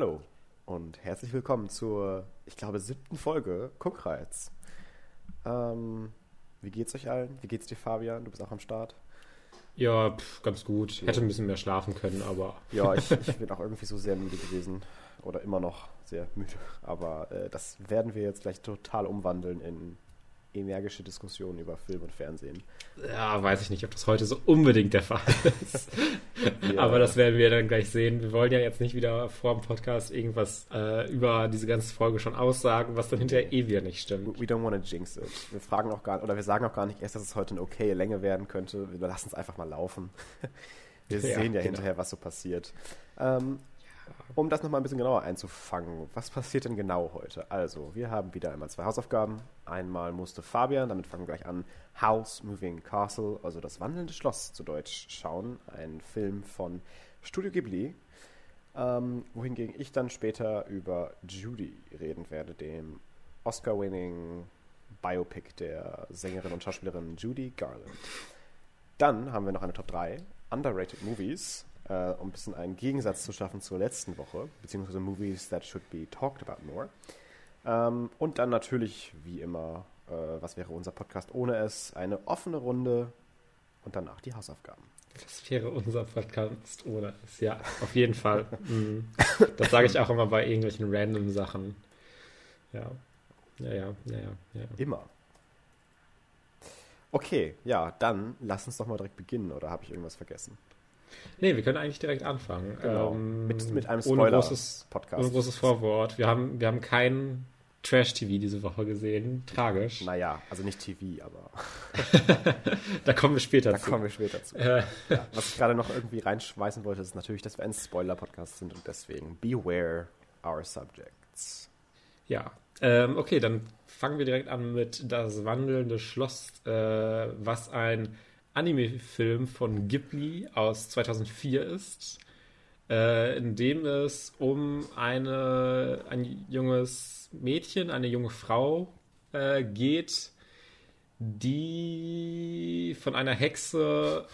Hallo und herzlich willkommen zur, ich glaube, siebten Folge Guckreiz. Ähm, wie geht's euch allen? Wie geht's dir, Fabian? Du bist auch am Start. Ja, pff, ganz gut. Hätte ein bisschen mehr schlafen können, aber. Ja, ich, ich bin auch irgendwie so sehr müde gewesen. Oder immer noch sehr müde. Aber äh, das werden wir jetzt gleich total umwandeln in energische Diskussionen über Film und Fernsehen. Ja, weiß ich nicht, ob das heute so unbedingt der Fall ist. ja. Aber das werden wir dann gleich sehen. Wir wollen ja jetzt nicht wieder vor dem Podcast irgendwas äh, über diese ganze Folge schon aussagen, was dann hinterher eh wieder nicht stimmt. We don't want to jinx it. Wir fragen auch gar oder wir sagen auch gar nicht erst, dass es heute eine okaye Länge werden könnte. Wir lassen es einfach mal laufen. Wir ja, sehen ja genau. hinterher, was so passiert. Ähm, um das nochmal ein bisschen genauer einzufangen, was passiert denn genau heute? Also, wir haben wieder einmal zwei Hausaufgaben. Einmal musste Fabian, damit fangen wir gleich an, House Moving Castle, also das wandelnde Schloss zu Deutsch, schauen. Ein Film von Studio Ghibli. Ähm, wohingegen ich dann später über Judy reden werde, dem Oscar-winning Biopic der Sängerin und Schauspielerin Judy Garland. Dann haben wir noch eine Top 3, Underrated Movies äh, um ein bisschen einen Gegensatz zu schaffen zur letzten Woche, beziehungsweise Movies that should be talked about more. Ähm, und dann natürlich, wie immer, äh, was wäre unser Podcast ohne es, eine offene Runde und danach die Hausaufgaben. Das wäre unser Podcast ohne es, ja, auf jeden Fall. Mhm. Das sage ich auch immer bei irgendwelchen random Sachen. Ja, ja, ja, ja, ja. Immer. Okay, ja, dann lass uns doch mal direkt beginnen, oder habe ich irgendwas vergessen? Nee, wir können eigentlich direkt anfangen. Genau. Ähm, mit, mit einem Spoiler-Podcast. Ohne großes Vorwort. Wir haben, wir haben kein Trash-TV diese Woche gesehen. Tragisch. Naja, also nicht TV, aber. da kommen wir später da zu. Da kommen wir später zu. Äh. Ja, was ich gerade noch irgendwie reinschmeißen wollte, ist natürlich, dass wir ein Spoiler-Podcast sind und deswegen beware our subjects. Ja, ähm, okay, dann fangen wir direkt an mit Das wandelnde Schloss, äh, was ein Anime-Film von Ghibli aus 2004 ist, äh, in dem es um eine, ein junges Mädchen, eine junge Frau äh, geht, die von einer Hexe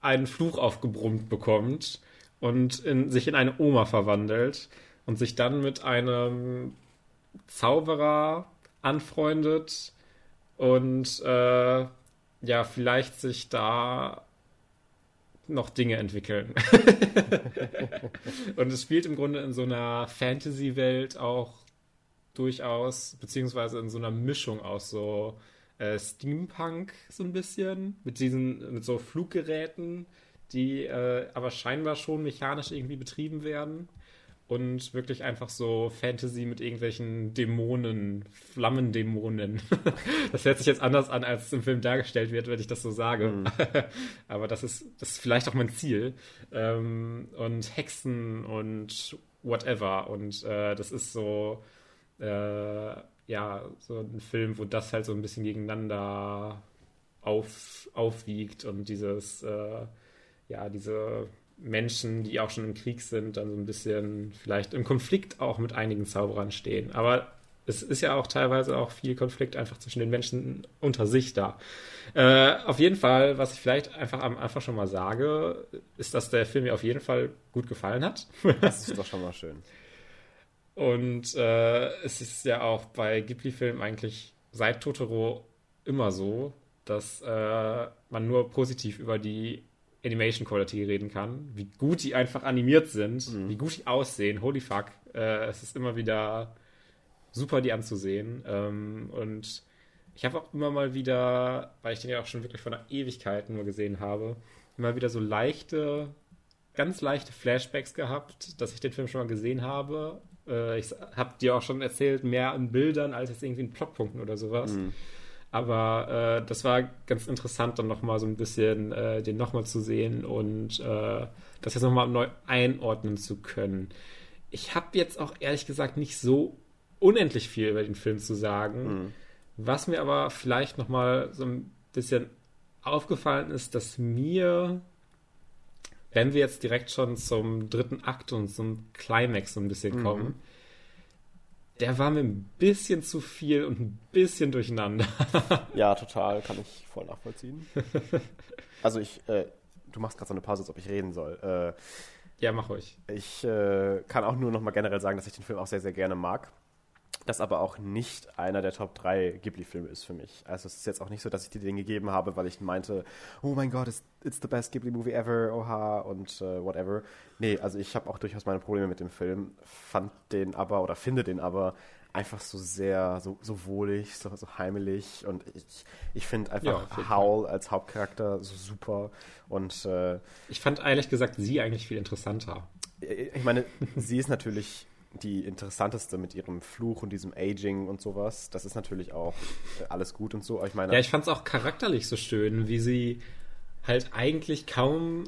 einen Fluch aufgebrummt bekommt und in, sich in eine Oma verwandelt und sich dann mit einem Zauberer anfreundet und äh, ja, vielleicht sich da noch Dinge entwickeln. und es spielt im Grunde in so einer Fantasy-Welt auch durchaus, beziehungsweise in so einer Mischung aus so äh, Steampunk so ein bisschen, mit diesen, mit so Fluggeräten, die äh, aber scheinbar schon mechanisch irgendwie betrieben werden und wirklich einfach so Fantasy mit irgendwelchen Dämonen, Flammendämonen. das hört sich jetzt anders an, als es im Film dargestellt wird, wenn ich das so sage. Mhm. Aber das ist, das ist vielleicht auch mein Ziel. Ähm, und Hexen und whatever. Und äh, das ist so, äh, ja, so ein Film, wo das halt so ein bisschen gegeneinander auf, aufwiegt und dieses, äh, ja, diese Menschen, die auch schon im Krieg sind, dann so ein bisschen vielleicht im Konflikt auch mit einigen Zauberern stehen. Aber es ist ja auch teilweise auch viel Konflikt einfach zwischen den Menschen unter sich da. Äh, auf jeden Fall, was ich vielleicht einfach am Anfang schon mal sage, ist, dass der Film mir auf jeden Fall gut gefallen hat. Das ist doch schon mal schön. Und äh, es ist ja auch bei Ghibli-Filmen eigentlich seit Totoro immer so, dass äh, man nur positiv über die Animation Quality reden kann, wie gut die einfach animiert sind, mhm. wie gut die aussehen. Holy fuck. Äh, es ist immer wieder super, die anzusehen. Ähm, und ich habe auch immer mal wieder, weil ich den ja auch schon wirklich von einer Ewigkeit nur gesehen habe, immer wieder so leichte, ganz leichte Flashbacks gehabt, dass ich den Film schon mal gesehen habe. Äh, ich habe dir auch schon erzählt, mehr an Bildern als jetzt irgendwie in Plotpunkten oder sowas. Mhm. Aber äh, das war ganz interessant, dann nochmal so ein bisschen äh, den nochmal zu sehen und äh, das jetzt nochmal neu einordnen zu können. Ich habe jetzt auch ehrlich gesagt nicht so unendlich viel über den Film zu sagen. Mhm. Was mir aber vielleicht nochmal so ein bisschen aufgefallen ist, dass mir, wenn wir jetzt direkt schon zum dritten Akt und zum Climax so ein bisschen mhm. Der war mir ein bisschen zu viel und ein bisschen durcheinander. ja, total, kann ich voll nachvollziehen. Also ich, äh, du machst gerade so eine Pause, als ob ich reden soll. Äh, Ja, mach ruhig. Ich äh, kann auch nur noch mal generell sagen, dass ich den Film auch sehr, sehr gerne mag. Das aber auch nicht einer der Top 3 Ghibli-Filme ist für mich. Also es ist jetzt auch nicht so, dass ich dir den gegeben habe, weil ich meinte, oh mein Gott, it's, it's the best Ghibli-Movie ever, oha, und uh, whatever. Nee, also ich habe auch durchaus meine Probleme mit dem Film, fand den aber oder finde den aber einfach so sehr, so, so wohlig, so, so heimelig und ich, ich finde einfach ja, Howl als Hauptcharakter so super und äh, ich fand ehrlich gesagt sie eigentlich viel interessanter. Ich meine, sie ist natürlich die interessanteste mit ihrem Fluch und diesem Aging und sowas. Das ist natürlich auch äh, alles gut und so. Ich meine, ja, ich fand es auch charakterlich so schön, wie sie halt eigentlich kaum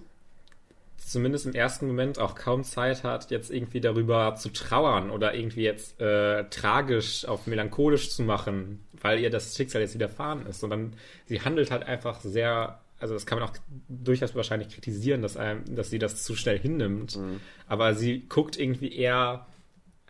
zumindest im ersten Moment auch kaum Zeit hat, jetzt irgendwie darüber zu trauern oder irgendwie jetzt äh, tragisch auf melancholisch zu machen, weil ihr das Schicksal jetzt widerfahren ist, sondern sie handelt halt einfach sehr, also das kann man auch durchaus wahrscheinlich kritisieren, dass, einem, dass sie das zu schnell hinnimmt, mhm. aber sie guckt irgendwie eher,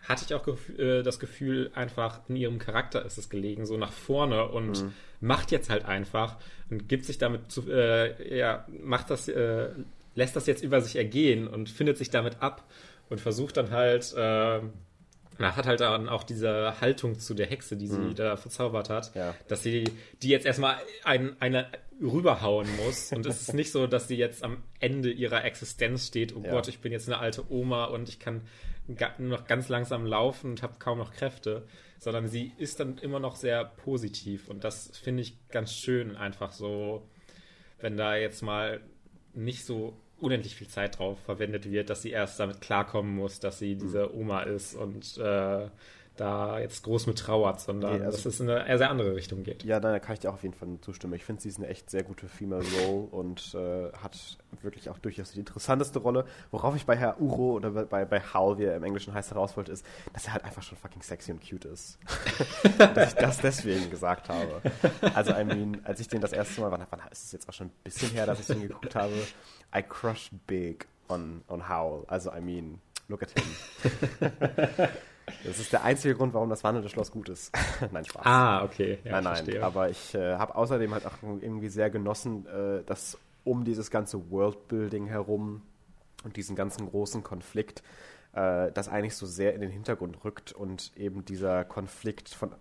hatte ich auch äh, das Gefühl, einfach in ihrem Charakter ist es gelegen, so nach vorne und mhm. macht jetzt halt einfach und gibt sich damit zu, äh, ja, macht das, äh, lässt das jetzt über sich ergehen und findet sich damit ab und versucht dann halt, äh, na, hat halt dann auch diese Haltung zu der Hexe, die sie mhm. da verzaubert hat, ja. dass sie die jetzt erstmal ein, eine rüberhauen muss. Und es ist nicht so, dass sie jetzt am Ende ihrer Existenz steht, oh ja. Gott, ich bin jetzt eine alte Oma und ich kann nur noch ganz langsam laufen und habe kaum noch Kräfte, sondern sie ist dann immer noch sehr positiv. Und das finde ich ganz schön, einfach so, wenn da jetzt mal nicht so unendlich viel Zeit drauf verwendet wird, dass sie erst damit klarkommen muss, dass sie diese mhm. Oma ist und äh, da jetzt groß mit trauert, sondern nee, also, dass es in eine sehr andere Richtung geht. Ja, da kann ich dir auch auf jeden Fall zustimmen. Ich finde, sie ist eine echt sehr gute Female Role und äh, hat wirklich auch durchaus die interessanteste Rolle. Worauf ich bei Herr Uro oder bei, bei Howl, wie er im Englischen heißt, heraus wollte, ist, dass er halt einfach schon fucking sexy und cute ist. dass ich das deswegen gesagt habe. Also, I mean, als ich den das erste Mal, wann, wann ist es jetzt auch schon ein bisschen her, dass ich den geguckt habe, I crushed big on, on Howl. Also, I mean, look at him. Das ist der einzige Grund, warum das wandelnde Schloss gut ist. nein, Spaß. Ah, okay. Ja, nein, nein. Verstehe. Aber ich äh, habe außerdem halt auch irgendwie sehr genossen, äh, dass um dieses ganze Worldbuilding herum und diesen ganzen großen Konflikt, äh, das eigentlich so sehr in den Hintergrund rückt und eben dieser Konflikt von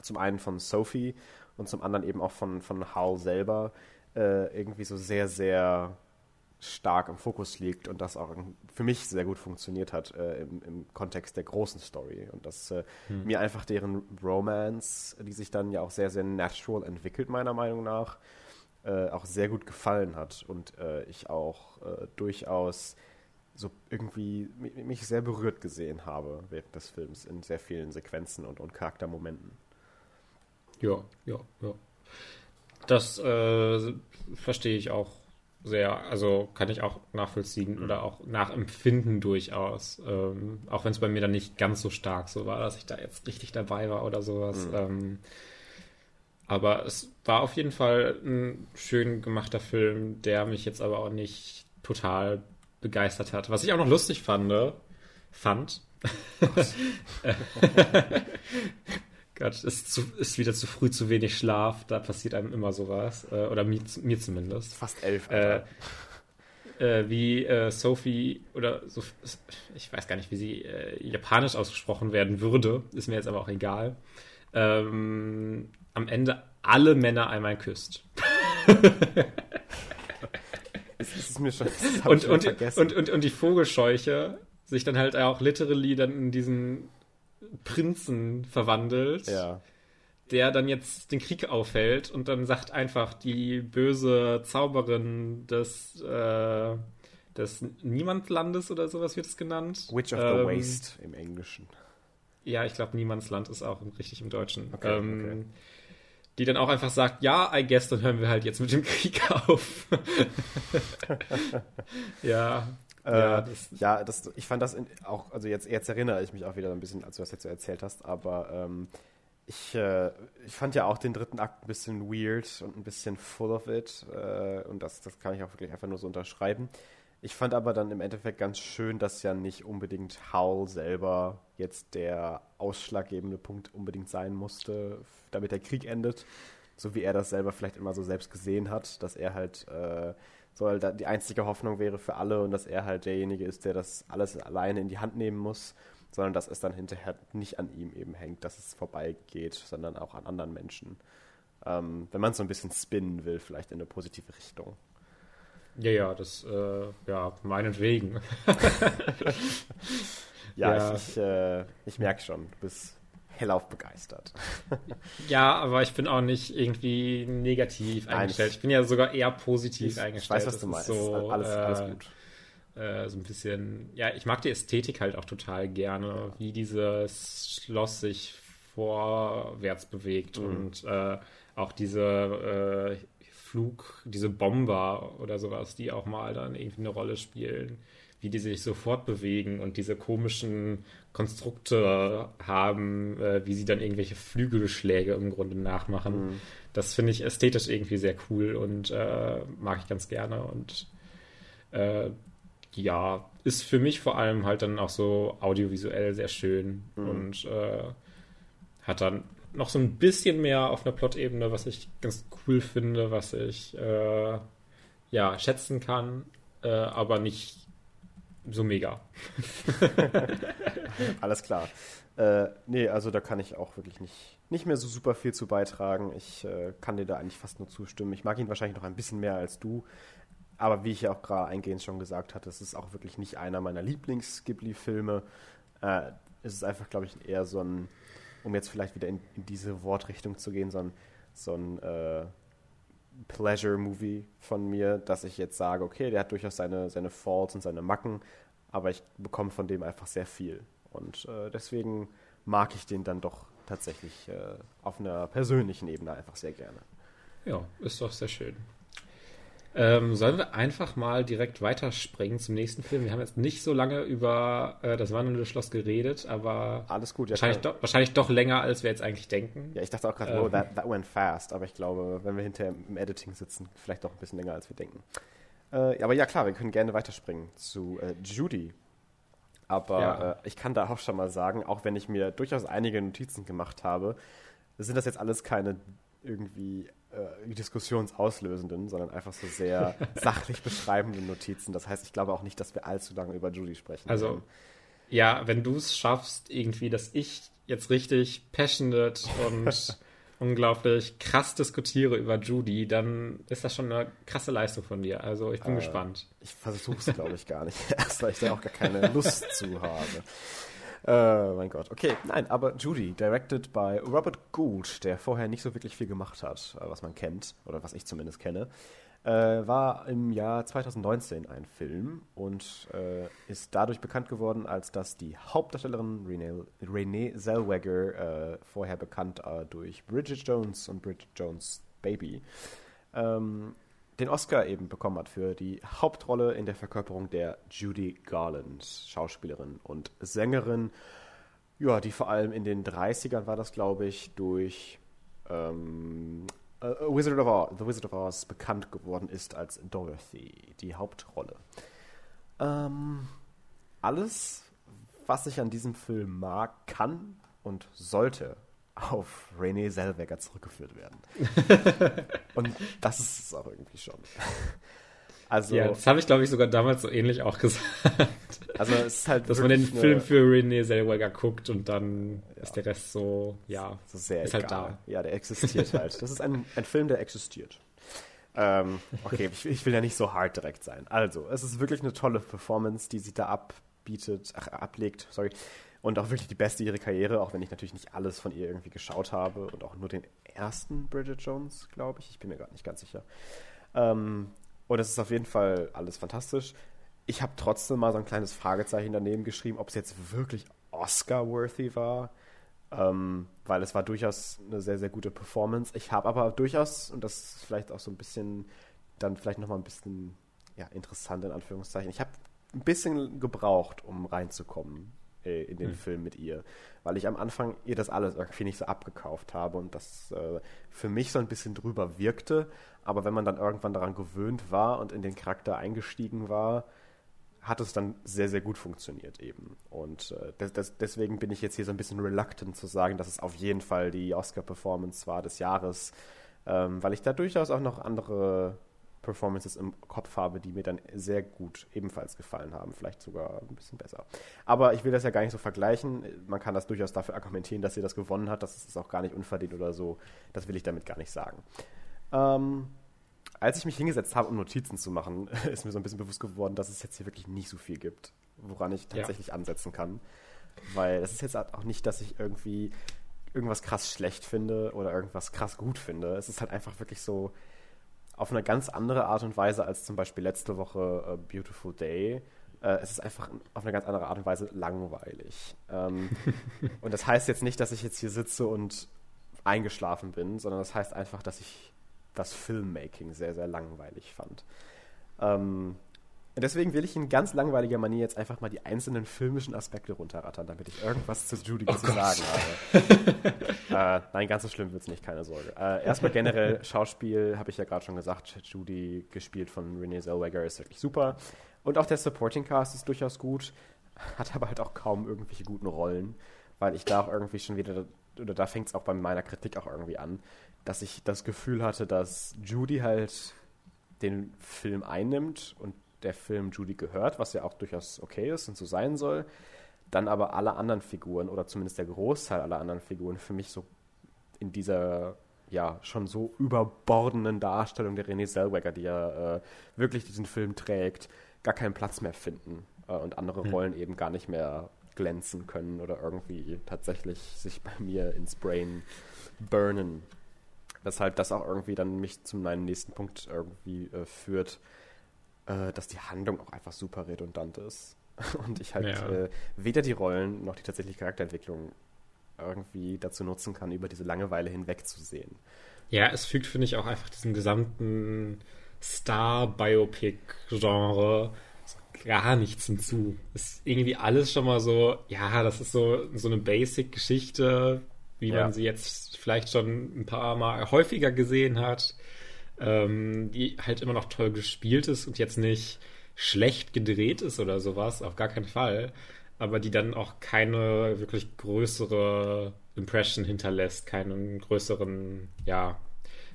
zum einen von Sophie und zum anderen eben auch von, von Hal selber äh, irgendwie so sehr, sehr stark im Fokus liegt und das auch für mich sehr gut funktioniert hat äh, im, im, Kontext der großen Story. Und dass äh, hm. mir einfach deren Romance, die sich dann ja auch sehr, sehr natural entwickelt, meiner Meinung nach, äh, auch sehr gut gefallen hat. Und äh, ich auch äh, durchaus so irgendwie mich sehr berührt gesehen habe während des Films in sehr vielen Sequenzen und, und Charaktermomenten. Ja, ja, ja. Das äh, verstehe ich auch sehr, also kann ich auch nachvollziehen mhm. oder auch nachempfinden durchaus. Ähm, auch wenn es bei mir dann nicht ganz so stark so war, dass ich da jetzt richtig dabei war oder sowas. Mhm. Ähm, aber es war auf jeden Fall ein schön gemachter Film, der mich jetzt aber auch nicht total begeistert hat. Was ich auch noch lustig fand, fand. Gott, ist, zu, ist wieder zu früh zu wenig Schlaf, da passiert einem immer sowas. Äh, oder mir, mir zumindest. Fast elf. Äh, äh, wie äh, Sophie oder so, ich weiß gar nicht, wie sie äh, japanisch ausgesprochen werden würde, ist mir jetzt aber auch egal. Ähm, am Ende alle Männer einmal küsst. das ist mir schon, und, und, und, und, und die Vogelscheuche sich dann halt auch literally dann in diesen Prinzen verwandelt. Ja. Der dann jetzt den Krieg aufhält und dann sagt einfach die böse Zauberin des, äh, des Niemandslandes oder sowas wird es genannt. Witch of ähm, the Waste im Englischen. Ja, ich glaube, Niemandsland ist auch richtig im Deutschen. Okay, ähm, okay. Die dann auch einfach sagt, ja, I guess, dann hören wir halt jetzt mit dem Krieg auf. ja, äh, ja, das, ja das, ich fand das in, auch, also jetzt, jetzt erinnere ich mich auch wieder ein bisschen, als du das jetzt so erzählt hast, aber ähm, ich, äh, ich fand ja auch den dritten Akt ein bisschen weird und ein bisschen full of it äh, und das, das kann ich auch wirklich einfach nur so unterschreiben. Ich fand aber dann im Endeffekt ganz schön, dass ja nicht unbedingt Howl selber jetzt der ausschlaggebende Punkt unbedingt sein musste, damit der Krieg endet, so wie er das selber vielleicht immer so selbst gesehen hat, dass er halt äh, so halt die einzige Hoffnung wäre für alle und dass er halt derjenige ist, der das alles alleine in die Hand nehmen muss, sondern dass es dann hinterher nicht an ihm eben hängt, dass es vorbeigeht, sondern auch an anderen Menschen. Ähm, wenn man so ein bisschen spinnen will, vielleicht in eine positive Richtung. Ja, ja, das, äh, ja, meinetwegen. ja, ja, ich, ich, äh, ich merke schon, du bist hellauf begeistert. ja, aber ich bin auch nicht irgendwie negativ Nein, eingestellt. Ich bin ja sogar eher positiv ich eingestellt. Ich weiß, was du meinst. So, alles, alles äh, gut. Äh, so ein bisschen, ja, ich mag die Ästhetik halt auch total gerne, ja. wie dieses Schloss sich vorwärts bewegt mhm. und äh, auch diese äh, Flug, diese Bomber oder sowas, die auch mal dann irgendwie eine Rolle spielen, wie die sich so fortbewegen und diese komischen Konstrukte haben, äh, wie sie dann irgendwelche Flügelschläge im Grunde nachmachen. Mhm. Das finde ich ästhetisch irgendwie sehr cool und äh, mag ich ganz gerne. Und äh, ja, ist für mich vor allem halt dann auch so audiovisuell sehr schön mhm. und äh, hat dann noch so ein bisschen mehr auf einer Plot-Ebene, was ich ganz cool finde, was ich äh, ja schätzen kann, äh, aber nicht so mega. Alles klar. Äh, nee, also da kann ich auch wirklich nicht, nicht mehr so super viel zu beitragen. Ich äh, kann dir da eigentlich fast nur zustimmen. Ich mag ihn wahrscheinlich noch ein bisschen mehr als du. Aber wie ich ja auch gerade eingehend schon gesagt hatte, es ist auch wirklich nicht einer meiner Lieblings-Ghibli-Filme. Äh, es ist einfach, glaube ich, eher so ein um jetzt vielleicht wieder in, in diese Wortrichtung zu gehen, so ein, so ein äh, Pleasure-Movie von mir, dass ich jetzt sage, okay, der hat durchaus seine, seine Faults und seine Macken, aber ich bekomme von dem einfach sehr viel. Und äh, deswegen mag ich den dann doch tatsächlich äh, auf einer persönlichen Ebene einfach sehr gerne. Ja, ist doch sehr schön. Ähm, sollen wir einfach mal direkt weiterspringen zum nächsten Film? Wir haben jetzt nicht so lange über äh, das wandelnde Schloss geredet, aber alles gut. Ja, wahrscheinlich, do, wahrscheinlich doch länger, als wir jetzt eigentlich denken. Ja, ich dachte auch gerade, ähm, oh, that, that went fast, aber ich glaube, wenn wir hinterher im Editing sitzen, vielleicht doch ein bisschen länger, als wir denken. Äh, aber ja, klar, wir können gerne weiterspringen zu äh, Judy. Aber ja. Äh, ich kann da auch schon mal sagen, auch wenn ich mir durchaus einige Notizen gemacht habe, sind das jetzt alles keine irgendwie äh, diskussionsauslösenden, sondern einfach so sehr sachlich beschreibenden Notizen. Das heißt, ich glaube auch nicht, dass wir allzu lange über Judy sprechen. Also, können. ja, wenn du es schaffst, irgendwie, dass ich jetzt richtig passionate und unglaublich krass diskutiere über Judy, dann ist das schon eine krasse Leistung von dir. Also ich bin äh, gespannt. Ich versuche es, glaube ich, gar nicht. Erst, weil ich da auch gar keine Lust zu habe. Äh, mein Gott. Okay, nein, aber Judy, directed by Robert Gould, der vorher nicht so wirklich viel gemacht hat, äh, was man kennt, oder was ich zumindest kenne, äh, war im Jahr 2019 ein Film und äh, ist dadurch bekannt geworden, als dass die Hauptdarstellerin Renee, Renee Zellweger, äh, vorher bekannt äh, durch Bridget Jones und Bridget Jones Baby, ähm, den Oscar eben bekommen hat für die Hauptrolle in der Verkörperung der Judy Garland, Schauspielerin und Sängerin, ja, die vor allem in den 30ern war das, glaube ich, durch ähm, uh, Wizard of Oz, The Wizard of Oz bekannt geworden ist als Dorothy, die Hauptrolle. Ähm, alles, was ich an diesem Film mag, kann und sollte auf René Zellweger zurückgeführt werden. und das ist es auch irgendwie schon. Also, ja, das habe ich, glaube ich, sogar damals so ähnlich auch gesagt. Also es ist halt Dass man den Film für René Zellweger guckt und dann ja. ist der Rest so, ja, so sehr ist halt egal. halt da. Ja, der existiert halt. Das ist ein, ein Film, der existiert. Ähm, okay, ich, ich, will ja nicht so hart direkt sein. Also, es ist wirklich eine tolle Performance, die sie da abbietet, ach, ablegt, sorry und auch wirklich die beste ihrer Karriere, auch wenn ich natürlich nicht alles von ihr irgendwie geschaut habe und auch nur den ersten Bridget Jones, glaube ich. Ich bin mir gerade nicht ganz sicher. Ähm, und es ist auf jeden Fall alles fantastisch. Ich habe trotzdem mal so ein kleines Fragezeichen daneben geschrieben, ob es jetzt wirklich Oscar-worthy war. Ähm, weil es war durchaus eine sehr, sehr gute Performance. Ich habe aber durchaus, und das ist vielleicht auch so ein bisschen, dann vielleicht nochmal ein bisschen ja, interessant in Anführungszeichen, ich habe ein bisschen gebraucht, um reinzukommen äh, in den hm. Film mit ihr, weil ich am Anfang ihr das alles irgendwie nicht so abgekauft habe und das äh, für mich so ein bisschen drüber wirkte, aber wenn man dann irgendwann daran gewöhnt war und in den Charakter eingestiegen war, hat es dann sehr, sehr gut funktioniert eben. Und äh, das, das, deswegen bin ich jetzt hier so ein bisschen reluctant zu sagen, dass es auf jeden Fall die Oscar-Performance war des Jahres, ähm, weil ich da durchaus auch noch andere Performances im Kopf habe, die mir dann sehr gut ebenfalls gefallen haben. Vielleicht sogar ein bisschen besser. Aber ich will das ja gar nicht so vergleichen. Man kann das durchaus dafür argumentieren, dass sie das gewonnen hat. Das ist auch gar nicht unverdient oder so. Das will ich damit gar nicht sagen. Ähm, als ich mich hingesetzt habe, um Notizen zu machen, ist mir so ein bisschen bewusst geworden, dass es jetzt hier wirklich nicht so viel gibt, woran ich tatsächlich ja. ansetzen kann. Weil es ist jetzt auch nicht, dass ich irgendwie irgendwas krass schlecht finde oder irgendwas krass gut finde. Es ist halt einfach wirklich so auf eine ganz andere Art und Weise als zum Beispiel letzte Woche uh, Beautiful Day. Uh, es ist einfach auf eine ganz andere Art und Weise langweilig. Ähm, und das heißt jetzt nicht, dass ich jetzt hier sitze und eingeschlafen bin, sondern das heißt einfach, dass ich das Filmmaking sehr, sehr langweilig fand. Ähm, deswegen will ich in ganz langweiliger Manier jetzt einfach mal die einzelnen filmischen Aspekte runterrattern, damit ich irgendwas zu Judy oh zu Gott. sagen habe. äh, nein, ganz so schlimm wird es nicht, keine Sorge. Äh, erstmal generell Schauspiel, habe ich ja gerade schon gesagt, Judy gespielt von Renee Zellweger ist wirklich super. Und auch der Supporting Cast ist durchaus gut, hat aber halt auch kaum irgendwelche guten Rollen, weil ich da auch irgendwie schon wieder, oder da fängt es auch bei meiner Kritik auch irgendwie an, dass ich das Gefühl hatte, dass Judy halt den Film einnimmt und der Film Judy gehört, was ja auch durchaus okay ist und so sein soll. Dann aber alle anderen Figuren oder zumindest der Großteil aller anderen Figuren für mich so in dieser ja schon so überbordenden Darstellung der René Zellweger, die ja äh, wirklich diesen Film trägt, gar keinen Platz mehr finden äh, und andere hm. Rollen eben gar nicht mehr glänzen können oder irgendwie tatsächlich sich bei mir ins Brain burnen. Weshalb das auch irgendwie dann mich zu meinem nächsten Punkt irgendwie äh, führt, äh, dass die Handlung auch einfach super redundant ist. Und ich halt ja. äh, weder die Rollen noch die tatsächliche Charakterentwicklung irgendwie dazu nutzen kann, über diese Langeweile hinwegzusehen. Ja, es fügt, finde ich, auch einfach diesem gesamten Star-Biopic-Genre gar nichts hinzu. Ist irgendwie alles schon mal so, ja, das ist so, so eine Basic-Geschichte, wie ja. man sie jetzt vielleicht schon ein paar Mal häufiger gesehen hat, ähm, die halt immer noch toll gespielt ist und jetzt nicht schlecht gedreht ist oder sowas, auf gar keinen Fall, aber die dann auch keine wirklich größere Impression hinterlässt, keinen größeren, ja,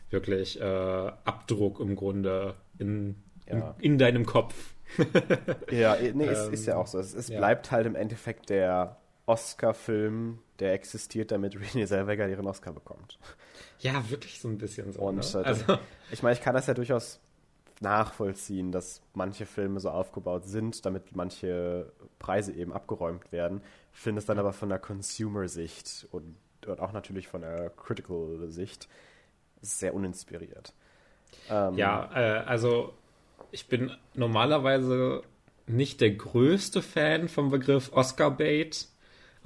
wirklich äh, Abdruck im Grunde in, ja. in, in, deinem Kopf. ja, nee, ähm, ist, ist ja auch so. Es, es ja. bleibt halt im Endeffekt der Oscar-Film, der existiert, damit Renee Zellweger ihren Oscar bekommt. Ja, wirklich so ein bisschen so. Ne? äh, also. ich meine, ich kann das ja durchaus nachvollziehen, dass manche Filme so aufgebaut sind, damit manche Preise eben abgeräumt werden. Finde es dann aber von der Consumer-Sicht und, und, auch natürlich von der Critical-Sicht sehr uninspiriert. Ähm, ja, äh, also ich bin normalerweise nicht der größte Fan vom Begriff Oscar-Bait.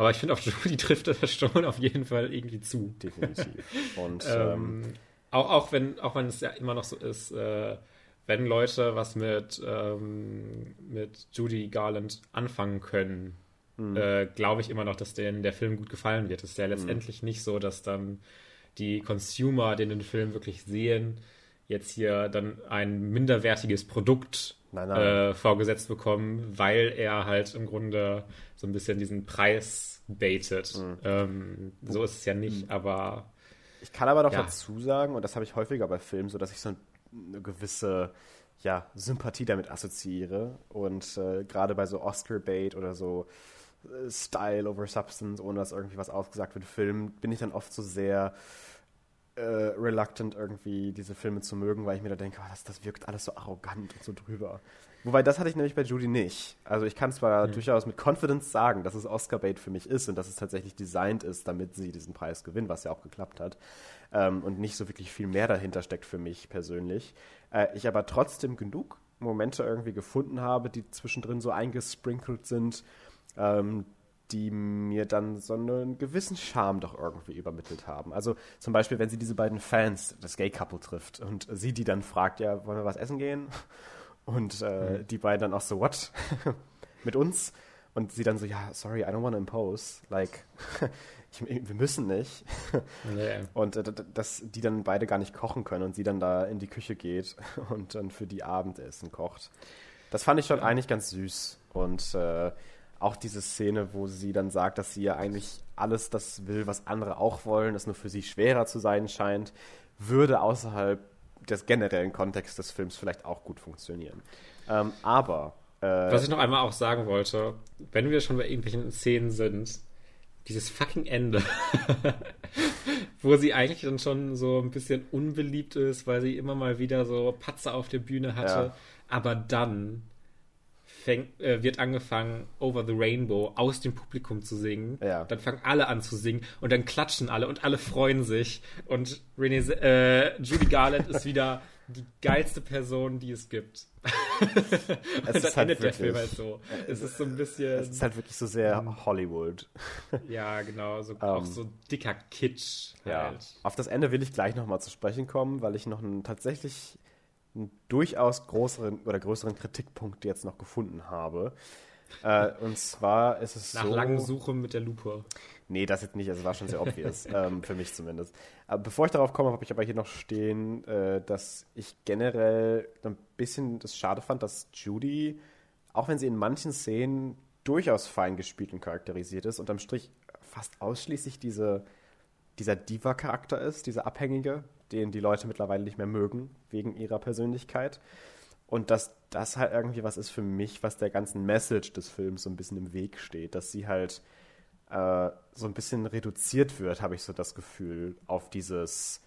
Aber ich finde, auf Judy trifft das schon auf jeden Fall irgendwie zu. Definitiv. Und ähm, ähm, auch, auch, wenn, auch wenn es ja immer noch so ist, äh, wenn Leute was mit, ähm, mit Judy Garland anfangen können, mhm. äh, glaube ich immer noch, dass denen der Film gut gefallen wird. Es ist ja mhm. letztendlich mhm. nicht so, dass dann die Consumer, die den Film wirklich sehen, jetzt hier dann ein minderwertiges Produkt nein, nein. Äh, vorgesetzt bekommen, weil er halt im Grunde so ein bisschen diesen Preis baitet. Mhm. Ähm, so ist es ja nicht, mhm. aber. Ich kann aber doch ja. dazu sagen, und das habe ich häufiger bei Filmen, so dass ich so eine gewisse ja, Sympathie damit assoziiere. Und äh, gerade bei so Oscar-Bait oder so äh, Style over Substance, ohne dass irgendwie was aufgesagt wird, Film, bin ich dann oft so sehr äh, reluctant, irgendwie diese Filme zu mögen, weil ich mir da denke, oh, das, das wirkt alles so arrogant und so drüber. Wobei, das hatte ich nämlich bei Judy nicht. Also ich kann zwar mhm. durchaus mit Confidence sagen, dass es Oscar-Bait für mich ist und dass es tatsächlich designt ist, damit sie diesen Preis gewinnt, was ja auch geklappt hat. Ähm, und nicht so wirklich viel mehr dahinter steckt für mich persönlich. Äh, ich aber trotzdem genug Momente irgendwie gefunden habe, die zwischendrin so eingesprinkelt sind, ähm, die mir dann so einen gewissen Charme doch irgendwie übermittelt haben. Also zum Beispiel, wenn sie diese beiden Fans, das Gay-Couple trifft und sie die dann fragt, ja, wollen wir was essen gehen? Und äh, mhm. die beiden dann auch so, what? Mit uns? Und sie dann so, ja, sorry, I don't want to impose. Like, ich, wir müssen nicht. Nee. Und äh, dass die dann beide gar nicht kochen können und sie dann da in die Küche geht und dann für die Abendessen kocht. Das fand ich schon ja. eigentlich ganz süß. Und äh, auch diese Szene, wo sie dann sagt, dass sie ja eigentlich alles das will, was andere auch wollen, das nur für sie schwerer zu sein scheint, würde außerhalb des generellen Kontext des Films vielleicht auch gut funktionieren. Ähm, aber. Äh, Was ich noch einmal auch sagen wollte, wenn wir schon bei irgendwelchen Szenen sind, dieses fucking Ende, wo sie eigentlich dann schon so ein bisschen unbeliebt ist, weil sie immer mal wieder so Patzer auf der Bühne hatte, ja. aber dann fängt, äh, wird angefangen, Over the Rainbow aus dem Publikum zu singen. Ja. Dann fangen alle an zu singen und dann klatschen alle und alle freuen sich. Und Renee, äh, Judy Garland ist wieder die geilste Person, die es gibt. Es dann halt endet wirklich, der Film halt so. Es ist so ein bisschen. Es ist halt wirklich so sehr Hollywood. ja, genau. So, um, auch ähm, so dicker Kitsch. Ja. Halt. Auf das Ende will ich gleich nochmal zu sprechen kommen, weil ich noch einen tatsächlich einen durchaus größeren oder größeren Kritikpunkt jetzt noch gefunden habe. Äh, und zwar ist es Nach so. Nach langen Suchen mit der Lupe. Nee, das jetzt nicht. Es war schon sehr obvious. ähm, für mich zumindest. Aber bevor ich darauf komme, habe ich aber hier noch stehen, äh, dass ich generell ein bisschen das schade fand, dass Judy, auch wenn sie in manchen Szenen durchaus fein gespielt und charakterisiert ist, unterm Strich fast ausschließlich diese, dieser Diva-Charakter ist, dieser Abhängige, den die Leute mittlerweile nicht mehr mögen, wegen ihrer Persönlichkeit. Und dass das halt irgendwie was ist für mich, was der ganzen Message des Films so ein bisschen im Weg steht, dass sie halt äh, so ein bisschen reduziert wird, habe ich so das Gefühl, auf dieses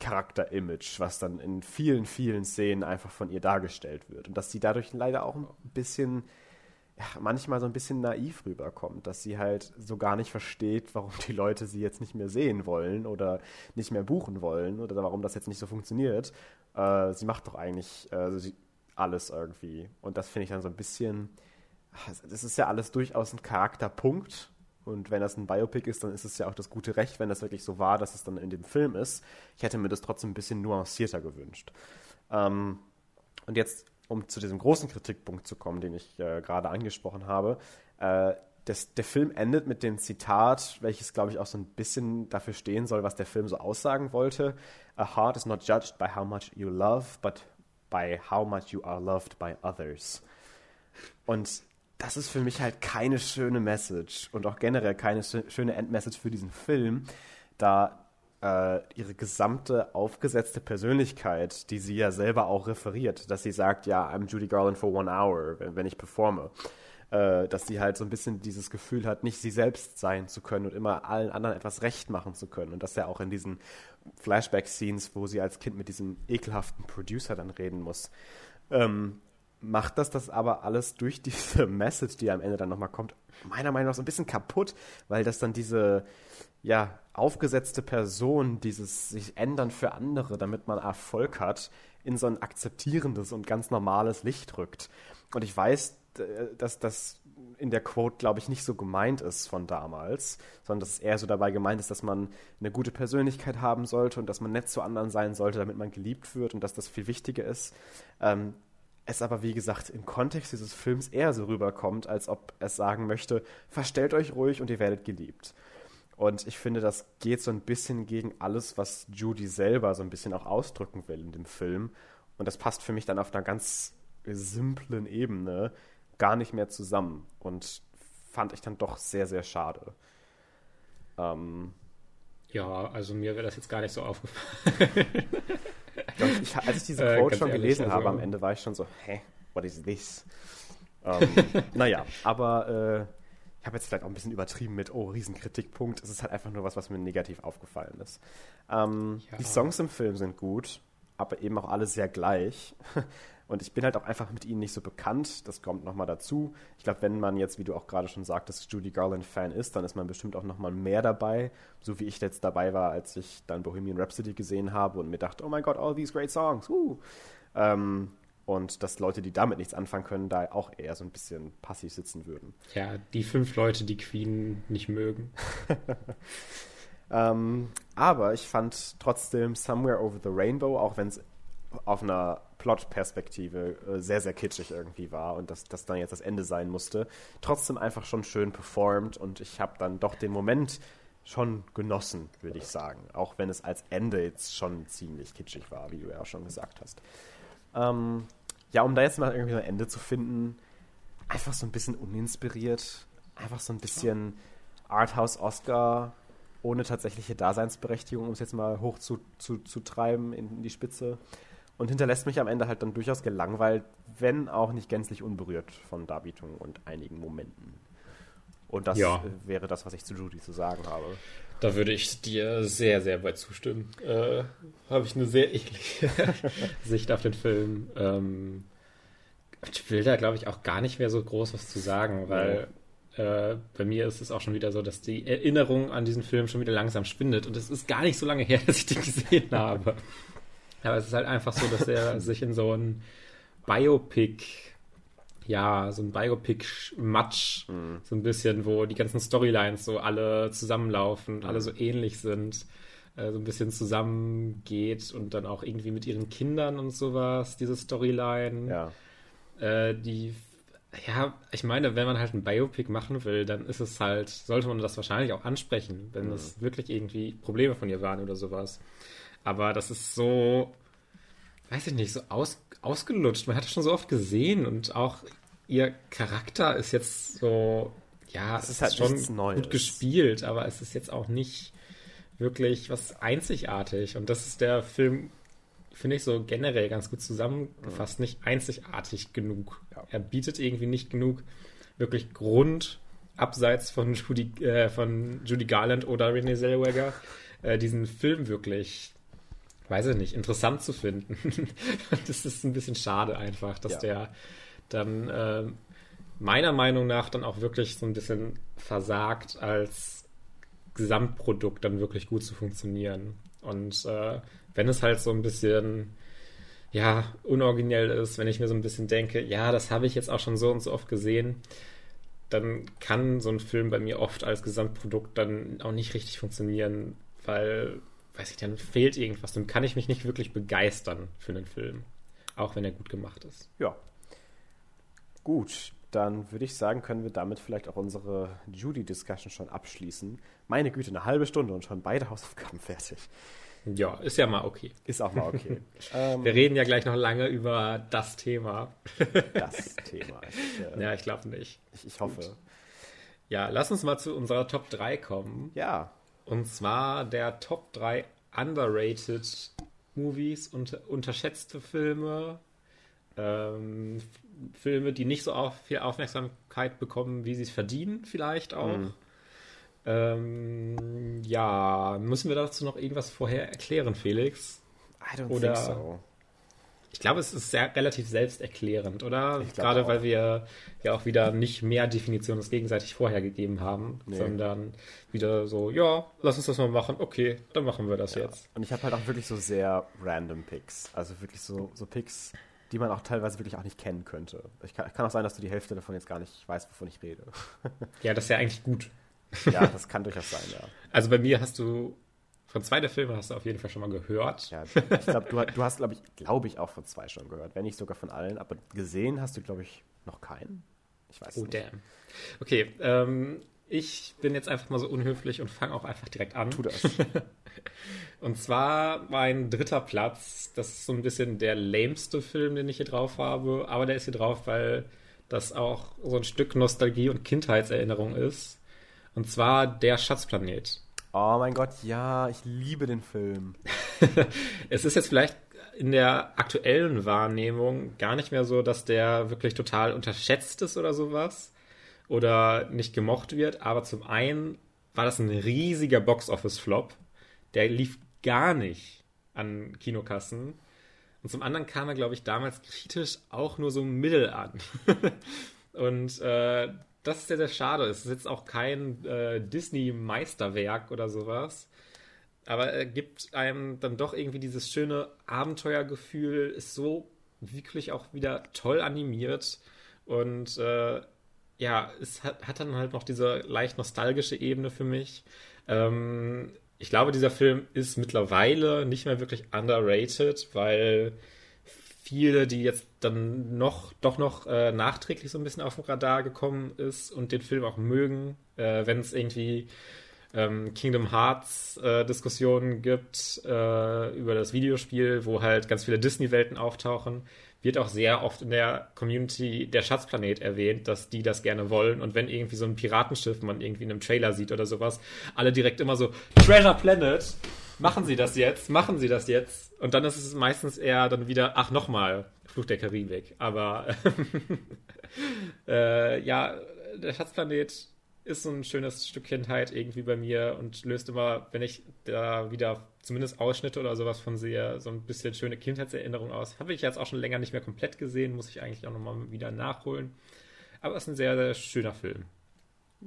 Charakter-Image, was dann in vielen, vielen Szenen einfach von ihr dargestellt wird. Und dass sie dadurch leider auch ein bisschen manchmal so ein bisschen naiv rüberkommt, dass sie halt so gar nicht versteht, warum die Leute sie jetzt nicht mehr sehen wollen oder nicht mehr buchen wollen oder warum das jetzt nicht so funktioniert. Äh, sie macht doch eigentlich äh, sie, alles irgendwie. Und das finde ich dann so ein bisschen, das ist ja alles durchaus ein Charakterpunkt. Und wenn das ein Biopic ist, dann ist es ja auch das gute Recht, wenn das wirklich so war, dass es dann in dem Film ist. Ich hätte mir das trotzdem ein bisschen nuancierter gewünscht. Ähm, und jetzt um zu diesem großen Kritikpunkt zu kommen, den ich äh, gerade angesprochen habe, äh, das, der Film endet mit dem Zitat, welches, glaube ich, auch so ein bisschen dafür stehen soll, was der Film so aussagen wollte. A heart is not judged by how much you love, but by how much you are loved by others. Und das ist für mich halt keine schöne Message und auch generell keine schöne Endmessage für diesen Film, da äh, ihre gesamte aufgesetzte Persönlichkeit, die sie ja selber auch referiert, dass sie sagt, ja, I'm Judy Garland for one hour, wenn, wenn ich performe. Äh, dass sie halt so ein bisschen dieses Gefühl hat, nicht sie selbst sein zu können und immer allen anderen etwas recht machen zu können. Und dass ja auch in diesen Flashback-Scenes, wo sie als Kind mit diesem ekelhaften Producer dann reden muss, ähm, macht das das aber alles durch diese Message, die am Ende dann nochmal kommt, meiner Meinung nach so ein bisschen kaputt, weil das dann diese, ja, aufgesetzte Person, dieses sich ändern für andere, damit man Erfolg hat, in so ein akzeptierendes und ganz normales Licht rückt. Und ich weiß, dass das in der Quote, glaube ich, nicht so gemeint ist von damals, sondern dass es eher so dabei gemeint ist, dass man eine gute Persönlichkeit haben sollte und dass man nett zu anderen sein sollte, damit man geliebt wird und dass das viel wichtiger ist. Ähm, es aber, wie gesagt, im Kontext dieses Films eher so rüberkommt, als ob es sagen möchte, verstellt euch ruhig und ihr werdet geliebt. Und ich finde, das geht so ein bisschen gegen alles, was Judy selber so ein bisschen auch ausdrücken will in dem Film. Und das passt für mich dann auf einer ganz simplen Ebene gar nicht mehr zusammen. Und fand ich dann doch sehr, sehr schade. Ähm, ja, also mir wäre das jetzt gar nicht so aufgefallen. ich, als ich diese äh, Quote äh, schon ehrlich, gelesen also, habe am Ende, war ich schon so, hä, what is this? ähm, naja, aber äh, ich habe jetzt vielleicht auch ein bisschen übertrieben mit, oh, Riesenkritikpunkt. Es ist halt einfach nur was, was mir negativ aufgefallen ist. Ähm, ja. Die Songs im Film sind gut, aber eben auch alle sehr gleich. Und ich bin halt auch einfach mit ihnen nicht so bekannt. Das kommt nochmal dazu. Ich glaube, wenn man jetzt, wie du auch gerade schon sagtest, Judy Garland-Fan ist, dann ist man bestimmt auch nochmal mehr dabei. So wie ich jetzt dabei war, als ich dann Bohemian Rhapsody gesehen habe und mir dachte, oh mein Gott, all these great songs. Uh. Ähm, und dass Leute, die damit nichts anfangen können, da auch eher so ein bisschen passiv sitzen würden. Ja, die fünf Leute, die Queen nicht mögen. ähm, aber ich fand trotzdem Somewhere Over the Rainbow, auch wenn es auf einer Plot-Perspektive äh, sehr, sehr kitschig irgendwie war und dass das dann jetzt das Ende sein musste, trotzdem einfach schon schön performt und ich habe dann doch den Moment schon genossen, würde ich sagen. Auch wenn es als Ende jetzt schon ziemlich kitschig war, wie du ja auch schon gesagt hast. Ähm, ja, um da jetzt mal irgendwie ein Ende zu finden, einfach so ein bisschen uninspiriert, einfach so ein bisschen Arthouse Oscar ohne tatsächliche Daseinsberechtigung, um es jetzt mal hoch zu, zu, zu treiben in die Spitze. Und hinterlässt mich am Ende halt dann durchaus gelangweilt, wenn auch nicht gänzlich unberührt von Darbietungen und einigen Momenten. Und das ja. Wäre das, was ich zu Judy zu sagen habe. Da würde ich dir sehr, sehr weit zustimmen. Äh, habe ich eine sehr ähnliche Sicht auf den Film. Ähm, ich will da, glaube ich, auch gar nicht mehr so groß was zu sagen, weil äh, bei mir ist es auch schon wieder so, dass die Erinnerung an diesen Film schon wieder langsam spindet. Und es ist gar nicht so lange her, dass ich den gesehen habe. Aber es ist halt einfach so, dass er sich in so ein Biopic, ja, so ein Biopic-Matsch, mhm. so ein bisschen, wo die ganzen Storylines so alle zusammenlaufen, mhm. alle so ähnlich sind, äh, so ein bisschen zusammengeht und dann auch irgendwie mit ihren Kindern und sowas, diese Storyline. Ja. Äh, die ja, ich meine, wenn man halt ein Biopic machen will, dann ist es halt, sollte man das wahrscheinlich auch ansprechen, wenn mhm. es wirklich irgendwie Probleme von ihr waren oder sowas. Aber das ist so, weiß ich nicht, so aus, ausgelutscht. Man hat es schon so oft gesehen und auch ihr Charakter ist jetzt so, ja, es ist, halt schon gut gespielt, aber es ist jetzt auch nicht wirklich was einzigartig. Und das ist der Film, finde ich so generell ganz gut zusammengefasst, nicht einzigartig genug. Ja. Er bietet irgendwie nicht genug wirklich Grund, abseits von Judy, äh, von Judy Garland oder Renee Zellweger, äh, diesen Film wirklich weiß ich nicht, interessant zu finden. das ist ein bisschen schade einfach, dass ja. der dann äh, meiner Meinung nach dann auch wirklich so ein bisschen versagt, als Gesamtprodukt dann wirklich gut zu funktionieren. Und äh, wenn es halt so ein bisschen ja, unoriginell ist, wenn ich mir so ein bisschen denke, ja, das habe ich jetzt auch schon so und so oft gesehen, dann kann so ein Film bei mir oft als Gesamtprodukt dann auch nicht richtig funktionieren, weil weiß ich, dann fehlt irgendwas. Dann kann ich mich nicht wirklich begeistern für einen Film. Auch wenn er gut gemacht ist. Ja. Gut, dann würde ich sagen, können wir damit vielleicht auch unsere Judy-Discussion schon abschließen. Meine Güte, eine halbe Stunde und schon beide Hausaufgaben fertig. Ja, ist ja mal okay. Ist auch mal okay. ähm, wir reden ja gleich noch lange über das Thema. das Thema. Ich, äh, ja, ich glaube nicht. Ich, ich hoffe. Gut. Ja, lass uns mal zu unserer Top 3 kommen. Ja. Und zwar der Top 3 underrated Movies und unterschätzte Filme. Ähm, Filme, die nicht so auf viel Aufmerksamkeit bekommen, wie sie es verdienen, vielleicht auch. Mhm. Ähm, ja, müssen wir dazu noch irgendwas vorher erklären, Felix? I don't Oder think so. Ich glaube, es ist sehr, relativ selbsterklärend, oder? Gerade auch. weil wir ja auch wieder nicht mehr Definitionen uns gegenseitig vorher gegeben haben, nee. sondern wieder so, ja, lass uns das mal machen, okay, dann machen wir das ja. jetzt. Und ich habe halt auch wirklich so sehr random Picks. Also wirklich so, so Picks, die man auch teilweise wirklich auch nicht kennen könnte. Ich kann, kann auch sein, dass du die Hälfte davon jetzt gar nicht weißt, wovon ich rede. ja, das ist ja eigentlich gut. ja, das kann durchaus sein, ja. Also bei mir hast du von zwei der Filme hast du auf jeden Fall schon mal gehört. Ja, ich glaube, du, du, hast, glaube ich, glaube ich, auch von zwei schon gehört. Wenn nicht sogar von allen. Aber gesehen hast du, glaube ich, noch keinen. Ich weiß oh, nicht. damn. Okay, ähm, ich bin jetzt einfach mal so unhöflich und fange auch einfach direkt an. Tu das. und zwar mein dritter Platz. Das ist so ein bisschen der lameste Film, den ich hier drauf habe. Aber der ist hier drauf, weil das auch so ein Stück Nostalgie und Kindheitserinnerung ist. Und zwar Der Schatzplanet. Oh mein Gott, ja, ich liebe den Film. es ist jetzt vielleicht in der aktuellen Wahrnehmung gar nicht mehr so, dass der wirklich total unterschätzt ist oder sowas oder nicht gemocht wird, aber zum einen war das ein riesiger Box-Office-Flop. Der lief gar nicht an Kinokassen. Und zum anderen kam er, glaube ich, damals kritisch auch nur so mittel an. Und äh, das ist sehr, sehr schade. Es ist jetzt auch kein äh, Disney-Meisterwerk oder sowas. Aber er gibt einem dann doch irgendwie dieses schöne Abenteuergefühl, ist so wirklich auch wieder toll animiert. Und äh, ja, es hat, hat, dann halt noch diese leicht nostalgische Ebene für mich. Ähm, ich glaube, dieser Film ist mittlerweile nicht mehr wirklich underrated, weil viele, die jetzt dann noch, doch noch äh, nachträglich so ein bisschen auf dem Radar gekommen ist und den Film auch mögen, äh, wenn es irgendwie ähm, Kingdom Hearts äh, Diskussionen gibt äh, über das Videospiel, wo halt ganz viele Disney-Welten auftauchen, wird auch sehr oft in der Community der Schatzplanet erwähnt, dass die das gerne wollen. Und wenn irgendwie so ein Piratenschiff man irgendwie in einem Trailer sieht oder sowas, alle direkt immer so, Treasure Planet, machen Sie das jetzt, machen Sie das jetzt. Und dann ist es meistens eher dann wieder, ach, nochmal, Fluch der Karibik. Aber äh, ja, der Schatzplanet ist so ein schönes Stück Kindheit irgendwie bei mir und löst immer, wenn ich da wieder zumindest Ausschnitte oder sowas von sehe, so ein bisschen schöne Kindheitserinnerung aus. Habe ich jetzt auch schon länger nicht mehr komplett gesehen, muss ich eigentlich auch nochmal wieder nachholen. Aber es ist ein sehr, sehr schöner Film.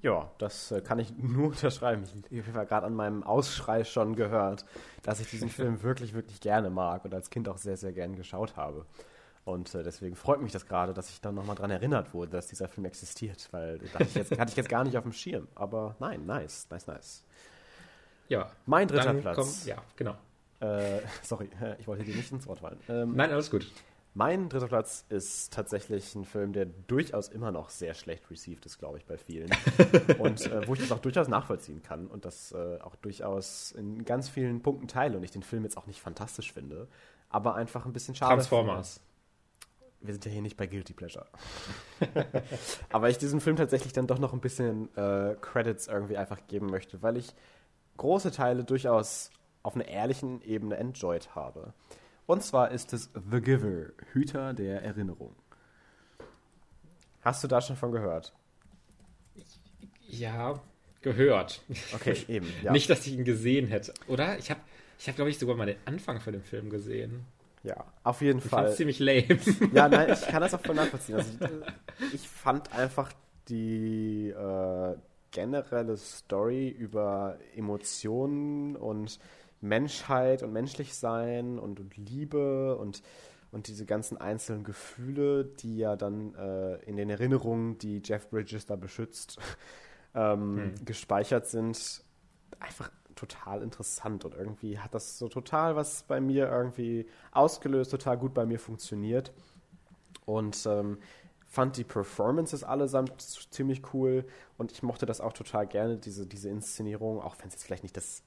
Ja, das äh, kann ich nur unterschreiben. Ich, habe gerade an meinem Ausschrei schon gehört, dass ich diesen Film wirklich, wirklich gerne mag und als Kind auch sehr, sehr gern geschaut habe. Und äh, deswegen freut mich das gerade, dass ich dann nochmal daran erinnert wurde, dass dieser Film existiert, weil das jetzt, hatte ich jetzt gar nicht auf dem Schirm. Aber nein, nice, nice, nice. Ja. Mein dritter Platz. Komm, ja, genau. Äh, sorry, ich wollte dir nicht ins Wort fallen. Ähm, nein, alles gut. Mein dritter Platz ist tatsächlich ein Film, der durchaus immer noch sehr schlecht received ist, glaube ich, bei vielen. und äh, wo ich das auch durchaus nachvollziehen kann und das äh, auch durchaus in ganz vielen Punkten teile und ich den Film jetzt auch nicht fantastisch finde, aber einfach ein bisschen schade. Transformers. Wir sind ja hier nicht bei Guilty Pleasure. Aber ich diesem Film tatsächlich dann doch noch ein bisschen äh, Credits irgendwie einfach geben möchte, weil ich große Teile durchaus auf einer ehrlichen Ebene enjoyed habe. Und zwar ist es The Giver, Hüter der Erinnerung. Hast du da schon von gehört? Ja, gehört. Okay, eben. Ja. Nicht, dass ich ihn gesehen hätte. Oder? Ich habe, ich hab, glaube ich, sogar mal den Anfang von dem Film gesehen. Ja, auf jeden ich Fall. ziemlich lame. Ja, nein, ich kann das auch voll nachvollziehen. Also ich, ich fand einfach die äh, generelle Story über Emotionen und Menschheit und Menschlichsein und, und Liebe und, und diese ganzen einzelnen Gefühle, die ja dann äh, in den Erinnerungen, die Jeff Bridges da beschützt, ähm, hm. gespeichert sind, einfach total interessant. Und irgendwie hat das so total was bei mir irgendwie ausgelöst, total gut bei mir funktioniert. Und ähm, fand die Performances allesamt ziemlich cool. Und ich mochte das auch total gerne, diese, diese Inszenierung, auch wenn es jetzt vielleicht nicht das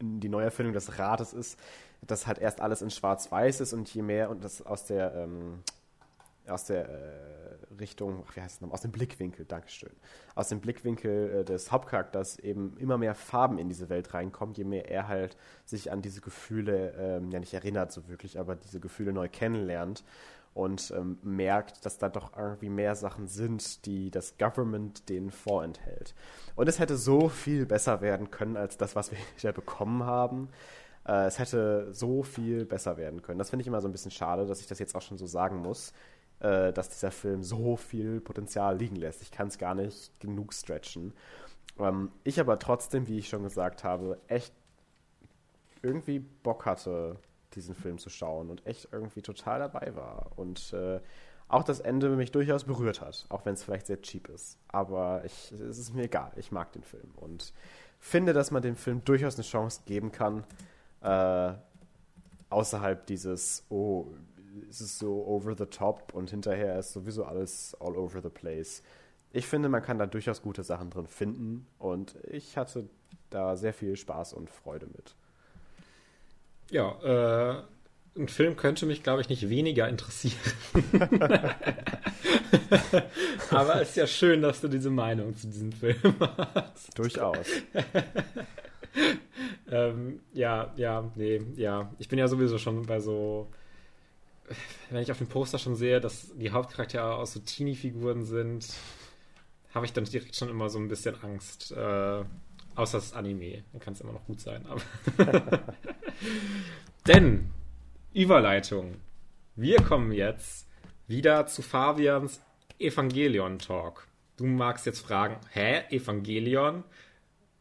die Neuerfindung des Rates ist, dass halt erst alles in Schwarz-Weiß ist und je mehr und das aus der ähm, aus der äh, Richtung, ach, wie heißt es nochmal, aus dem Blickwinkel, Dankeschön, aus dem Blickwinkel äh, des Hauptcharakters eben immer mehr Farben in diese Welt reinkommen, je mehr er halt sich an diese Gefühle, ähm, ja nicht erinnert so wirklich, aber diese Gefühle neu kennenlernt und ähm, merkt, dass da doch irgendwie mehr Sachen sind, die das Government denen vorenthält. Und es hätte so viel besser werden können als das, was wir ja bekommen haben. Äh, es hätte so viel besser werden können. Das finde ich immer so ein bisschen schade, dass ich das jetzt auch schon so sagen muss äh, dass dieser Film so viel Potenzial liegen lässt. Ich kann es gar nicht genug stretchen. Ähm, ich aber trotzdem, wie ich schon gesagt habe, echt irgendwie Bock hatte, diesen Film zu schauen und echt irgendwie total dabei war. Und äh, auch das Ende mich durchaus berührt hat, auch wenn es vielleicht sehr cheap ist. Aber ich, es ist mir egal, ich mag den Film und finde, dass man dem Film durchaus eine Chance geben kann, äh, außerhalb dieses, oh, ist es so over the top und hinterher ist sowieso alles all over the place. Ich finde, man kann da durchaus gute Sachen drin finden und ich hatte da sehr viel Spaß und Freude mit. Ja, äh, ein Film könnte mich, glaube ich, nicht weniger interessieren. Aber es ist ja schön, dass du diese Meinung zu diesem Film hast. Durchaus. ähm, ja, ja, nee, ja. Ich bin ja sowieso schon bei so wenn ich auf dem Poster schon sehe, dass die Hauptcharaktere aus so Teenie-Figuren sind, habe ich dann direkt schon immer so ein bisschen Angst. Äh, außer das Anime. Dann kann es immer noch gut sein. Denn, Überleitung. Wir kommen jetzt wieder zu Fabians Evangelion-Talk. Du magst jetzt fragen, hä, Evangelion?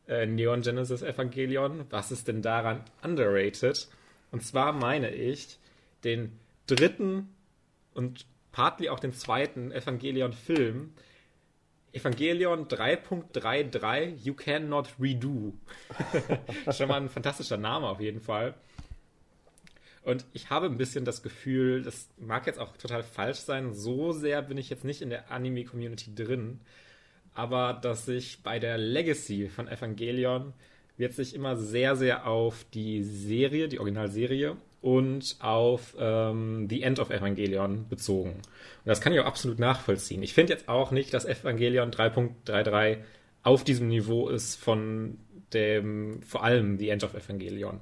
Äh, Neon Genesis Evangelion? Was ist denn daran underrated? Und zwar meine ich den dritten und partly auch den zweiten Evangelion-Film. Evangelion 3.33 You Cannot Redo. Schon mal ein fantastischer Name auf jeden Fall. Und ich habe ein bisschen das Gefühl, das mag jetzt auch total falsch sein, so sehr bin ich jetzt nicht in der Anime-Community drin, aber dass sich bei der Legacy von Evangelion wird sich immer sehr, sehr auf die Serie, die Originalserie und auf ähm, The End of Evangelion bezogen. Und das kann ich auch absolut nachvollziehen. Ich finde jetzt auch nicht, dass Evangelion 3.33 auf diesem Niveau ist von dem, vor allem The End of Evangelion.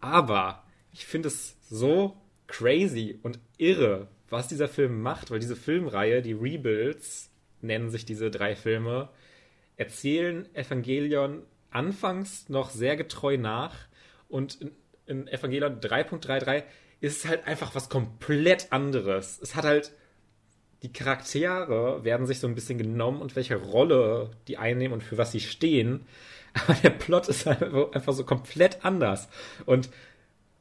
Aber ich finde es so crazy und irre, was dieser Film macht, weil diese Filmreihe, die Rebuilds, nennen sich diese drei Filme, erzählen Evangelion anfangs noch sehr getreu nach und in, Evangelion 3.33 ist es halt einfach was komplett anderes. Es hat halt die Charaktere werden sich so ein bisschen genommen und welche Rolle die einnehmen und für was sie stehen. Aber der Plot ist einfach so komplett anders. Und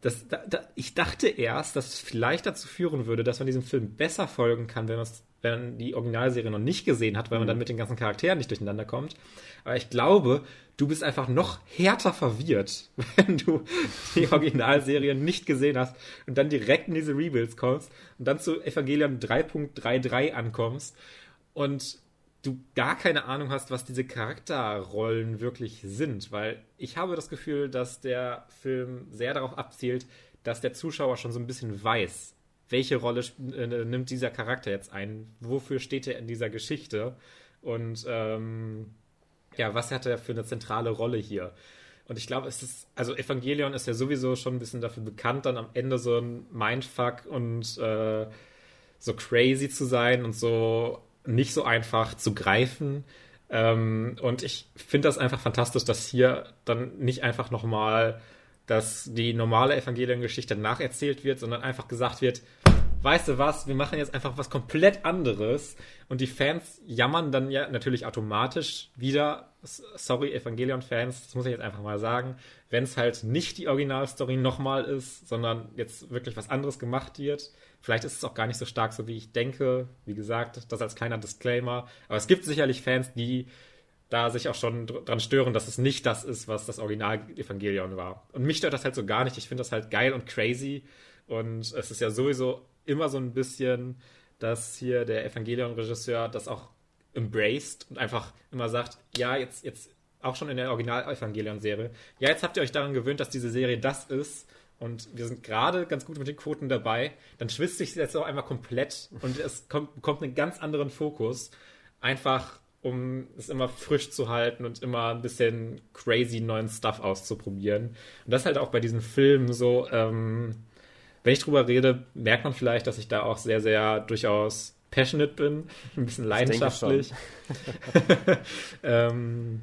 das, da, da, ich dachte erst, dass es vielleicht dazu führen würde, dass man diesem Film besser folgen kann, wenn, wenn man die Originalserie noch nicht gesehen hat, weil man mhm. dann mit den ganzen Charakteren nicht durcheinander kommt. Aber ich glaube, du bist einfach noch härter verwirrt, wenn du die Originalserie nicht gesehen hast und dann direkt in diese Rebuilds kommst und dann zu Evangelion 3.33 ankommst und du gar keine Ahnung hast, was diese Charakterrollen wirklich sind, weil ich habe das Gefühl, dass der Film sehr darauf abzielt, dass der Zuschauer schon so ein bisschen weiß, welche Rolle äh, nimmt dieser Charakter jetzt ein, wofür steht er in dieser Geschichte und ähm, ja, was hat er für eine zentrale Rolle hier? Und ich glaube, es ist, also Evangelion ist ja sowieso schon ein bisschen dafür bekannt, dann am Ende so ein Mindfuck und äh, so crazy zu sein und so nicht so einfach zu greifen. Ähm, und ich finde das einfach fantastisch, dass hier dann nicht einfach nochmal, dass die normale Evangeliengeschichte nacherzählt wird, sondern einfach gesagt wird, weißt du was, wir machen jetzt einfach was komplett anderes. Und die Fans jammern dann ja natürlich automatisch wieder, sorry, Evangelion-Fans, das muss ich jetzt einfach mal sagen, wenn es halt nicht die Originalstory nochmal ist, sondern jetzt wirklich was anderes gemacht wird. Vielleicht ist es auch gar nicht so stark, so wie ich denke. Wie gesagt, das als kleiner Disclaimer. Aber es gibt sicherlich Fans, die da sich auch schon dran stören, dass es nicht das ist, was das Original-Evangelion war. Und mich stört das halt so gar nicht. Ich finde das halt geil und crazy. Und es ist ja sowieso immer so ein bisschen, dass hier der Evangelion-Regisseur das auch embraced und einfach immer sagt, ja, jetzt, jetzt auch schon in der Original-Evangelion-Serie, ja, jetzt habt ihr euch daran gewöhnt, dass diese Serie das ist und wir sind gerade ganz gut mit den Quoten dabei, dann schwitzt sich jetzt auch einmal komplett und es kommt, bekommt einen ganz anderen Fokus. Einfach, um es immer frisch zu halten und immer ein bisschen crazy neuen Stuff auszuprobieren. Und das halt auch bei diesen Filmen so, ähm, wenn ich drüber rede, merkt man vielleicht, dass ich da auch sehr, sehr durchaus passionate bin, ein bisschen leidenschaftlich. ähm,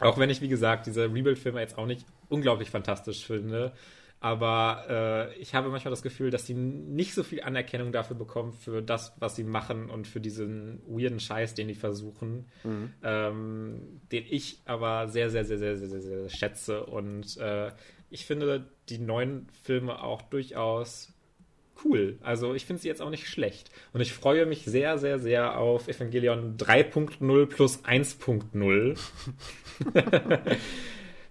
auch wenn ich, wie gesagt, diese Rebuild-Filme jetzt auch nicht unglaublich fantastisch finde, aber äh, ich habe manchmal das Gefühl, dass sie nicht so viel Anerkennung dafür bekommen, für das, was sie machen und für diesen weirden Scheiß, den die versuchen, mhm. ähm, den ich aber sehr, sehr, sehr, sehr, sehr, sehr, sehr schätze. Und äh, ich finde die neuen Filme auch durchaus cool. Also ich finde sie jetzt auch nicht schlecht. Und ich freue mich sehr, sehr, sehr auf Evangelion 3.0 plus 1.0.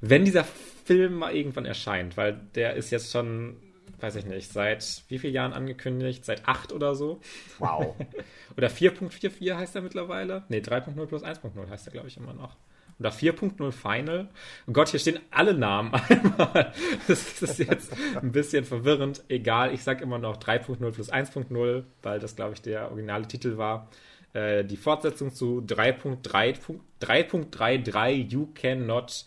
Wenn dieser Film mal irgendwann erscheint, weil der ist jetzt schon, weiß ich nicht, seit wie vielen Jahren angekündigt? Seit acht oder so. Wow. oder 4.44 heißt er mittlerweile. Ne, 3.0 plus 1.0 heißt er, glaube ich, immer noch. Oder 4.0 Final. Oh Gott, hier stehen alle Namen einmal. Das ist jetzt ein bisschen verwirrend. Egal, ich sage immer noch 3.0 plus 1.0, weil das, glaube ich, der originale Titel war. Äh, die Fortsetzung zu 3.33 You Cannot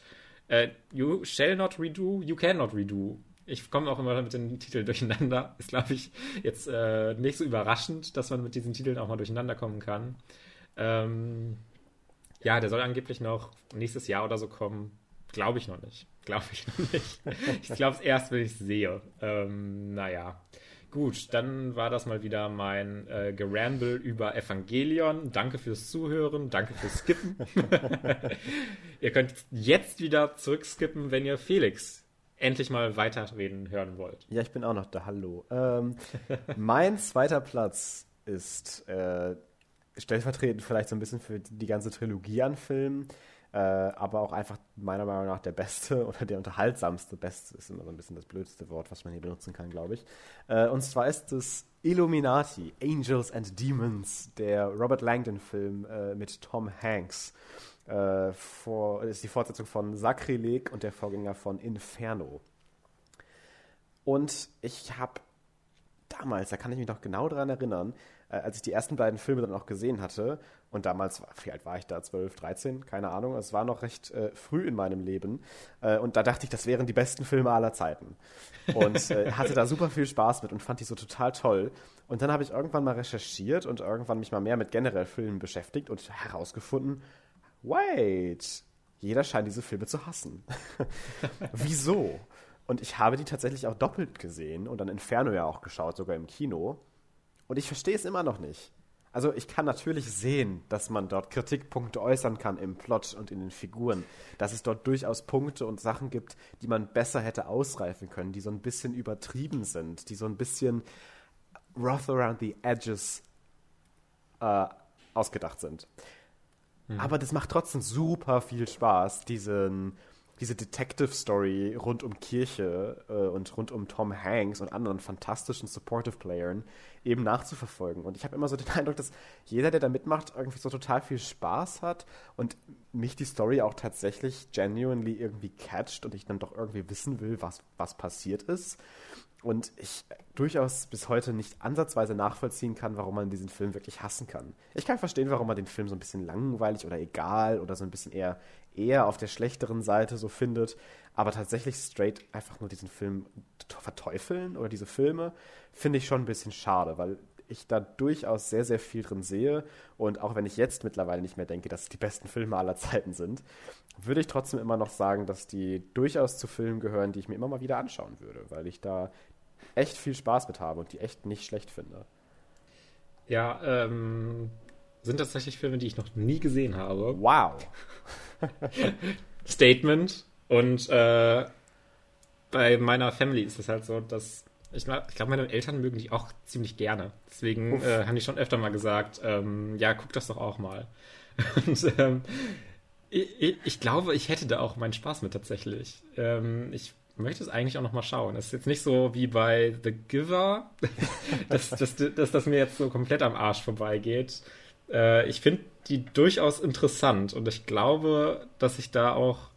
äh, you shall not redo, you cannot redo. Ich komme auch immer mit den Titeln durcheinander. Ist, glaube ich, jetzt äh, nicht so überraschend, dass man mit diesen Titeln auch mal durcheinander kommen kann. Ähm, ja, der soll angeblich noch nächstes Jahr oder so kommen. Glaube ich noch nicht. Glaube ich noch nicht. ich glaube es erst, wenn ich es sehe. Ähm, naja. Gut, dann war das mal wieder mein äh, Geramble über Evangelion. Danke fürs Zuhören, danke fürs Skippen. ihr könnt jetzt wieder zurückskippen, wenn ihr Felix endlich mal weiterreden hören wollt. Ja, ich bin auch noch da. Hallo. Ähm, mein zweiter Platz ist äh, stellvertretend vielleicht so ein bisschen für die ganze Trilogie an Filmen äh, aber auch einfach meiner Meinung nach der beste oder der unterhaltsamste, beste ist immer so ein bisschen das blödste Wort, was man hier benutzen kann, glaube ich. Äh, und zwar ist es Illuminati, Angels and Demons, der Robert Langdon-Film äh, mit Tom Hanks. Äh, vor, ist die Fortsetzung von Sakrileg und der Vorgänger von Inferno. Und ich habe damals, da kann ich mich noch genau daran erinnern, als ich die ersten beiden Filme dann auch gesehen hatte, und damals, wie alt war ich da? 12, 13? Keine Ahnung. Es war noch recht äh, früh in meinem Leben. Äh, und da dachte ich, das wären die besten Filme aller Zeiten. Und äh, hatte da super viel Spaß mit und fand die so total toll. Und dann habe ich irgendwann mal recherchiert und irgendwann mich mal mehr mit generell Filmen beschäftigt und herausgefunden, wait, jeder scheint diese Filme zu hassen. Wieso? Und ich habe die tatsächlich auch doppelt gesehen und dann Inferno ja auch geschaut, sogar im Kino. Und ich verstehe es immer noch nicht. Also ich kann natürlich sehen, dass man dort Kritikpunkte äußern kann im Plot und in den Figuren, dass es dort durchaus Punkte und Sachen gibt, die man besser hätte ausreifen können, die so ein bisschen übertrieben sind, die so ein bisschen rough around the edges äh, ausgedacht sind. Mhm. Aber das macht trotzdem super viel Spaß, diesen diese Detective Story rund um Kirche äh, und rund um Tom Hanks und anderen fantastischen Supportive Playern eben nachzuverfolgen. Und ich habe immer so den Eindruck, dass jeder, der da mitmacht, irgendwie so total viel Spaß hat und mich die Story auch tatsächlich genuinely irgendwie catcht und ich dann doch irgendwie wissen will, was, was passiert ist. Und ich durchaus bis heute nicht ansatzweise nachvollziehen kann, warum man diesen Film wirklich hassen kann. Ich kann verstehen, warum man den Film so ein bisschen langweilig oder egal oder so ein bisschen eher, eher auf der schlechteren Seite so findet. Aber tatsächlich straight einfach nur diesen Film verteufeln oder diese Filme, finde ich schon ein bisschen schade, weil ich da durchaus sehr, sehr viel drin sehe. Und auch wenn ich jetzt mittlerweile nicht mehr denke, dass es die besten Filme aller Zeiten sind, würde ich trotzdem immer noch sagen, dass die durchaus zu Filmen gehören, die ich mir immer mal wieder anschauen würde, weil ich da echt viel Spaß mit habe und die echt nicht schlecht finde. Ja, ähm, sind tatsächlich Filme, die ich noch nie gesehen habe. Wow. Statement. Und äh, bei meiner Family ist es halt so, dass ich, ich glaube, meine Eltern mögen die auch ziemlich gerne. Deswegen äh, haben die schon öfter mal gesagt, ähm, ja, guck das doch auch mal. Und ähm, ich, ich, glaube, ich hätte da auch meinen Spaß mit tatsächlich. Ähm, ich möchte es eigentlich auch noch mal schauen. Es ist jetzt nicht so wie bei The Giver, dass, dass, dass, das mir jetzt so komplett am Arsch vorbeigeht. Äh, ich finde die durchaus interessant und ich glaube, dass ich da auch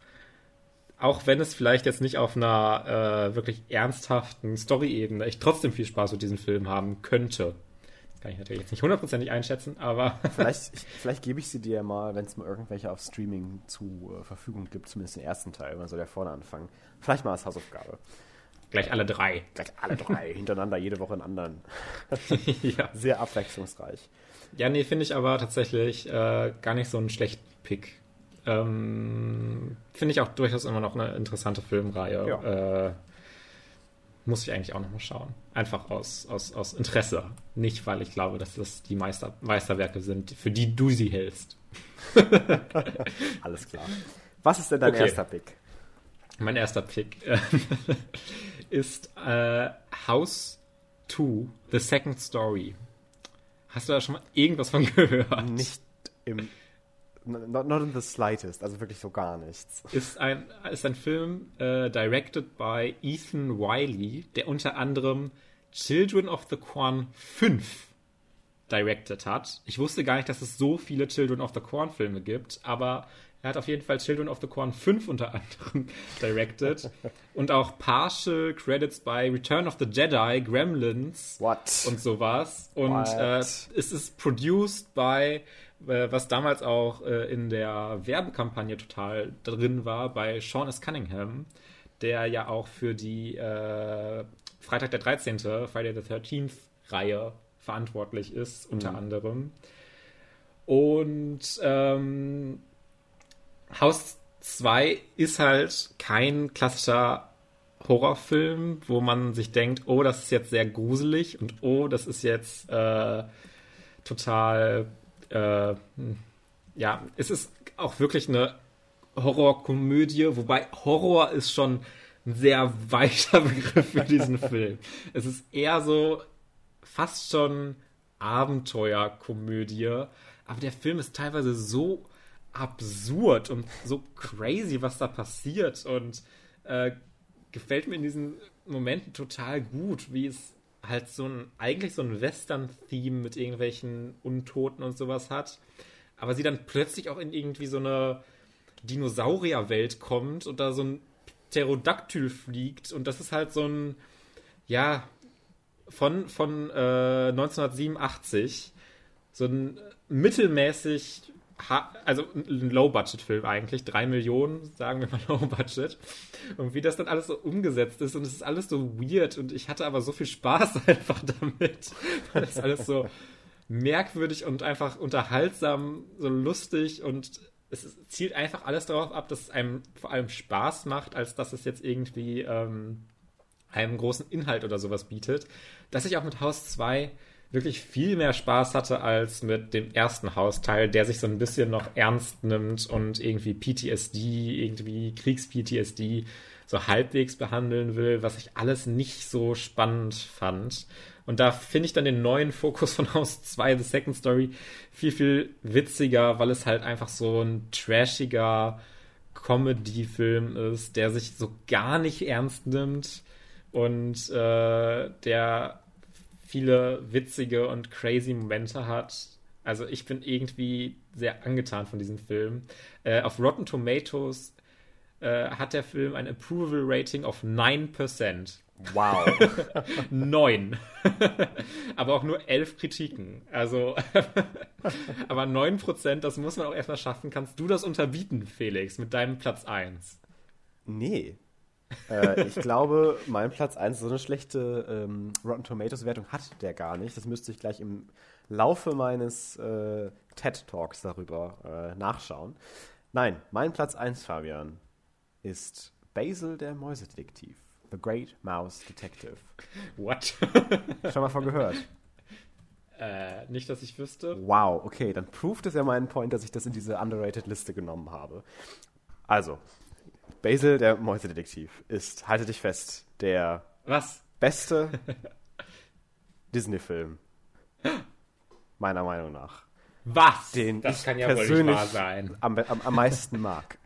auch wenn es vielleicht jetzt nicht auf einer äh, wirklich ernsthaften Story-Ebene, ich trotzdem viel Spaß mit diesem Film haben könnte. Das kann ich natürlich jetzt nicht hundertprozentig einschätzen, aber. vielleicht, vielleicht gebe ich sie dir mal, wenn es mal irgendwelche auf Streaming zu äh, Verfügung gibt, zumindest den ersten Teil, man soll ja vorne anfangen. Vielleicht mal als Hausaufgabe. Gleich alle drei. Gleich alle drei, hintereinander, jede Woche einen anderen. ja. Sehr abwechslungsreich. Ja, nee, finde ich aber tatsächlich äh, gar nicht so einen schlechten Pick. Ähm, Finde ich auch durchaus immer noch eine interessante Filmreihe. Ja. Äh, muss ich eigentlich auch nochmal schauen. Einfach aus, aus, aus Interesse. Nicht, weil ich glaube, dass das die Meister, Meisterwerke sind, für die du sie hältst. Alles klar. Was ist denn dein okay. erster Pick? Mein erster Pick äh, ist äh, House 2, The Second Story. Hast du da schon mal irgendwas von gehört? Nicht im Not, not in the slightest, also wirklich so gar nichts. Ist ein, ist ein Film äh, directed by Ethan Wiley, der unter anderem Children of the Corn 5 directed hat. Ich wusste gar nicht, dass es so viele Children of the Corn Filme gibt, aber er hat auf jeden Fall Children of the Corn 5 unter anderem directed und auch partial Credits bei Return of the Jedi, Gremlins What? und sowas. Und äh, es ist produced by was damals auch äh, in der Werbekampagne total drin war bei Sean S. Cunningham, der ja auch für die äh, Freitag der 13., Friday the 13th Reihe verantwortlich ist, unter mhm. anderem. Und ähm, Haus 2 ist halt kein klassischer Horrorfilm, wo man sich denkt, oh, das ist jetzt sehr gruselig und oh, das ist jetzt äh, total äh, ja, es ist auch wirklich eine Horrorkomödie, wobei Horror ist schon ein sehr weicher Begriff für diesen Film. Es ist eher so fast schon Abenteuerkomödie, aber der Film ist teilweise so absurd und so crazy, was da passiert und äh, gefällt mir in diesen Momenten total gut, wie es halt so ein, eigentlich so ein Western-Theme mit irgendwelchen Untoten und sowas hat, aber sie dann plötzlich auch in irgendwie so eine Dinosaurierwelt kommt und da so ein Pterodaktyl fliegt und das ist halt so ein, ja, von, von äh, 1987. So ein mittelmäßig, also ein Low-Budget-Film eigentlich, drei Millionen, sagen wir mal Low-Budget. Und wie das dann alles so umgesetzt ist und es ist alles so weird und ich hatte aber so viel Spaß einfach damit, weil das alles so merkwürdig und einfach unterhaltsam, so lustig und es zielt einfach alles darauf ab, dass es einem vor allem Spaß macht, als dass es jetzt irgendwie ähm, einem großen Inhalt oder sowas bietet. Dass ich auch mit Haus 2 wirklich viel mehr Spaß hatte als mit dem ersten Hausteil, der sich so ein bisschen noch ernst nimmt und irgendwie PTSD, irgendwie Kriegs-PTSD so halbwegs behandeln will, was ich alles nicht so spannend fand. Und da finde ich dann den neuen Fokus von Haus 2, The Second Story, viel, viel witziger, weil es halt einfach so ein trashiger Comedy-Film ist, der sich so gar nicht ernst nimmt und äh, der viele witzige und crazy Momente hat. Also ich bin irgendwie sehr angetan von diesem Film. Äh, auf Rotten Tomatoes äh, hat der Film ein Approval Rating of 9%. Wow. Neun. aber auch nur elf Kritiken. Also, aber neun Prozent, das muss man auch erstmal schaffen. Kannst du das unterbieten, Felix, mit deinem Platz 1? Nee. Äh, ich glaube, mein Platz 1, so eine schlechte ähm, Rotten Tomatoes Wertung hat der gar nicht. Das müsste ich gleich im Laufe meines äh, TED Talks darüber äh, nachschauen. Nein, mein Platz 1, Fabian, ist Basil der Mäusedetektiv. The Great Mouse Detective. What? Schon mal von gehört? Äh, nicht, dass ich wüsste. Wow, okay, dann proved es ja meinen Point, dass ich das in diese underrated Liste genommen habe. Also, Basil, der Mäusedetektiv, ist, halte dich fest, der Was? beste Disney-Film. Meiner Meinung nach. Was? Den das ich kann ja persönlich wohl nicht wahr sein. Am, am, am meisten mag.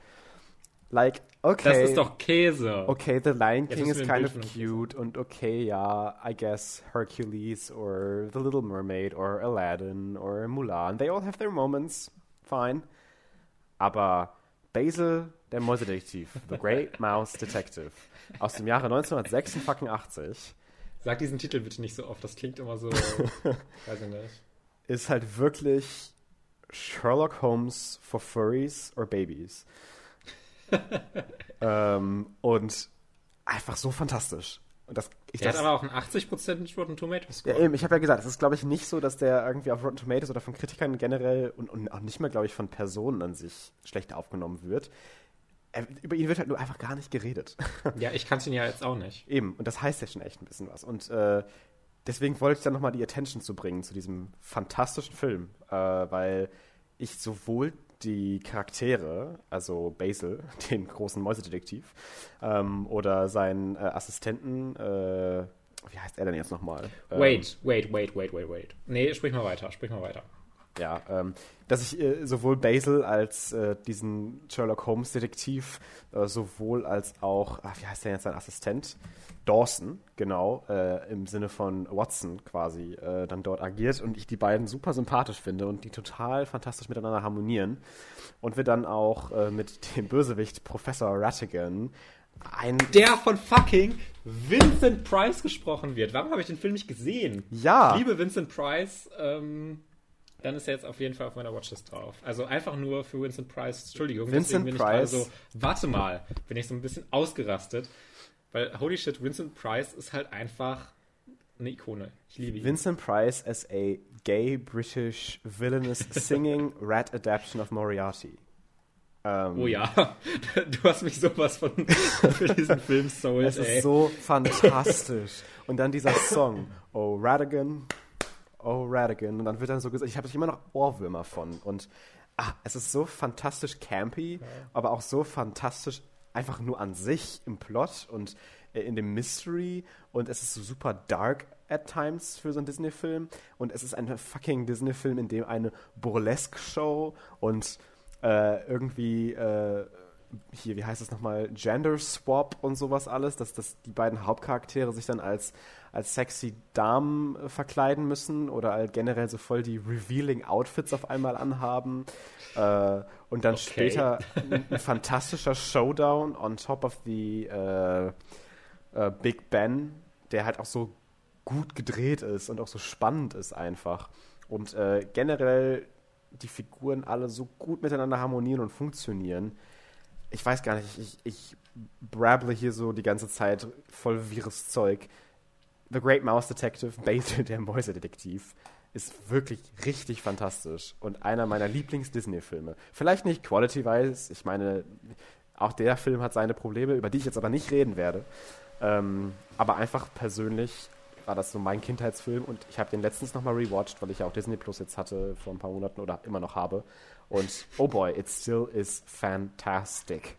Like, okay. Das ist doch Käse. Okay, The Lion King is kind of cute und okay, ja, I guess Hercules or The Little Mermaid or Aladdin or Mulan, they all have their moments, fine. Aber Basil, der Mäusedetektiv, The Great Mouse Detective, aus dem Jahre 1986. Sag diesen Titel bitte nicht so oft, das klingt immer so, weiß ich nicht. Ist halt wirklich Sherlock Holmes for Furries or Babies. ähm, und einfach so fantastisch. Und das, ich der das, hat aber auch einen 80% Rotten Tomatoes Score. Ja, eben, ich habe ja gesagt, es ist, glaube ich, nicht so, dass der irgendwie auf Rotten Tomatoes oder von Kritikern generell und, und auch nicht mehr, glaube ich, von Personen an sich schlecht aufgenommen wird. Er, über ihn wird halt nur einfach gar nicht geredet. Ja, ich kann es ihn ja jetzt auch nicht. Eben, und das heißt ja schon echt ein bisschen was. Und äh, deswegen wollte ich dann nochmal die Attention zu bringen zu diesem fantastischen Film, äh, weil ich sowohl die Charaktere, also Basil, den großen Mäusedetektiv, ähm, oder seinen äh, Assistenten, äh, wie heißt er denn jetzt nochmal? Ähm, wait, wait, wait, wait, wait, wait. Nee, sprich mal weiter, sprich mal weiter. Ja, ähm, dass ich äh, sowohl Basil als äh, diesen Sherlock Holmes Detektiv, äh, sowohl als auch, ach, wie heißt der jetzt sein Assistent? Dawson, genau, äh, im Sinne von Watson quasi, äh, dann dort agiert und ich die beiden super sympathisch finde und die total fantastisch miteinander harmonieren. Und wir dann auch äh, mit dem Bösewicht Professor Rattigan ein. Der von fucking Vincent Price gesprochen wird. Warum habe ich den Film nicht gesehen? Ja. Ich liebe Vincent Price. Ähm, dann ist er jetzt auf jeden Fall auf meiner Watchlist drauf. Also einfach nur für Vincent Price. Entschuldigung. Vincent Price. So, warte mal, bin ich so ein bisschen ausgerastet. Weil, holy shit, Vincent Price ist halt einfach eine Ikone. Ich liebe ihn. Vincent Price as a gay British villainous singing rat adaptation of Moriarty. Ähm, oh ja, du hast mich sowas von für diesen Film sold. Es ist so fantastisch. Und dann dieser Song, Oh Radigan, Oh Radigan. Und dann wird dann so gesagt, ich habe immer noch Ohrwürmer von. Und ah, es ist so fantastisch campy, ja. aber auch so fantastisch einfach nur an sich im Plot und äh, in dem Mystery und es ist so super dark at times für so einen Disney-Film und es ist ein fucking Disney-Film, in dem eine Burlesque-Show und äh, irgendwie äh, hier, wie heißt es nochmal, Gender Swap und sowas alles, dass, dass die beiden Hauptcharaktere sich dann als, als sexy Damen äh, verkleiden müssen oder halt generell so voll die revealing Outfits auf einmal anhaben. Äh, und dann okay. später ein, fantastischer Showdown on top of the äh, äh Big Ben der halt auch so gut gedreht ist und auch so spannend ist einfach. Und äh, generell die Figuren alle so gut miteinander harmonieren und funktionieren. Ich weiß gar nicht, ich, ich brabble hier so die ganze Zeit voll wirres Zeug. The Great Mouse Detective, Basil, der Mäusedetektiv, ist wirklich richtig fantastisch und einer meiner Lieblings-Disney-Filme. Vielleicht nicht quality-wise, ich meine, auch der Film hat seine Probleme, über die ich jetzt aber nicht reden werde. Ähm, aber einfach persönlich war das so mein Kindheitsfilm und ich habe den letztens nochmal rewatcht, weil ich ja auch Disney Plus jetzt hatte vor ein paar Monaten oder immer noch habe. Und oh boy, it still is fantastic.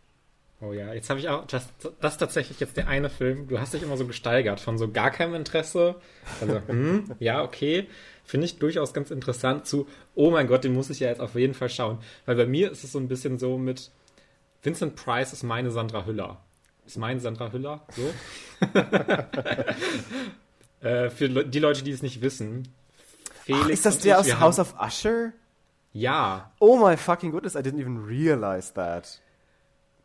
Oh ja, jetzt habe ich auch, das, das ist tatsächlich jetzt der eine Film, du hast dich immer so gesteigert von so gar keinem Interesse, also, hm, ja, okay, finde ich durchaus ganz interessant zu, oh mein Gott, den muss ich ja jetzt auf jeden Fall schauen. Weil bei mir ist es so ein bisschen so mit, Vincent Price ist meine Sandra Hüller. Ist meine Sandra Hüller, so. Äh, für die Leute, die es nicht wissen. Felix Ach, ist das der aus House of Usher? Ja. Oh my fucking goodness, I didn't even realize that.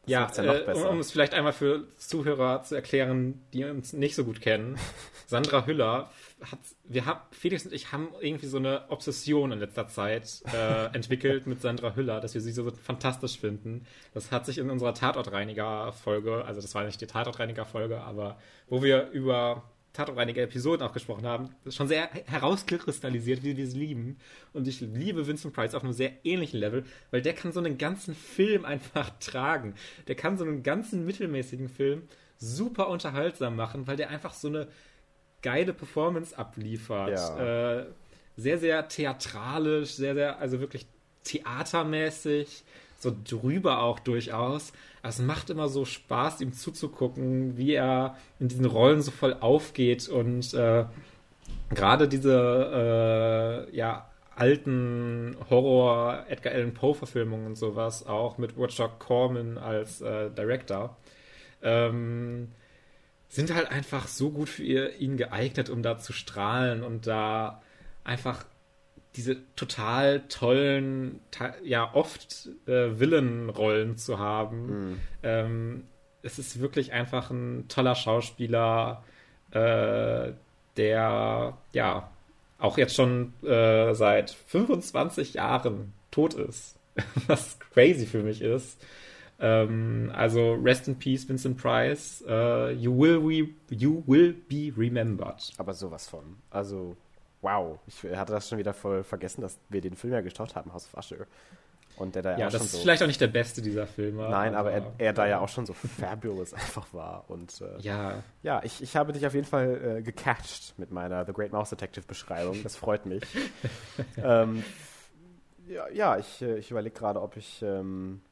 Ja, ja äh, um, um, es vielleicht einmal für Zuhörer zu erklären, die uns nicht so gut kennen. Sandra Hüller hat, wir haben, Felix und ich haben irgendwie so eine Obsession in letzter Zeit äh, entwickelt mit Sandra Hüller, dass wir sie so fantastisch finden. Das hat sich in unserer Tatortreiniger-Folge, also das war nicht die Tatortreiniger-Folge, aber wo wir über Tatort einige Episoden auch gesprochen haben, ist schon sehr herauskristallisiert, wie wir es lieben. Und ich liebe Vincent Price auf einem sehr ähnlichen Level, weil der kann so einen ganzen Film einfach tragen. Der kann so einen ganzen mittelmäßigen Film super unterhaltsam machen, weil der einfach so eine geile Performance abliefert. Ja. Äh, sehr, sehr theatralisch, sehr, sehr, also wirklich theatermäßig, so drüber auch durchaus. Also es macht immer so Spaß, ihm zuzugucken, wie er in diesen Rollen so voll aufgeht und äh, gerade diese äh, ja, alten Horror Edgar Allan Poe Verfilmungen und sowas, auch mit Roger Corman als äh, Director, ähm, sind halt einfach so gut für ihn geeignet, um da zu strahlen und da einfach diese total tollen, ja oft äh, Villenrollen zu haben. Mhm. Ähm, es ist wirklich einfach ein toller Schauspieler, äh, der ja auch jetzt schon äh, seit 25 Jahren tot ist, was crazy für mich ist. Ähm, also Rest in Peace, Vincent Price. Uh, you will we, you will be remembered. Aber sowas von. Also wow, ich hatte das schon wieder voll vergessen, dass wir den Film ja geschaut haben, House of Usher. Und der da ja, ja auch das schon ist so, vielleicht auch nicht der beste dieser Filme. Nein, aber, aber er, er, da ja auch schon so fabulous einfach war. Und äh, ja, ja ich, ich habe dich auf jeden Fall äh, gecatcht mit meiner The Great Mouse Detective Beschreibung. Das freut mich. ähm, ja, ja, ich, äh, ich überlege gerade, ob ich. Ähm,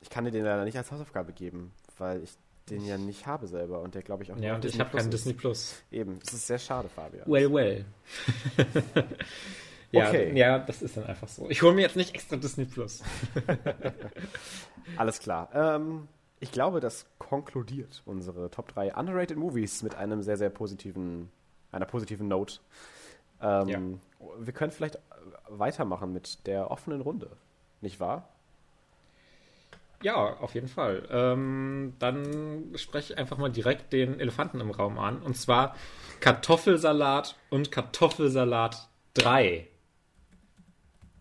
ich kann dir den leider nicht als Hausaufgabe geben, weil ich den ja nicht habe selber und der glaube ich auch nicht. Ja, und ich habe keinen Disney Plus. Eben, das ist sehr schade, Fabian. Well, well. ja, okay. ja, das ist dann einfach so. Ich hole mir jetzt nicht extra Disney Plus. Alles klar. Ähm, ich glaube, das konkludiert unsere Top 3 Underrated Movies mit einem sehr, sehr positiven, einer positiven Note. Ähm, ja. Wir können vielleicht weitermachen mit der offenen Runde, nicht wahr? Ja, auf jeden Fall. Ähm, dann spreche ich einfach mal direkt den Elefanten im Raum an. Und zwar Kartoffelsalat und Kartoffelsalat 3.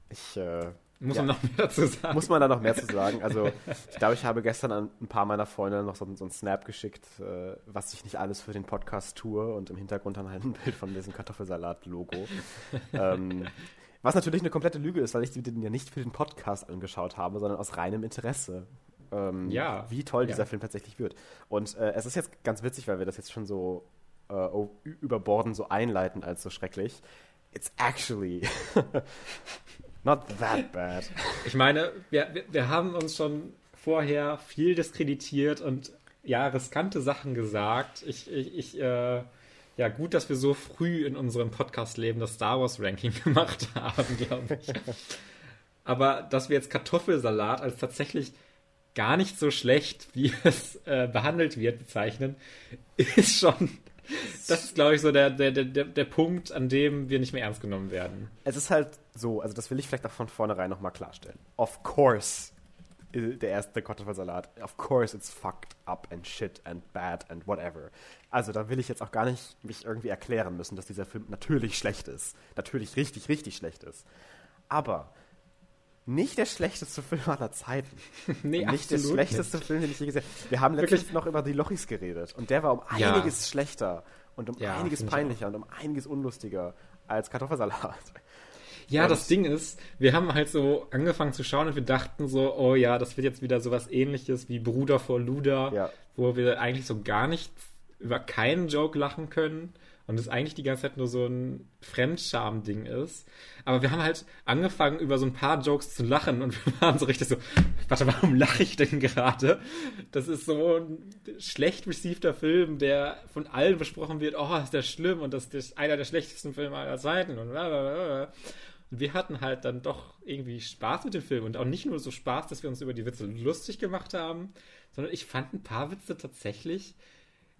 Ich äh, muss ja. man noch mehr dazu sagen? Muss man da noch mehr zu sagen? Also, ich glaube, ich habe gestern an ein paar meiner Freunde noch so, so einen Snap geschickt, äh, was ich nicht alles für den Podcast tue und im Hintergrund dann halt ein Bild von diesem Kartoffelsalat-Logo. ähm, was natürlich eine komplette Lüge ist, weil ich den ja nicht für den Podcast angeschaut habe, sondern aus reinem Interesse. Ähm, ja. Wie toll dieser Film tatsächlich wird. Und äh, es ist jetzt ganz witzig, weil wir das jetzt schon so äh, überborden, so einleiten als so schrecklich. It's actually not that bad. Ich meine, wir, wir, wir haben uns schon vorher viel diskreditiert und ja, riskante Sachen gesagt. Ich, ich, ich äh, ja, gut, dass wir so früh in unserem Podcast-Leben das Star Wars-Ranking gemacht haben, glaube ich. Aber dass wir jetzt Kartoffelsalat als tatsächlich gar nicht so schlecht, wie es äh, behandelt wird, bezeichnen, ist schon. Das ist, glaube ich, so der, der, der, der Punkt, an dem wir nicht mehr ernst genommen werden. Es ist halt so, also das will ich vielleicht auch von vornherein nochmal klarstellen. Of course der erste Kartoffelsalat. Of course it's fucked up and shit and bad and whatever. Also da will ich jetzt auch gar nicht mich irgendwie erklären müssen, dass dieser Film natürlich schlecht ist. Natürlich richtig, richtig schlecht ist. Aber nicht der schlechteste Film aller Zeiten. nee, nicht der schlechteste nicht. Film, den ich je gesehen habe. Wir haben letztens Wirklich? noch über die Lochis geredet und der war um ja. einiges schlechter und um ja, einiges peinlicher und um einiges unlustiger als Kartoffelsalat. Ja, und das Ding ist, wir haben halt so angefangen zu schauen und wir dachten so, oh ja, das wird jetzt wieder so was ähnliches wie Bruder vor Luder, ja. wo wir eigentlich so gar nicht über keinen Joke lachen können und es eigentlich die ganze Zeit nur so ein Fremdscham-Ding ist. Aber wir haben halt angefangen, über so ein paar Jokes zu lachen und wir waren so richtig so, warte, warum lache ich denn gerade? Das ist so ein schlecht receiveder Film, der von allen besprochen wird, oh, ist der schlimm und das ist einer der schlechtesten Filme aller Zeiten und blablabla. Und wir hatten halt dann doch irgendwie Spaß mit dem Film und auch nicht nur so Spaß, dass wir uns über die Witze lustig gemacht haben, sondern ich fand ein paar Witze tatsächlich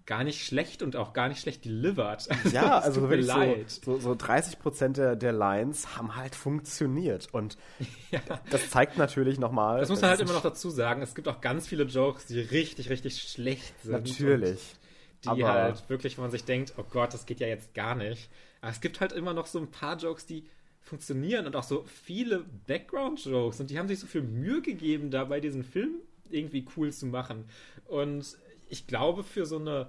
gar nicht schlecht und auch gar nicht schlecht delivered. Also, ja, also wirklich so, so, so 30 Prozent der, der Lines haben halt funktioniert und ja. das zeigt natürlich nochmal. Das muss man halt immer noch dazu sagen. Es gibt auch ganz viele Jokes, die richtig, richtig schlecht sind. Natürlich. Die Aber halt wirklich, wo man sich denkt, oh Gott, das geht ja jetzt gar nicht. Aber es gibt halt immer noch so ein paar Jokes, die funktionieren und auch so viele Background-Jokes und die haben sich so viel Mühe gegeben, dabei diesen Film irgendwie cool zu machen. Und ich glaube, für so eine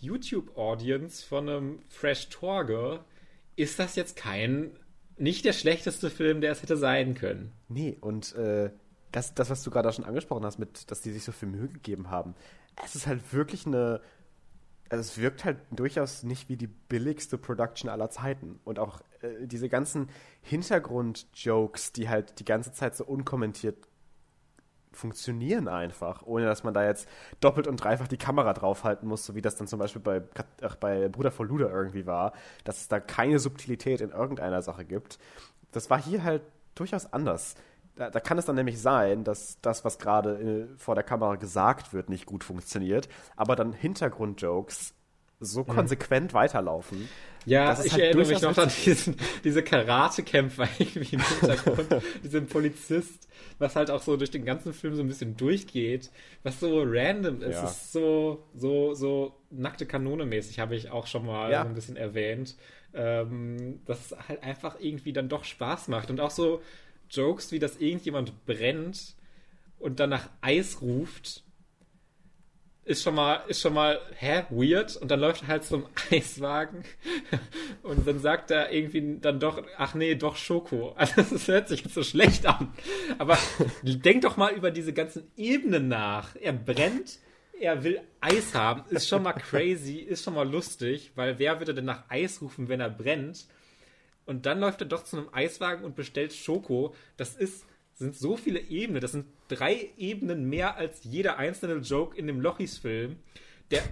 YouTube-Audience von einem Fresh Torge ist das jetzt kein, nicht der schlechteste Film, der es hätte sein können. Nee, und äh, das, das, was du gerade schon angesprochen hast, mit, dass die sich so viel Mühe gegeben haben, es ist halt wirklich eine. Also es wirkt halt durchaus nicht wie die billigste Production aller Zeiten. Und auch äh, diese ganzen Hintergrund-Jokes, die halt die ganze Zeit so unkommentiert funktionieren einfach, ohne dass man da jetzt doppelt und dreifach die Kamera draufhalten muss, so wie das dann zum Beispiel bei, ach, bei Bruder von Luder irgendwie war, dass es da keine Subtilität in irgendeiner Sache gibt. Das war hier halt durchaus anders. Da, da kann es dann nämlich sein, dass das, was gerade äh, vor der Kamera gesagt wird, nicht gut funktioniert, aber dann Hintergrundjokes so mhm. konsequent weiterlaufen. Ja, ich halt erinnere mich noch an diesen, diese Karatekämpfer irgendwie im Hintergrund, diesen Polizist, was halt auch so durch den ganzen Film so ein bisschen durchgeht, was so random ist. Ja. Ist so, so, so nackte Kanone mäßig, habe ich auch schon mal ja. ein bisschen erwähnt. Ähm, dass es halt einfach irgendwie dann doch Spaß macht. Und auch so Jokes, wie dass irgendjemand brennt und dann nach Eis ruft ist schon mal, ist schon mal, hä, weird. Und dann läuft er halt zum Eiswagen und dann sagt er irgendwie dann doch, ach nee, doch Schoko. Also das hört sich jetzt so schlecht an. Aber denk doch mal über diese ganzen Ebenen nach. Er brennt, er will Eis haben, ist schon mal crazy, ist schon mal lustig, weil wer würde denn nach Eis rufen, wenn er brennt? Und dann läuft er doch zu einem Eiswagen und bestellt Schoko. Das ist sind so viele Ebenen. Das sind drei Ebenen mehr als jeder einzelne Joke in dem Lochis-Film. Der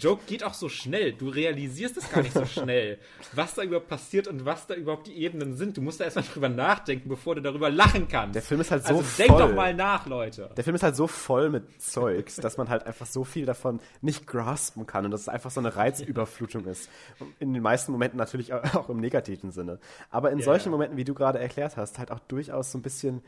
Joke geht auch so schnell. Du realisierst es gar nicht so schnell, was da überhaupt passiert und was da überhaupt die Ebenen sind. Du musst da erstmal drüber nachdenken, bevor du darüber lachen kannst. Der Film ist halt so also voll. denk doch mal nach, Leute. Der Film ist halt so voll mit Zeugs, dass man halt einfach so viel davon nicht graspen kann und dass es einfach so eine Reizüberflutung ist. In den meisten Momenten natürlich auch im negativen Sinne. Aber in yeah. solchen Momenten, wie du gerade erklärt hast, halt auch durchaus so ein bisschen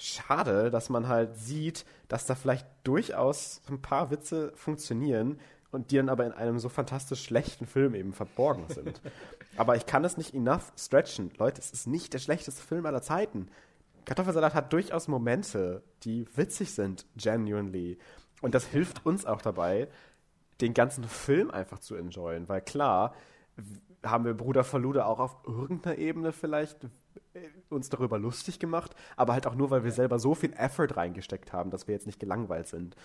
schade, dass man halt sieht, dass da vielleicht durchaus ein paar Witze funktionieren und die dann aber in einem so fantastisch schlechten Film eben verborgen sind. aber ich kann es nicht enough stretchen. Leute, es ist nicht der schlechteste Film aller Zeiten. Kartoffelsalat hat durchaus Momente, die witzig sind, genuinely. Und das hilft uns auch dabei, den ganzen Film einfach zu enjoyen. Weil klar, haben wir Bruder Verlude auch auf irgendeiner Ebene vielleicht uns darüber lustig gemacht, aber halt auch nur, weil wir selber so viel Effort reingesteckt haben, dass wir jetzt nicht gelangweilt sind.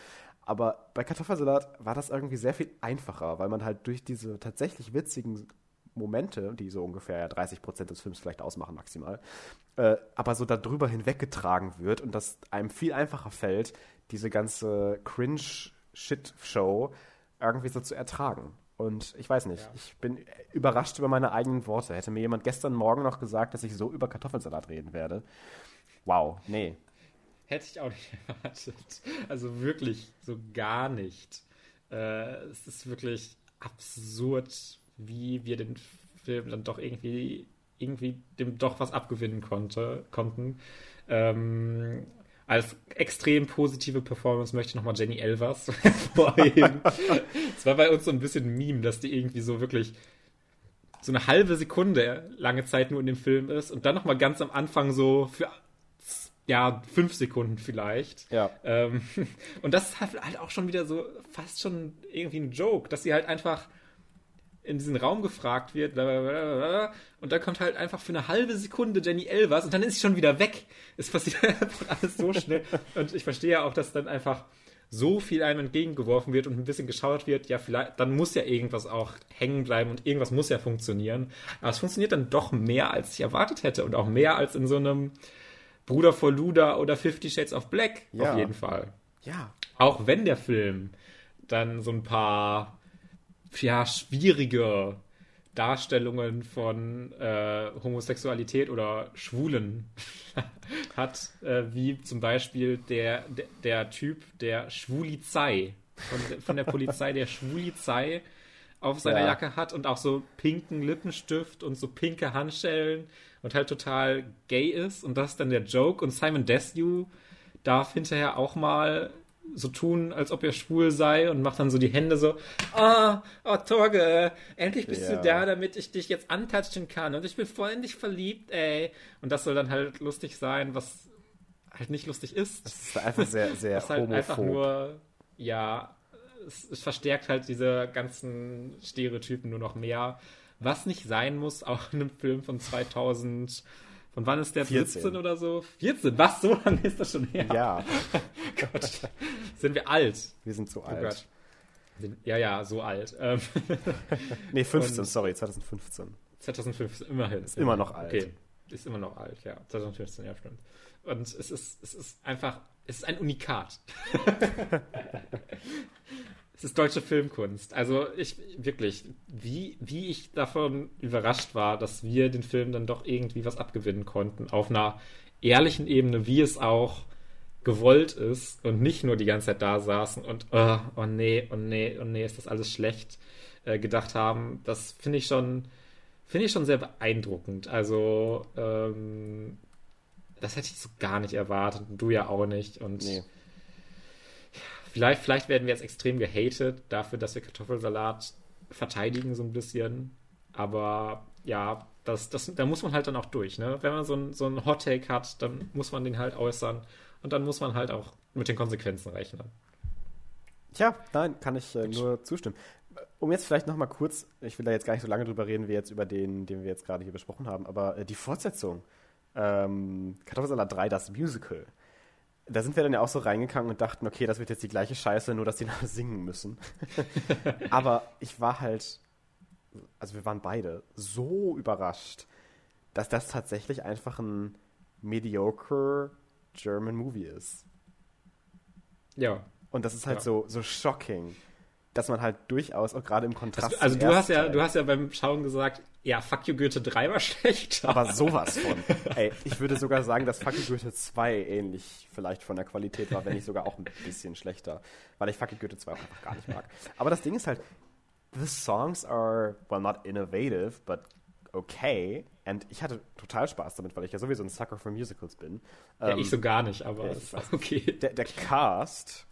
Aber bei Kartoffelsalat war das irgendwie sehr viel einfacher, weil man halt durch diese tatsächlich witzigen Momente, die so ungefähr ja 30 Prozent des Films vielleicht ausmachen maximal, äh, aber so darüber hinweggetragen wird und dass einem viel einfacher fällt, diese ganze Cringe-Shit-Show irgendwie so zu ertragen. Und ich weiß nicht, ja. ich bin überrascht über meine eigenen Worte. Hätte mir jemand gestern Morgen noch gesagt, dass ich so über Kartoffelsalat reden werde. Wow, nee. Hätte ich auch nicht erwartet. Also wirklich so gar nicht. Äh, es ist wirklich absurd, wie wir den Film dann doch irgendwie, irgendwie dem doch was abgewinnen konnte, konnten. Ähm, als extrem positive Performance möchte ich nochmal Jenny Elvers hervorheben. Es war bei uns so ein bisschen ein Meme, dass die irgendwie so wirklich so eine halbe Sekunde lange Zeit nur in dem Film ist und dann nochmal ganz am Anfang so für ja, fünf Sekunden vielleicht. Ja. Ähm, und das ist halt auch schon wieder so fast schon irgendwie ein Joke, dass sie halt einfach in diesen Raum gefragt wird, blablabla, und dann kommt halt einfach für eine halbe Sekunde Jenny Elvers und dann ist sie schon wieder weg. Es passiert einfach alles so schnell. Und ich verstehe ja auch, dass dann einfach so viel einem entgegengeworfen wird und ein bisschen geschaut wird, ja, vielleicht, dann muss ja irgendwas auch hängen bleiben und irgendwas muss ja funktionieren. Aber es funktioniert dann doch mehr, als ich erwartet hätte und auch mehr als in so einem Bruder vor Luda oder Fifty Shades of Black, ja. auf jeden Fall. Ja. Auch wenn der Film dann so ein paar, ja, schwierige Darstellungen von äh, Homosexualität oder Schwulen hat, äh, wie zum Beispiel der, der, der Typ der Schwulizei, von, von, der Polizei der Schwulizei auf seiner ja. Jacke hat und auch so pinken Lippenstift und so pinke Handschellen und halt total gay ist und das ist dann der Joke und Simon Desue darf hinterher auch mal so tun, als ob er schwul sei und macht dann so die Hände so, oh, oh Torge, endlich bist ja. du da, damit ich dich jetzt antatschen kann und ich bin voll in dich verliebt, ey. Und das soll dann halt lustig sein, was halt nicht lustig ist. Das ist einfach sehr, sehr das halt homophob. einfach nur, ja, es, es verstärkt halt diese ganzen Stereotypen nur noch mehr was nicht sein muss, auch in einem Film von 2000. Von wann ist der? 14. 17 oder so? 14? Was? So lange ist das schon her? Ja. Gott. Sind wir alt? Wir sind so oh alt. Gott. Ja, ja, so alt. Ähm, nee, 15, Und sorry, 2015. 2015, immerhin. Ist immer noch alt. Okay, ist immer noch alt, ja. 2015, ja, stimmt. Und es ist, es ist einfach, es ist ein Unikat. Es ist deutsche Filmkunst. Also ich wirklich, wie, wie ich davon überrascht war, dass wir den Film dann doch irgendwie was abgewinnen konnten. Auf einer ehrlichen Ebene, wie es auch gewollt ist und nicht nur die ganze Zeit da saßen und oh, oh nee, oh nee, oh nee, ist das alles schlecht äh, gedacht haben. Das finde ich schon, finde ich schon sehr beeindruckend. Also ähm, das hätte ich so gar nicht erwartet und du ja auch nicht. Und nee. Vielleicht, vielleicht werden wir jetzt extrem gehatet dafür, dass wir Kartoffelsalat verteidigen, so ein bisschen. Aber ja, das, das, da muss man halt dann auch durch. Ne? Wenn man so ein, so ein Hot Take hat, dann muss man den halt äußern. Und dann muss man halt auch mit den Konsequenzen rechnen. Tja, nein, kann ich äh, nur zustimmen. Um jetzt vielleicht nochmal kurz, ich will da jetzt gar nicht so lange drüber reden, wie jetzt über den, den wir jetzt gerade hier besprochen haben, aber äh, die Fortsetzung, ähm, Kartoffelsalat 3, das Musical, da sind wir dann ja auch so reingegangen und dachten, okay, das wird jetzt die gleiche Scheiße, nur dass die noch singen müssen. Aber ich war halt, also wir waren beide so überrascht, dass das tatsächlich einfach ein mediocre German Movie ist. Ja. Und das ist halt ja. so, so shocking dass man halt durchaus auch gerade im Kontrast. Also, also du hast ja, du hast ja beim Schauen gesagt, ja, Fuck You Goethe 3 war schlecht. Aber sowas von. Ey, ich würde sogar sagen, dass Fuck You Goethe 2 ähnlich vielleicht von der Qualität war, wenn nicht sogar auch ein bisschen schlechter. Weil ich Fuck You Goethe 2 auch einfach gar nicht mag. Aber das Ding ist halt, the songs are, well, not innovative, but okay. Und ich hatte total Spaß damit, weil ich ja sowieso ein Sucker for Musicals bin. Ja, ähm, ich so gar nicht, aber ja, okay. Der, der Cast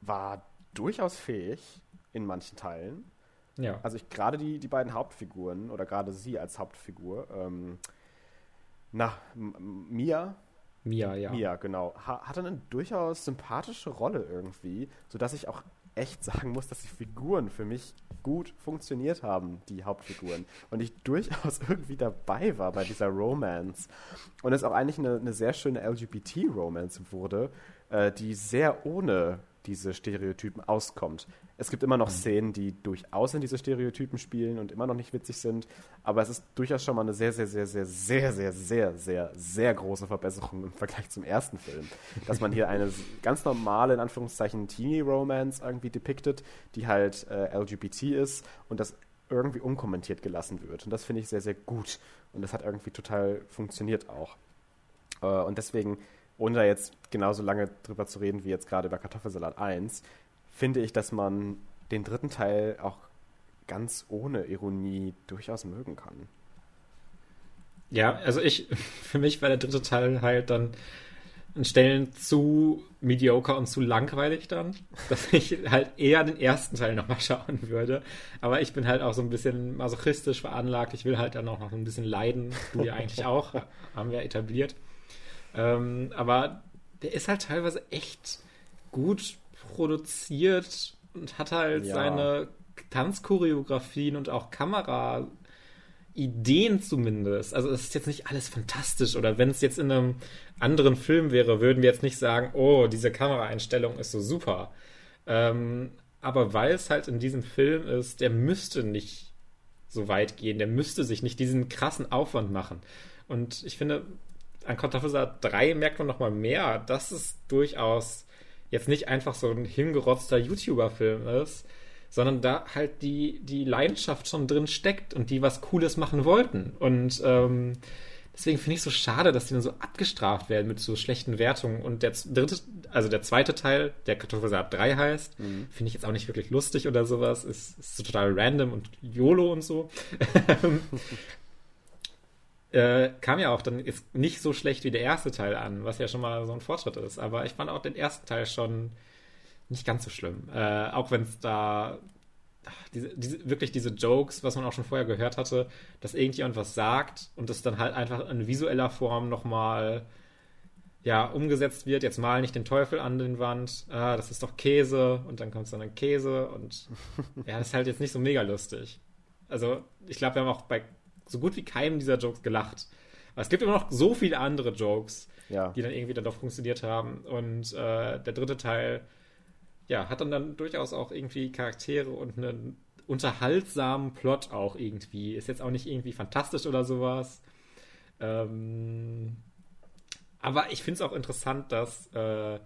war durchaus fähig in manchen Teilen. Ja. Also ich gerade die, die beiden Hauptfiguren oder gerade sie als Hauptfigur, ähm, na, Mia. Mia, ja. Mia, genau. Ha hatte eine durchaus sympathische Rolle irgendwie, sodass ich auch echt sagen muss, dass die Figuren für mich gut funktioniert haben, die Hauptfiguren. Und ich durchaus irgendwie dabei war bei dieser Romance. Und es auch eigentlich eine, eine sehr schöne LGBT-Romance wurde, äh, die sehr ohne diese Stereotypen auskommt. Es gibt immer noch mhm. Szenen, die durchaus in diese Stereotypen spielen und immer noch nicht witzig sind, aber es ist durchaus schon mal eine sehr, sehr, sehr, sehr, sehr, sehr, sehr, sehr, sehr große Verbesserung im Vergleich zum ersten Film. Dass man hier eine ganz normale, in Anführungszeichen, Teenie-Romance irgendwie depicted, die halt äh, LGBT ist und das irgendwie unkommentiert gelassen wird. Und das finde ich sehr, sehr gut. Und das hat irgendwie total funktioniert auch. Äh, und deswegen ohne da jetzt genauso lange drüber zu reden wie jetzt gerade über Kartoffelsalat 1, finde ich, dass man den dritten Teil auch ganz ohne Ironie durchaus mögen kann. Ja, also ich, für mich war der dritte Teil halt dann in Stellen zu mediocre und zu langweilig dann, dass ich halt eher den ersten Teil nochmal schauen würde. Aber ich bin halt auch so ein bisschen masochistisch veranlagt. Ich will halt dann auch noch ein bisschen leiden. Du ja eigentlich auch, haben wir etabliert. Ähm, aber der ist halt teilweise echt gut produziert und hat halt ja. seine Tanzchoreografien und auch Kamera Ideen zumindest. Also es ist jetzt nicht alles fantastisch oder wenn es jetzt in einem anderen Film wäre, würden wir jetzt nicht sagen, oh, diese Kameraeinstellung ist so super. Ähm, aber weil es halt in diesem Film ist, der müsste nicht so weit gehen, der müsste sich nicht diesen krassen Aufwand machen. Und ich finde, an Kartoffelsaat 3 merkt man nochmal mehr, dass es durchaus jetzt nicht einfach so ein hingerotzter YouTuber-Film ist, sondern da halt die, die Leidenschaft schon drin steckt und die was Cooles machen wollten. Und ähm, deswegen finde ich es so schade, dass die dann so abgestraft werden mit so schlechten Wertungen. Und der dritte, also der zweite Teil, der Kartoffelsaat 3 heißt, mhm. finde ich jetzt auch nicht wirklich lustig oder sowas. Ist, ist total random und YOLO und so. äh, kam ja auch dann ist nicht so schlecht wie der erste Teil an, was ja schon mal so ein Fortschritt ist. Aber ich fand auch den ersten Teil schon nicht ganz so schlimm. Äh, auch wenn es da diese, diese, wirklich diese Jokes, was man auch schon vorher gehört hatte, dass irgendjemand was sagt und das dann halt einfach in visueller Form nochmal ja, umgesetzt wird. Jetzt mal nicht den Teufel an den Wand, ah, das ist doch Käse und dann kommt es dann ein Käse und ja, das ist halt jetzt nicht so mega lustig. Also, ich glaube, wir haben auch bei so gut wie keinem dieser Jokes gelacht. Aber es gibt immer noch so viele andere Jokes, ja. die dann irgendwie dann doch funktioniert haben. Und äh, der dritte Teil ja, hat dann dann durchaus auch irgendwie Charaktere und einen unterhaltsamen Plot auch irgendwie. Ist jetzt auch nicht irgendwie fantastisch oder sowas. Ähm, aber ich finde es auch interessant, dass äh,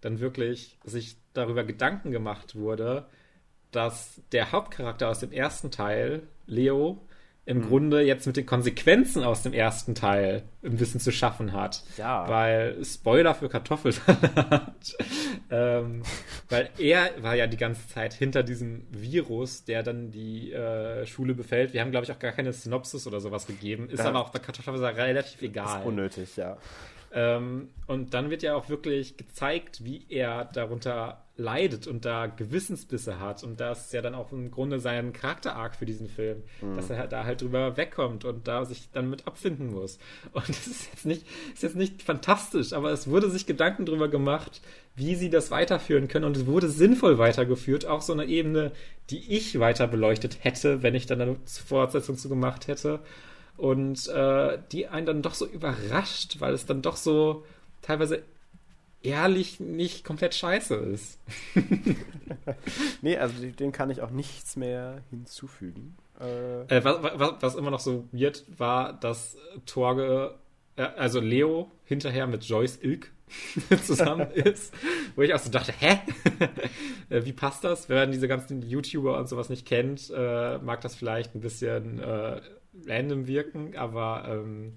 dann wirklich sich darüber Gedanken gemacht wurde, dass der Hauptcharakter aus dem ersten Teil, Leo, im mhm. Grunde jetzt mit den Konsequenzen aus dem ersten Teil ein bisschen zu schaffen hat. Ja. Weil, Spoiler für Kartoffelsalat, ähm, weil er war ja die ganze Zeit hinter diesem Virus, der dann die äh, Schule befällt. Wir haben, glaube ich, auch gar keine Synopsis oder sowas gegeben. Ist ja. aber auch bei Kartoffelsalat relativ egal. Ist unnötig, ja. Ähm, und dann wird ja auch wirklich gezeigt, wie er darunter leidet und da Gewissensbisse hat. Und das ist ja dann auch im Grunde sein Charakter-Arc für diesen Film, mhm. dass er halt da halt drüber wegkommt und da sich dann mit abfinden muss. Und das ist jetzt nicht, ist jetzt nicht fantastisch, aber es wurde sich Gedanken drüber gemacht, wie sie das weiterführen können. Und es wurde sinnvoll weitergeführt, auch so eine Ebene, die ich weiter beleuchtet hätte, wenn ich dann eine Fortsetzung zu gemacht hätte und äh, die einen dann doch so überrascht, weil es dann doch so teilweise ehrlich nicht komplett scheiße ist. nee, also dem kann ich auch nichts mehr hinzufügen. Äh, äh, was, was, was, immer noch so weird war, dass Torge, äh, also Leo, hinterher mit Joyce Ilk zusammen ist, wo ich auch so dachte, hä? Äh, wie passt das? Wenn man diese ganzen YouTuber und sowas nicht kennt, äh, mag das vielleicht ein bisschen random wirken, aber ähm,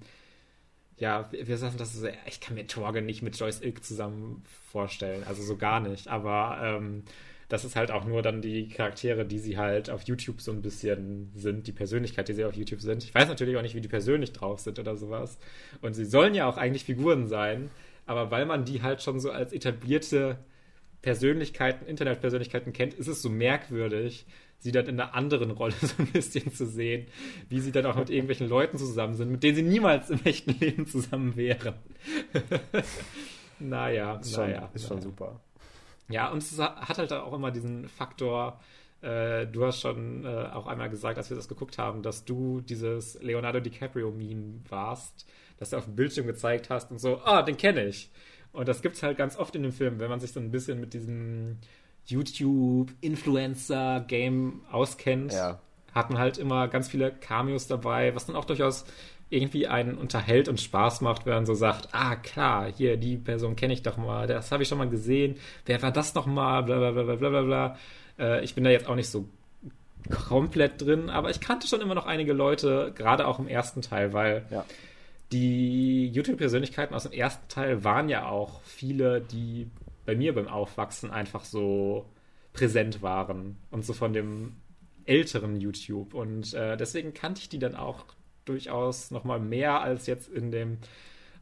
ja, wir sagen das so, ich kann mir Torge nicht mit Joyce Ilk zusammen vorstellen, also so gar nicht, aber ähm, das ist halt auch nur dann die Charaktere, die sie halt auf YouTube so ein bisschen sind, die Persönlichkeit, die sie auf YouTube sind. Ich weiß natürlich auch nicht, wie die persönlich drauf sind oder sowas. Und sie sollen ja auch eigentlich Figuren sein, aber weil man die halt schon so als etablierte Persönlichkeiten, Internetpersönlichkeiten kennt, ist es so merkwürdig, sie dann in einer anderen Rolle so ein bisschen zu sehen, wie sie dann auch mit irgendwelchen Leuten zusammen sind, mit denen sie niemals im echten Leben zusammen wären. naja, ist naja. Schon, ist naja. schon super. Ja, und es hat halt auch immer diesen Faktor, äh, du hast schon äh, auch einmal gesagt, als wir das geguckt haben, dass du dieses Leonardo DiCaprio-Meme warst, dass du auf dem Bildschirm gezeigt hast und so, ah, den kenne ich. Und das gibt es halt ganz oft in dem Film, wenn man sich so ein bisschen mit diesem YouTube-Influencer-Game auskennt, ja. hat man halt immer ganz viele Cameos dabei, was dann auch durchaus irgendwie einen unterhält und Spaß macht, wenn man so sagt, ah klar, hier, die Person kenne ich doch mal, das habe ich schon mal gesehen, wer war das noch mal, bla bla bla bla bla bla. Äh, ich bin da jetzt auch nicht so komplett drin, aber ich kannte schon immer noch einige Leute, gerade auch im ersten Teil, weil ja. die YouTube-Persönlichkeiten aus dem ersten Teil waren ja auch viele, die bei mir beim Aufwachsen einfach so präsent waren und so von dem älteren YouTube. Und äh, deswegen kannte ich die dann auch durchaus noch mal mehr als jetzt in dem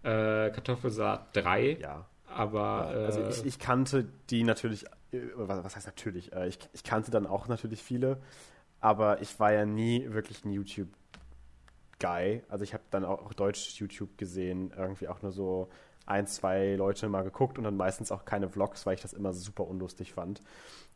äh, Kartoffelsalat 3. Ja. Aber. also äh, ich, ich, kannte die natürlich, äh, was heißt natürlich? Äh, ich, ich kannte dann auch natürlich viele, aber ich war ja nie wirklich ein YouTube-Guy. Also ich habe dann auch Deutsch YouTube gesehen, irgendwie auch nur so ein, zwei Leute mal geguckt und dann meistens auch keine Vlogs, weil ich das immer super unlustig fand.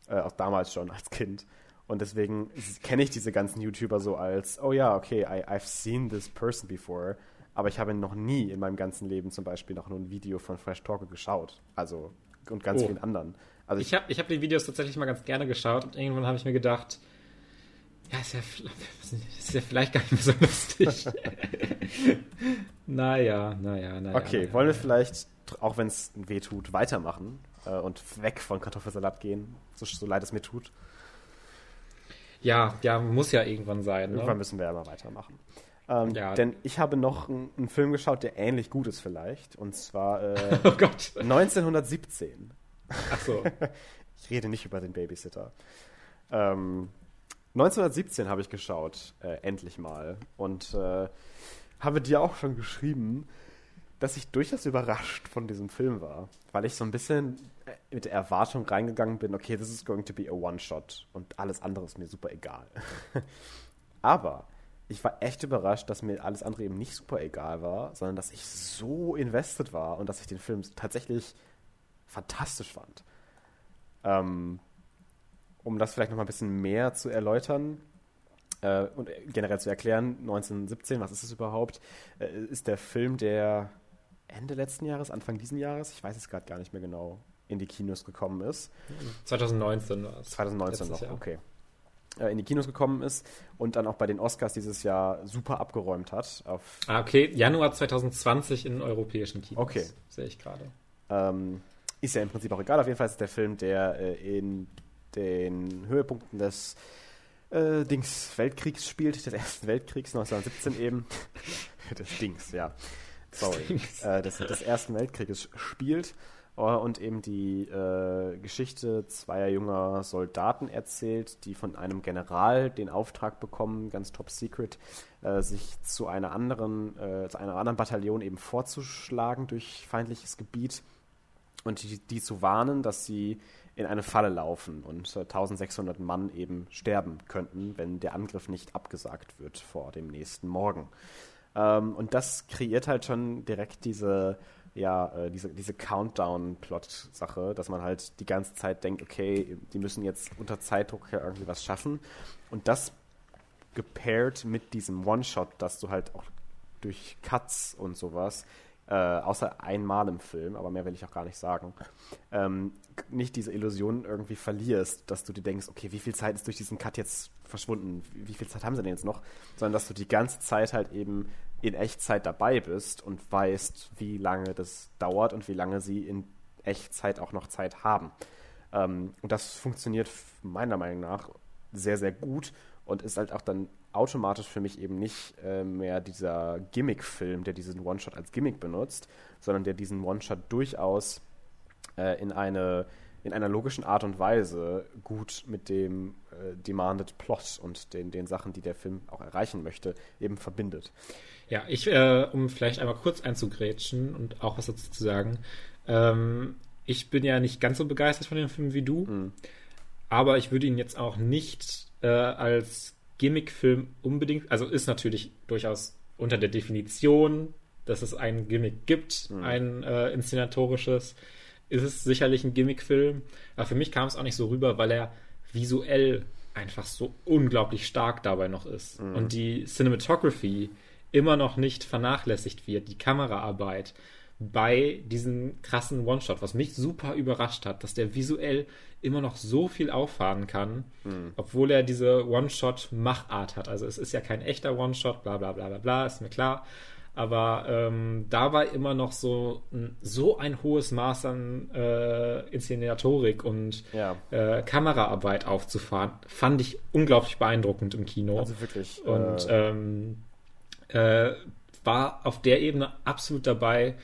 Äh, auch damals schon als Kind. Und deswegen kenne ich diese ganzen YouTuber so als, oh ja, okay, I, I've seen this person before, aber ich habe noch nie in meinem ganzen Leben zum Beispiel noch nur ein Video von Fresh Talker geschaut. Also, und ganz oh. vielen anderen. Also ich habe ich hab die Videos tatsächlich mal ganz gerne geschaut und irgendwann habe ich mir gedacht, ja, ist ja, ist ja vielleicht gar nicht mehr so lustig. naja, naja, naja. Okay, naja, wollen wir vielleicht, auch wenn es weh tut, weitermachen äh, und weg von Kartoffelsalat gehen, so, so leid es mir tut? Ja, ja, muss ja irgendwann sein. Ne? Irgendwann müssen wir ja mal weitermachen. Ähm, ja. Denn ich habe noch einen, einen, Film geschaut, der ähnlich gut ist vielleicht. Und zwar äh, oh 1917. Ach so. ich rede nicht über den Babysitter. Ähm, 1917 habe ich geschaut, äh, endlich mal. Und äh, habe dir auch schon geschrieben, dass ich durchaus überrascht von diesem Film war. Weil ich so ein bisschen mit der Erwartung reingegangen bin, okay, this is going to be a One-Shot und alles andere ist mir super egal. Aber ich war echt überrascht, dass mir alles andere eben nicht super egal war, sondern dass ich so invested war und dass ich den Film tatsächlich fantastisch fand. Ähm, um das vielleicht noch mal ein bisschen mehr zu erläutern äh, und generell zu erklären, 1917, was ist es überhaupt, äh, ist der Film, der Ende letzten Jahres, Anfang diesen Jahres, ich weiß es gerade gar nicht mehr genau, in die Kinos gekommen ist. 2019 war es. 2019 noch, Jahr. okay. Äh, in die Kinos gekommen ist und dann auch bei den Oscars dieses Jahr super abgeräumt hat. ah, okay. Januar 2020 in europäischen Kinos. Okay. Sehe ich gerade. Ähm, ist ja im Prinzip auch egal. Auf jeden Fall ist der Film, der äh, in den Höhepunkten des äh, Dings Weltkriegs spielt, des Ersten Weltkriegs 1917 eben. des Dings, ja. Sorry. Des, äh, des, des Ersten Weltkrieges spielt äh, und eben die äh, Geschichte zweier junger Soldaten erzählt, die von einem General den Auftrag bekommen, ganz top secret, äh, sich zu einer anderen, äh, zu einer anderen Bataillon eben vorzuschlagen durch feindliches Gebiet und die, die zu warnen, dass sie in eine Falle laufen und äh, 1600 Mann eben sterben könnten, wenn der Angriff nicht abgesagt wird vor dem nächsten Morgen. Ähm, und das kreiert halt schon direkt diese ja, äh, diese, diese Countdown-Plot-Sache, dass man halt die ganze Zeit denkt, okay, die müssen jetzt unter Zeitdruck ja irgendwie was schaffen. Und das gepaart mit diesem One-Shot, dass du halt auch durch Cuts und sowas, äh, außer einmal im Film, aber mehr will ich auch gar nicht sagen, ähm, nicht diese Illusion irgendwie verlierst, dass du dir denkst, okay, wie viel Zeit ist durch diesen Cut jetzt verschwunden? Wie viel Zeit haben sie denn jetzt noch? Sondern dass du die ganze Zeit halt eben in Echtzeit dabei bist und weißt, wie lange das dauert und wie lange sie in Echtzeit auch noch Zeit haben. Ähm, und das funktioniert meiner Meinung nach sehr, sehr gut und ist halt auch dann automatisch für mich eben nicht äh, mehr dieser Gimmick-Film, der diesen One-Shot als Gimmick benutzt, sondern der diesen One-Shot durchaus äh, in eine in einer logischen Art und Weise gut mit dem äh, Demanded Plot und den, den Sachen, die der Film auch erreichen möchte, eben verbindet. Ja, ich, äh, um vielleicht einmal kurz einzugrätschen und auch was dazu zu sagen, ähm, ich bin ja nicht ganz so begeistert von dem Film wie du, mhm. aber ich würde ihn jetzt auch nicht äh, als Gimmick-Film unbedingt, also ist natürlich durchaus unter der Definition, dass es ein Gimmick gibt, mhm. ein äh, inszenatorisches, ist es sicherlich ein Gimmick-Film, aber für mich kam es auch nicht so rüber, weil er visuell einfach so unglaublich stark dabei noch ist. Mhm. Und die Cinematography, immer noch nicht vernachlässigt wird, die Kameraarbeit bei diesem krassen One-Shot, was mich super überrascht hat, dass der visuell immer noch so viel auffahren kann, mhm. obwohl er diese One-Shot-Machart hat. Also es ist ja kein echter One-Shot, bla bla bla bla bla, ist mir klar. Aber ähm, dabei immer noch so, so ein hohes Maß an äh, Inszenatorik und ja. äh, Kameraarbeit aufzufahren, fand ich unglaublich beeindruckend im Kino. Also wirklich. Und äh, ähm, äh, war auf der Ebene absolut dabei,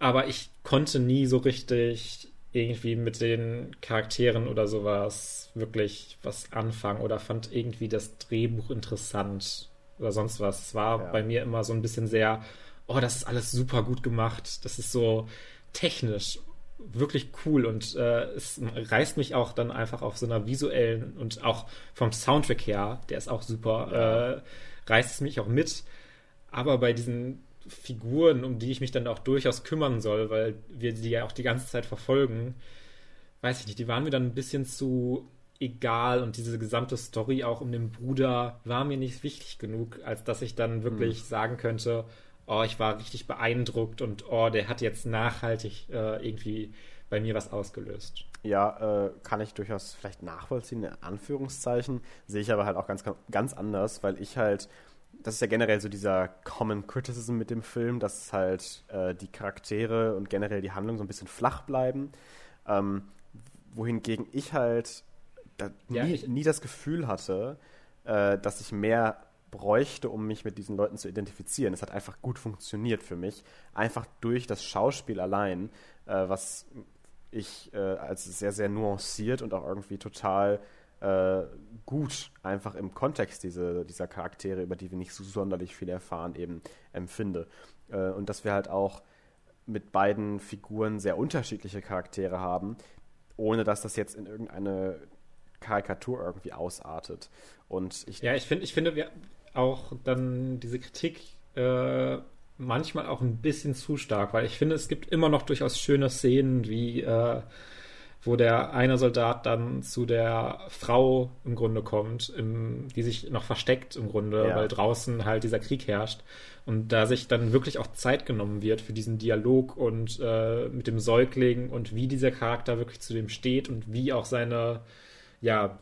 aber ich konnte nie so richtig irgendwie mit den Charakteren oder sowas wirklich was anfangen oder fand irgendwie das Drehbuch interessant oder sonst was. Es war ja. bei mir immer so ein bisschen sehr oh, das ist alles super gut gemacht. Das ist so technisch wirklich cool und äh, es reißt mich auch dann einfach auf so einer visuellen und auch vom Soundtrack her, der ist auch super, ja. äh, reißt es mich auch mit. Aber bei diesen Figuren, um die ich mich dann auch durchaus kümmern soll, weil wir die ja auch die ganze Zeit verfolgen, weiß ich nicht, die waren mir dann ein bisschen zu egal und diese gesamte Story auch um den Bruder war mir nicht wichtig genug, als dass ich dann wirklich hm. sagen könnte, oh, ich war richtig beeindruckt und oh, der hat jetzt nachhaltig äh, irgendwie bei mir was ausgelöst. Ja, äh, kann ich durchaus vielleicht nachvollziehen, in Anführungszeichen, sehe ich aber halt auch ganz, ganz anders, weil ich halt, das ist ja generell so dieser Common Criticism mit dem Film, dass halt äh, die Charaktere und generell die Handlung so ein bisschen flach bleiben. Ähm, wohingegen ich halt da ja, nie, ich nie, das Gefühl hatte, äh, dass ich mehr bräuchte, um mich mit diesen Leuten zu identifizieren. Es hat einfach gut funktioniert für mich. Einfach durch das Schauspiel allein, äh, was ich äh, als sehr, sehr nuanciert und auch irgendwie total äh, gut einfach im Kontext diese, dieser Charaktere, über die wir nicht so sonderlich viel erfahren, eben empfinde. Äh, und dass wir halt auch mit beiden Figuren sehr unterschiedliche Charaktere haben, ohne dass das jetzt in irgendeine Karikatur irgendwie ausartet. Und ich ja, ich finde, ich finde, wir, auch dann diese Kritik äh, manchmal auch ein bisschen zu stark, weil ich finde, es gibt immer noch durchaus schöne Szenen, wie äh, wo der eine Soldat dann zu der Frau im Grunde kommt, im, die sich noch versteckt im Grunde, ja. weil draußen halt dieser Krieg herrscht. Und da sich dann wirklich auch Zeit genommen wird für diesen Dialog und äh, mit dem Säugling und wie dieser Charakter wirklich zu dem steht und wie auch seine ja,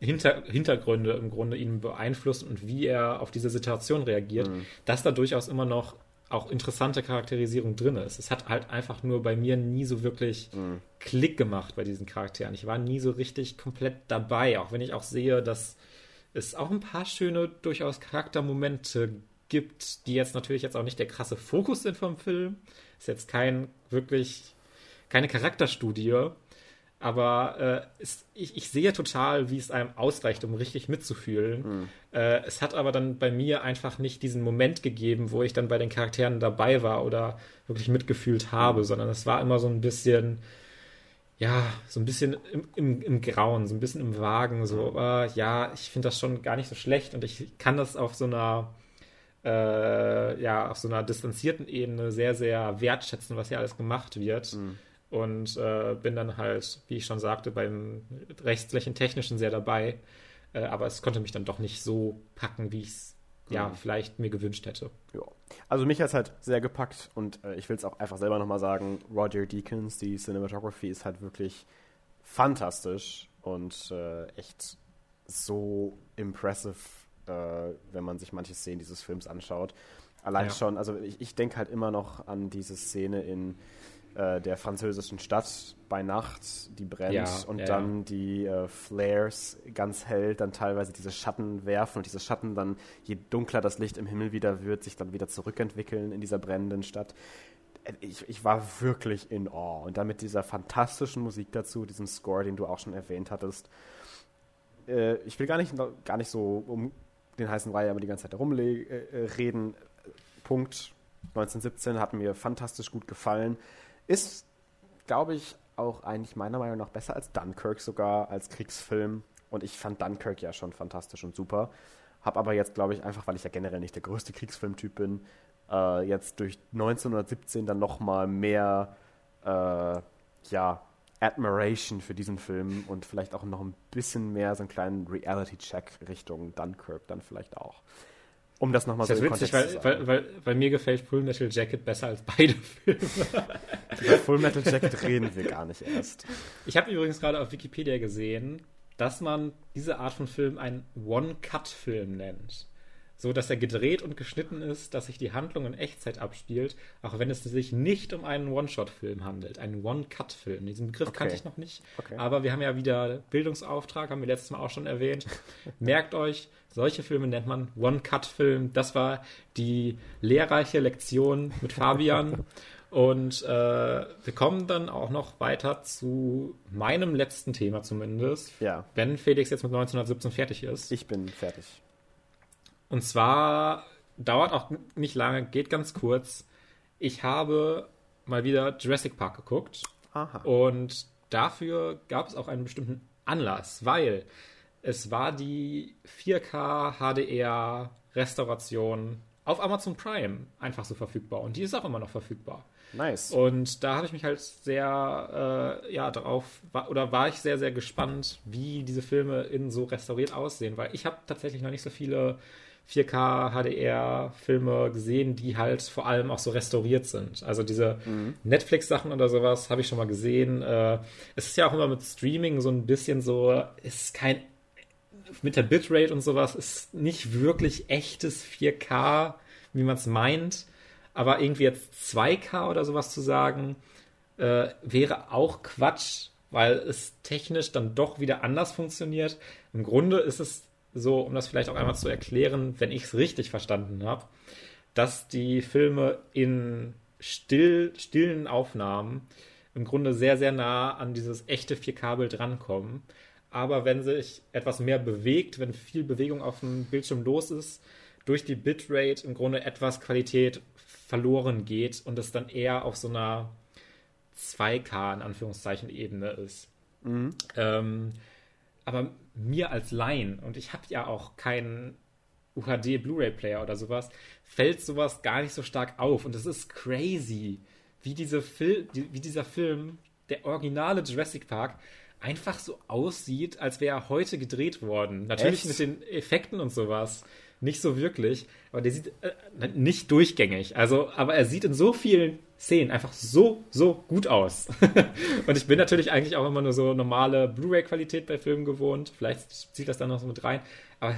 hinter, Hintergründe im Grunde ihn beeinflussen und wie er auf diese Situation reagiert, mhm. dass da durchaus immer noch auch interessante Charakterisierung drin ist. Es hat halt einfach nur bei mir nie so wirklich mhm. Klick gemacht bei diesen Charakteren. Ich war nie so richtig komplett dabei, auch wenn ich auch sehe, dass es auch ein paar schöne, durchaus Charaktermomente gibt, die jetzt natürlich jetzt auch nicht der krasse Fokus sind vom Film. Ist jetzt kein wirklich keine Charakterstudie, aber äh, es, ich, ich, sehe total, wie es einem ausreicht, um richtig mitzufühlen. Mhm. Äh, es hat aber dann bei mir einfach nicht diesen Moment gegeben, wo ich dann bei den Charakteren dabei war oder wirklich mitgefühlt habe, mhm. sondern es war immer so ein bisschen, ja, so ein bisschen im, im, im Grauen, so ein bisschen im Wagen, so, mhm. äh, ja, ich finde das schon gar nicht so schlecht und ich kann das auf so einer äh, ja, auf so einer distanzierten Ebene sehr, sehr wertschätzen, was hier alles gemacht wird. Mhm und äh, bin dann halt, wie ich schon sagte, beim rechtlichen Technischen sehr dabei. Äh, aber es konnte mich dann doch nicht so packen, wie ich es ja mhm. vielleicht mir gewünscht hätte. Ja. Also mich hat es halt sehr gepackt und äh, ich will es auch einfach selber nochmal sagen, Roger Deakins, die Cinematography ist halt wirklich fantastisch und äh, echt so impressive, äh, wenn man sich manche Szenen dieses Films anschaut. Allein ja. schon, also ich, ich denke halt immer noch an diese Szene in äh, der französischen Stadt bei Nacht, die brennt ja, und ja, dann ja. die äh, Flares ganz hell dann teilweise diese Schatten werfen und diese Schatten dann, je dunkler das Licht im Himmel wieder wird, sich dann wieder zurückentwickeln in dieser brennenden Stadt. Äh, ich, ich war wirklich in Awe. Und dann mit dieser fantastischen Musik dazu, diesem Score, den du auch schon erwähnt hattest. Äh, ich will gar nicht, gar nicht so um den heißen Brei aber die ganze Zeit herumreden. Äh, Punkt 1917 hat mir fantastisch gut gefallen. Ist, glaube ich, auch eigentlich meiner Meinung nach besser als Dunkirk sogar als Kriegsfilm. Und ich fand Dunkirk ja schon fantastisch und super. Hab aber jetzt, glaube ich, einfach, weil ich ja generell nicht der größte Kriegsfilmtyp bin, äh, jetzt durch 1917 dann nochmal mehr, äh, ja, Admiration für diesen Film und vielleicht auch noch ein bisschen mehr so einen kleinen Reality-Check Richtung Dunkirk dann vielleicht auch. Um das nochmal so zu witzig, weil, weil, weil, weil, mir gefällt Full Metal Jacket besser als beide Filme. Über Full Metal Jacket reden wir gar nicht erst. Ich habe übrigens gerade auf Wikipedia gesehen, dass man diese Art von Film einen One-Cut-Film nennt so dass er gedreht und geschnitten ist, dass sich die Handlung in Echtzeit abspielt, auch wenn es sich nicht um einen One-Shot-Film handelt, einen One-Cut-Film. Diesen Begriff okay. kannte ich noch nicht, okay. aber wir haben ja wieder Bildungsauftrag, haben wir letztes Mal auch schon erwähnt. Merkt euch, solche Filme nennt man One-Cut-Film. Das war die lehrreiche Lektion mit Fabian. Und äh, wir kommen dann auch noch weiter zu meinem letzten Thema zumindest. Ja. Wenn Felix jetzt mit 1917 fertig ist. Ich bin fertig. Und zwar dauert auch nicht lange, geht ganz kurz. Ich habe mal wieder Jurassic Park geguckt. Aha. Und dafür gab es auch einen bestimmten Anlass, weil es war die 4K HDR Restauration auf Amazon Prime einfach so verfügbar. Und die ist auch immer noch verfügbar. Nice. Und da habe ich mich halt sehr, äh, ja, darauf, war, oder war ich sehr, sehr gespannt, wie diese Filme in so restauriert aussehen, weil ich habe tatsächlich noch nicht so viele 4K HDR-Filme gesehen, die halt vor allem auch so restauriert sind. Also diese mhm. Netflix-Sachen oder sowas habe ich schon mal gesehen. Äh, es ist ja auch immer mit Streaming so ein bisschen so, ist kein mit der Bitrate und sowas ist nicht wirklich echtes 4K, wie man es meint. Aber irgendwie jetzt 2K oder sowas zu sagen, äh, wäre auch Quatsch, weil es technisch dann doch wieder anders funktioniert. Im Grunde ist es so, um das vielleicht auch einmal zu erklären, wenn ich es richtig verstanden habe, dass die Filme in still, stillen Aufnahmen im Grunde sehr, sehr nah an dieses echte 4K-Bild rankommen. Aber wenn sich etwas mehr bewegt, wenn viel Bewegung auf dem Bildschirm los ist, durch die Bitrate im Grunde etwas Qualität verloren geht und es dann eher auf so einer 2K in Anführungszeichen Ebene ist. Mhm. Ähm, aber mir als Laien, und ich habe ja auch keinen UHD Blu-ray Player oder sowas, fällt sowas gar nicht so stark auf. Und es ist crazy, wie, diese Fil wie dieser Film, der originale Jurassic Park, einfach so aussieht, als wäre er heute gedreht worden. Natürlich Echt? mit den Effekten und sowas nicht so wirklich, aber der sieht äh, nicht durchgängig. Also, aber er sieht in so vielen Szenen einfach so, so gut aus. und ich bin natürlich eigentlich auch immer nur so normale Blu-ray-Qualität bei Filmen gewohnt. Vielleicht zieht das dann noch so mit rein. Aber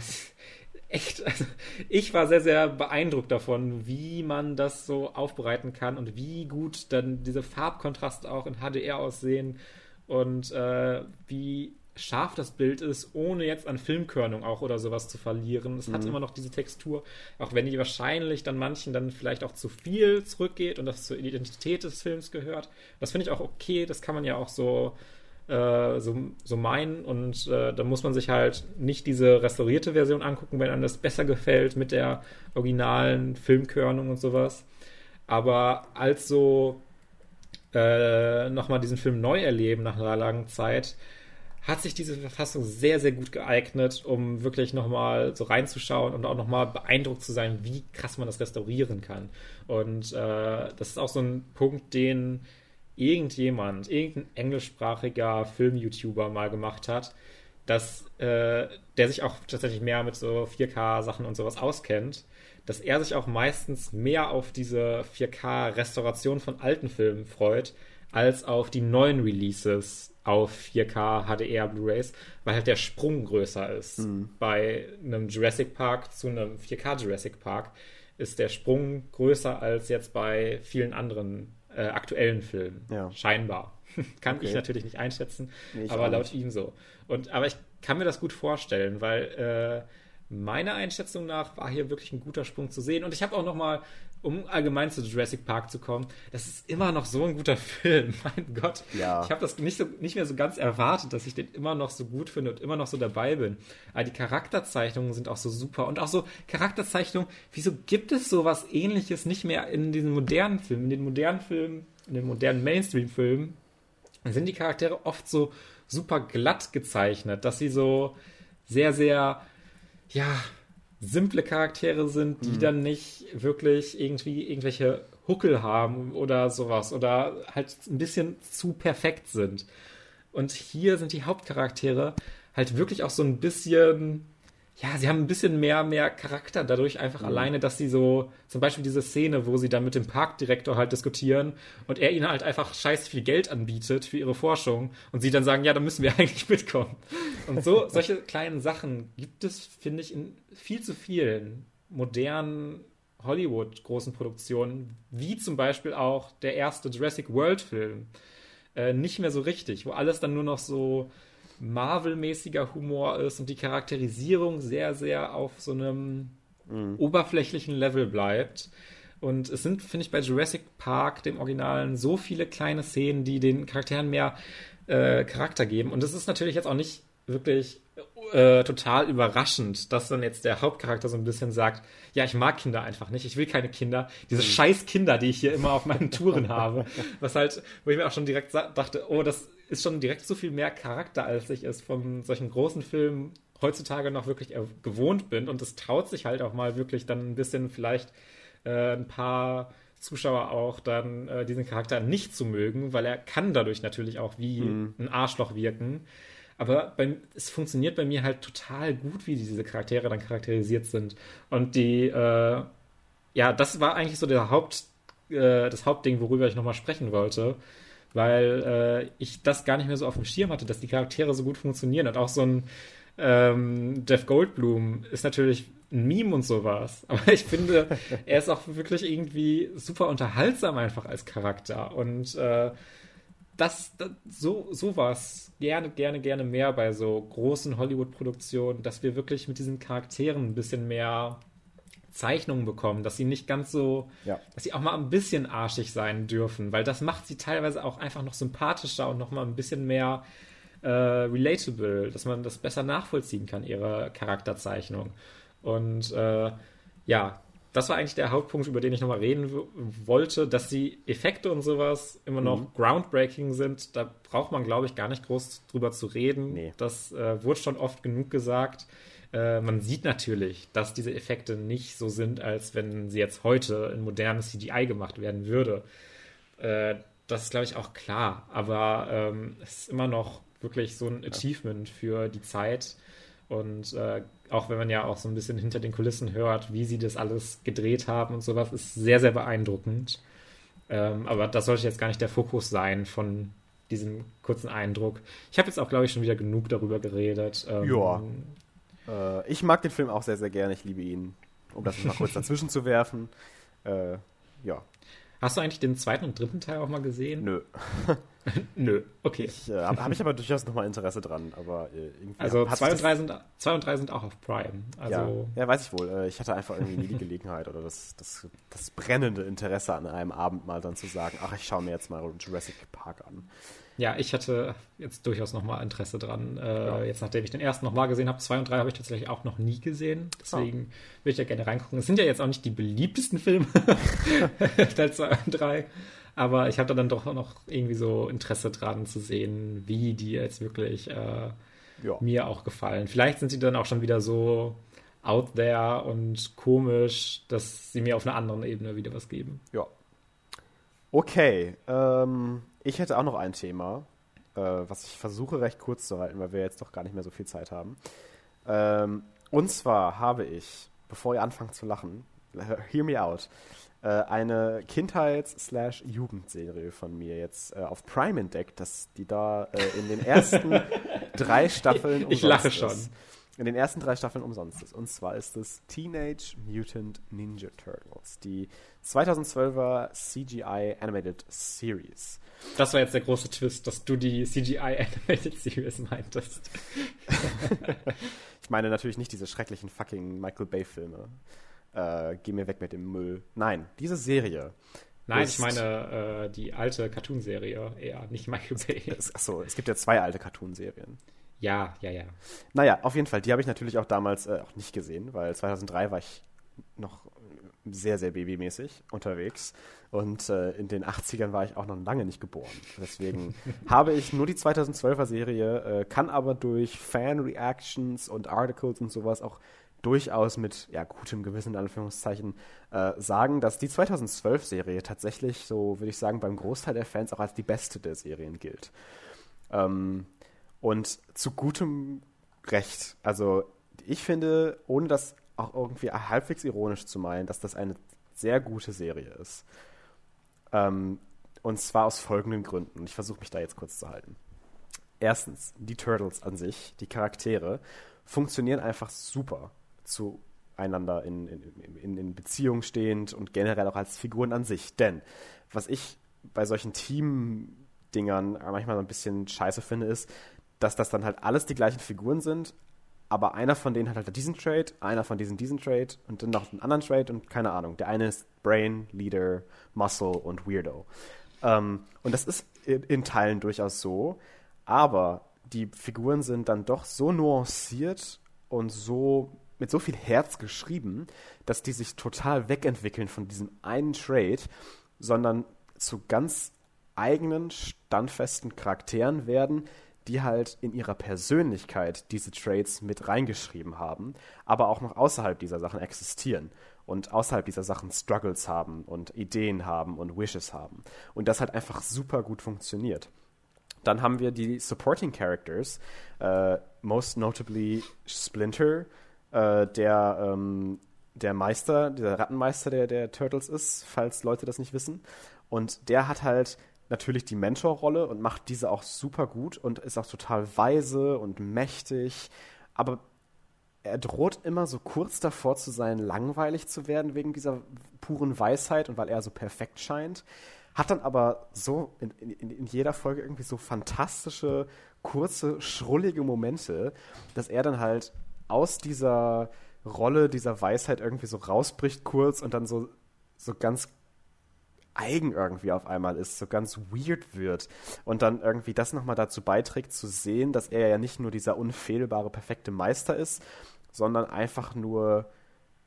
echt, also ich war sehr, sehr beeindruckt davon, wie man das so aufbereiten kann und wie gut dann diese Farbkontraste auch in HDR aussehen und äh, wie scharf das Bild ist, ohne jetzt an Filmkörnung auch oder sowas zu verlieren. Es mhm. hat immer noch diese Textur, auch wenn die wahrscheinlich dann manchen dann vielleicht auch zu viel zurückgeht und das zur Identität des Films gehört. Das finde ich auch okay, das kann man ja auch so, äh, so, so meinen und äh, da muss man sich halt nicht diese restaurierte Version angucken, wenn einem das besser gefällt mit der originalen Filmkörnung und sowas. Aber als so äh, nochmal diesen Film neu erleben nach einer langen Zeit, hat sich diese Verfassung sehr, sehr gut geeignet, um wirklich nochmal so reinzuschauen und auch nochmal beeindruckt zu sein, wie krass man das restaurieren kann. Und äh, das ist auch so ein Punkt, den irgendjemand, irgendein englischsprachiger Film-YouTuber mal gemacht hat, dass äh, der sich auch tatsächlich mehr mit so 4K-Sachen und sowas auskennt, dass er sich auch meistens mehr auf diese 4K-Restauration von alten Filmen freut, als auf die neuen Releases auf 4K HDR Blu-rays, weil halt der Sprung größer ist. Mhm. Bei einem Jurassic Park zu einem 4K Jurassic Park ist der Sprung größer als jetzt bei vielen anderen äh, aktuellen Filmen. Ja. Scheinbar. kann okay. ich natürlich nicht einschätzen, nee, aber laut ihm so. Und aber ich kann mir das gut vorstellen, weil äh, meiner Einschätzung nach war hier wirklich ein guter Sprung zu sehen. Und ich habe auch noch mal, um allgemein zu Jurassic Park zu kommen, das ist immer noch so ein guter Film. Mein Gott. Ja. Ich habe das nicht, so, nicht mehr so ganz erwartet, dass ich den immer noch so gut finde und immer noch so dabei bin. Aber die Charakterzeichnungen sind auch so super. Und auch so Charakterzeichnungen, wieso gibt es sowas ähnliches nicht mehr in diesen modernen Filmen? In den modernen Filmen, in den modernen Mainstream-Filmen sind die Charaktere oft so super glatt gezeichnet, dass sie so sehr, sehr ja, simple Charaktere sind, die mhm. dann nicht wirklich irgendwie irgendwelche Huckel haben oder sowas oder halt ein bisschen zu perfekt sind. Und hier sind die Hauptcharaktere halt wirklich auch so ein bisschen ja, sie haben ein bisschen mehr, mehr Charakter dadurch einfach mhm. alleine, dass sie so, zum Beispiel diese Szene, wo sie dann mit dem Parkdirektor halt diskutieren und er ihnen halt einfach scheiß viel Geld anbietet für ihre Forschung und sie dann sagen, ja, da müssen wir eigentlich mitkommen. Und so, solche kleinen Sachen gibt es, finde ich, in viel zu vielen modernen Hollywood großen Produktionen, wie zum Beispiel auch der erste Jurassic World Film, äh, nicht mehr so richtig, wo alles dann nur noch so, Marvel-mäßiger Humor ist und die Charakterisierung sehr, sehr auf so einem mhm. oberflächlichen Level bleibt. Und es sind, finde ich, bei Jurassic Park, dem Originalen, so viele kleine Szenen, die den Charakteren mehr äh, Charakter geben. Und es ist natürlich jetzt auch nicht wirklich äh, total überraschend, dass dann jetzt der Hauptcharakter so ein bisschen sagt, ja, ich mag Kinder einfach nicht, ich will keine Kinder, diese mhm. scheiß Kinder, die ich hier immer auf meinen Touren habe, was halt, wo ich mir auch schon direkt dachte, oh, das ist schon direkt so viel mehr Charakter, als ich es von solchen großen Filmen heutzutage noch wirklich gewohnt bin und es traut sich halt auch mal wirklich dann ein bisschen vielleicht äh, ein paar Zuschauer auch dann äh, diesen Charakter nicht zu mögen, weil er kann dadurch natürlich auch wie mhm. ein Arschloch wirken. Aber bei, es funktioniert bei mir halt total gut, wie diese Charaktere dann charakterisiert sind. Und die, äh, ja, das war eigentlich so der Haupt, äh, das Hauptding, worüber ich nochmal sprechen wollte. Weil äh, ich das gar nicht mehr so auf dem Schirm hatte, dass die Charaktere so gut funktionieren. Und auch so ein ähm, Jeff Goldblum ist natürlich ein Meme und sowas. Aber ich finde, er ist auch wirklich irgendwie super unterhaltsam einfach als Charakter. Und äh, das, das so sowas gerne gerne gerne mehr bei so großen Hollywood Produktionen, dass wir wirklich mit diesen Charakteren ein bisschen mehr Zeichnungen bekommen, dass sie nicht ganz so, ja. dass sie auch mal ein bisschen arschig sein dürfen, weil das macht sie teilweise auch einfach noch sympathischer und noch mal ein bisschen mehr äh, relatable, dass man das besser nachvollziehen kann, ihre Charakterzeichnung. Und äh, ja, das war eigentlich der Hauptpunkt, über den ich nochmal reden wollte, dass die Effekte und sowas immer noch mhm. groundbreaking sind. Da braucht man, glaube ich, gar nicht groß drüber zu reden. Nee. Das äh, wurde schon oft genug gesagt. Äh, man sieht natürlich, dass diese Effekte nicht so sind, als wenn sie jetzt heute in modernes CGI gemacht werden würde. Äh, das ist, glaube ich, auch klar. Aber ähm, es ist immer noch wirklich so ein Achievement für die Zeit. Und äh, auch wenn man ja auch so ein bisschen hinter den Kulissen hört, wie sie das alles gedreht haben und sowas, ist sehr, sehr beeindruckend. Ähm, aber das sollte jetzt gar nicht der Fokus sein von diesem kurzen Eindruck. Ich habe jetzt auch, glaube ich, schon wieder genug darüber geredet. Ähm, ja. Äh, ich mag den Film auch sehr, sehr gerne. Ich liebe ihn. Um das mal kurz dazwischen zu werfen. Äh, ja. Hast du eigentlich den zweiten und dritten Teil auch mal gesehen? Nö. Nö, okay. Ich, äh, Habe ich aber durchaus nochmal Interesse dran. Aber äh, irgendwie also zwei und, drei sind, zwei und drei sind auch auf Prime. Also ja, ja, weiß ich wohl. Äh, ich hatte einfach irgendwie nie die Gelegenheit oder das, das, das brennende Interesse an einem Abend mal dann zu sagen, ach, ich schaue mir jetzt mal Jurassic Park an. Ja, ich hatte jetzt durchaus nochmal Interesse dran. Äh, ja. Jetzt, nachdem ich den ersten nochmal gesehen habe, zwei und drei habe ich tatsächlich auch noch nie gesehen. Deswegen oh. würde ich da gerne reingucken. Es sind ja jetzt auch nicht die beliebtesten Filme, Teil zwei und drei. Aber ich habe da dann doch noch irgendwie so Interesse dran zu sehen, wie die jetzt wirklich äh, ja. mir auch gefallen. Vielleicht sind sie dann auch schon wieder so out there und komisch, dass sie mir auf einer anderen Ebene wieder was geben. Ja. Okay, ähm, ich hätte auch noch ein Thema, äh, was ich versuche recht kurz zu halten, weil wir jetzt doch gar nicht mehr so viel Zeit haben. Ähm, und zwar habe ich, bevor ihr anfangt zu lachen, hear me out, äh, eine Kindheits-Jugendserie von mir jetzt äh, auf Prime entdeckt, dass die da äh, in den ersten drei Staffeln Ich lache schon. Ist. In den ersten drei Staffeln umsonst ist. Und zwar ist es Teenage Mutant Ninja Turtles, die 2012er CGI Animated Series. Das war jetzt der große Twist, dass du die CGI Animated Series meintest. ich meine natürlich nicht diese schrecklichen fucking Michael Bay Filme äh, geh mir weg mit dem Müll. Nein, diese Serie. Nein, ich meine äh, die alte Cartoon-Serie eher, nicht Michael Bay. Achso, es gibt ja zwei alte Cartoon-Serien. Ja, ja, ja. Naja, auf jeden Fall, die habe ich natürlich auch damals äh, auch nicht gesehen, weil 2003 war ich noch sehr, sehr babymäßig unterwegs. Und äh, in den 80ern war ich auch noch lange nicht geboren. Deswegen habe ich nur die 2012er Serie, äh, kann aber durch Fan-Reactions und Articles und sowas auch durchaus mit ja, gutem Gewissen in Anführungszeichen äh, sagen, dass die 2012-Serie tatsächlich, so würde ich sagen, beim Großteil der Fans auch als die beste der Serien gilt. Ähm, und zu gutem Recht. Also ich finde, ohne das auch irgendwie halbwegs ironisch zu meinen, dass das eine sehr gute Serie ist. Ähm, und zwar aus folgenden Gründen. Ich versuche mich da jetzt kurz zu halten. Erstens, die Turtles an sich, die Charaktere, funktionieren einfach super zueinander in, in, in, in Beziehung stehend und generell auch als Figuren an sich. Denn was ich bei solchen Team-Dingern manchmal so ein bisschen scheiße finde, ist, dass das dann halt alles die gleichen Figuren sind, aber einer von denen hat halt diesen Trade, einer von diesen diesen Trade und dann noch einen anderen Trade und keine Ahnung. Der eine ist Brain, Leader, Muscle und Weirdo. Ähm, und das ist in, in Teilen durchaus so, aber die Figuren sind dann doch so nuanciert und so mit so viel Herz geschrieben, dass die sich total wegentwickeln von diesem einen Trade, sondern zu ganz eigenen, standfesten Charakteren werden, die halt in ihrer Persönlichkeit diese Trades mit reingeschrieben haben, aber auch noch außerhalb dieser Sachen existieren und außerhalb dieser Sachen Struggles haben und Ideen haben und Wishes haben. Und das hat einfach super gut funktioniert. Dann haben wir die Supporting Characters, äh, most notably Splinter, äh, der, ähm, der Meister, der Rattenmeister der, der Turtles ist, falls Leute das nicht wissen. Und der hat halt natürlich die Mentorrolle und macht diese auch super gut und ist auch total weise und mächtig. Aber er droht immer so kurz davor zu sein, langweilig zu werden wegen dieser puren Weisheit und weil er so perfekt scheint. Hat dann aber so in, in, in jeder Folge irgendwie so fantastische, kurze, schrullige Momente, dass er dann halt aus dieser Rolle, dieser Weisheit irgendwie so rausbricht kurz und dann so, so ganz eigen irgendwie auf einmal ist, so ganz weird wird. Und dann irgendwie das nochmal dazu beiträgt zu sehen, dass er ja nicht nur dieser unfehlbare, perfekte Meister ist, sondern einfach nur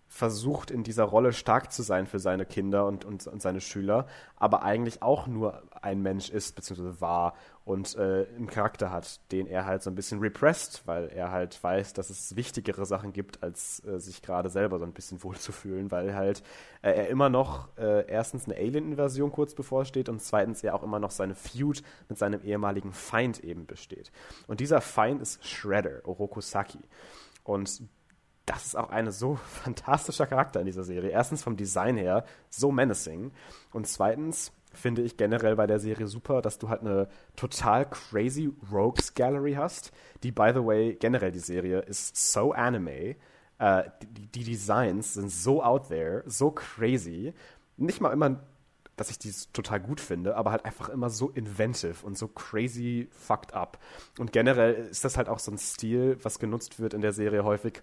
versucht, in dieser Rolle stark zu sein für seine Kinder und, und, und seine Schüler, aber eigentlich auch nur ein Mensch ist, beziehungsweise war und äh, einen Charakter hat, den er halt so ein bisschen repressed, weil er halt weiß, dass es wichtigere Sachen gibt, als äh, sich gerade selber so ein bisschen wohlzufühlen, weil halt äh, er immer noch äh, erstens eine Alien-Invasion kurz bevorsteht und zweitens er auch immer noch seine Feud mit seinem ehemaligen Feind eben besteht. Und dieser Feind ist Shredder, Oroku Saki. Und das ist auch ein so fantastischer Charakter in dieser Serie. Erstens vom Design her so menacing und zweitens finde ich generell bei der Serie super, dass du halt eine total crazy Rogues Gallery hast, die by the way generell die Serie ist so anime. Äh, die, die Designs sind so out there, so crazy. Nicht mal immer dass ich die total gut finde, aber halt einfach immer so inventive und so crazy fucked up. Und generell ist das halt auch so ein Stil, was genutzt wird in der Serie häufig,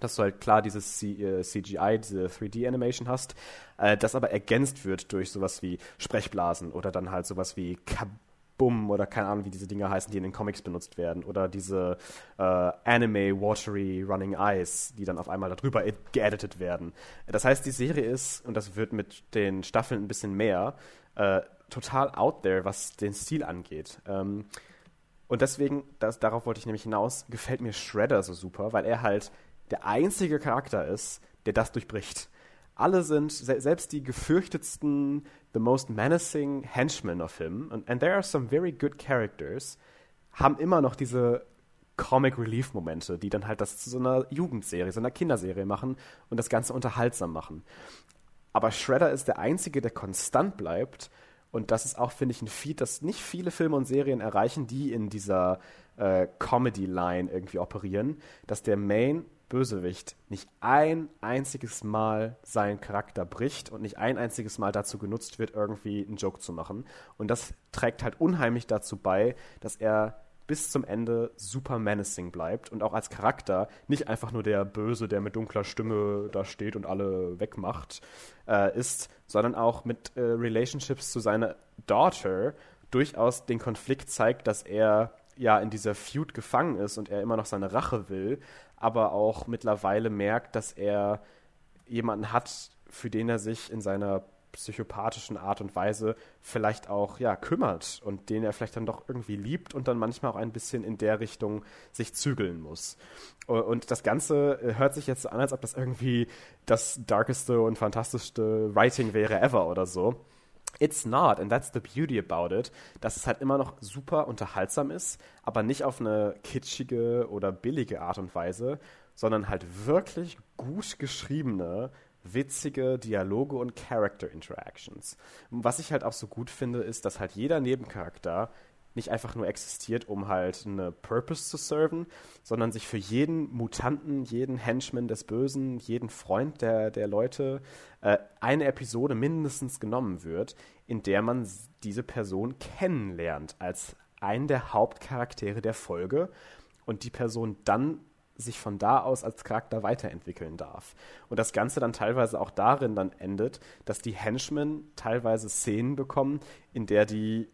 dass du halt klar dieses C äh, CGI, diese 3D-Animation hast, äh, das aber ergänzt wird durch sowas wie Sprechblasen oder dann halt sowas wie Kabum oder keine Ahnung, wie diese Dinger heißen, die in den Comics benutzt werden oder diese äh, Anime Watery Running Eyes, die dann auf einmal darüber geeditet werden. Das heißt, die Serie ist, und das wird mit den Staffeln ein bisschen mehr, äh, total out there, was den Stil angeht. Ähm, und deswegen, das, darauf wollte ich nämlich hinaus, gefällt mir Shredder so super, weil er halt der einzige Charakter ist, der das durchbricht. Alle sind, selbst die gefürchtetsten, the most menacing henchmen of him, and, and there are some very good characters, haben immer noch diese Comic Relief Momente, die dann halt das zu so einer Jugendserie, so einer Kinderserie machen und das Ganze unterhaltsam machen. Aber Shredder ist der einzige, der konstant bleibt. Und das ist auch, finde ich, ein Feed, das nicht viele Filme und Serien erreichen, die in dieser äh, Comedy-Line irgendwie operieren, dass der Main Bösewicht nicht ein einziges Mal seinen Charakter bricht und nicht ein einziges Mal dazu genutzt wird, irgendwie einen Joke zu machen. Und das trägt halt unheimlich dazu bei, dass er bis zum Ende super menacing bleibt und auch als Charakter nicht einfach nur der Böse, der mit dunkler Stimme da steht und alle wegmacht, äh, ist, sondern auch mit äh, Relationships zu seiner Daughter durchaus den Konflikt zeigt, dass er ja in dieser Feud gefangen ist und er immer noch seine Rache will, aber auch mittlerweile merkt, dass er jemanden hat, für den er sich in seiner psychopathischen Art und Weise vielleicht auch ja kümmert und den er vielleicht dann doch irgendwie liebt und dann manchmal auch ein bisschen in der Richtung sich zügeln muss. Und das Ganze äh, hört sich jetzt so an, als ob das irgendwie das darkeste und fantastischste Writing wäre ever oder so. It's not, and that's the beauty about it, dass es halt immer noch super unterhaltsam ist, aber nicht auf eine kitschige oder billige Art und Weise, sondern halt wirklich gut geschriebene, witzige Dialoge und Character Interactions. Was ich halt auch so gut finde, ist, dass halt jeder Nebencharakter nicht einfach nur existiert, um halt eine Purpose zu serven, sondern sich für jeden Mutanten, jeden Henchman des Bösen, jeden Freund der, der Leute äh, eine Episode mindestens genommen wird, in der man diese Person kennenlernt als einen der Hauptcharaktere der Folge und die Person dann sich von da aus als Charakter weiterentwickeln darf. Und das Ganze dann teilweise auch darin dann endet, dass die Henchmen teilweise Szenen bekommen, in der die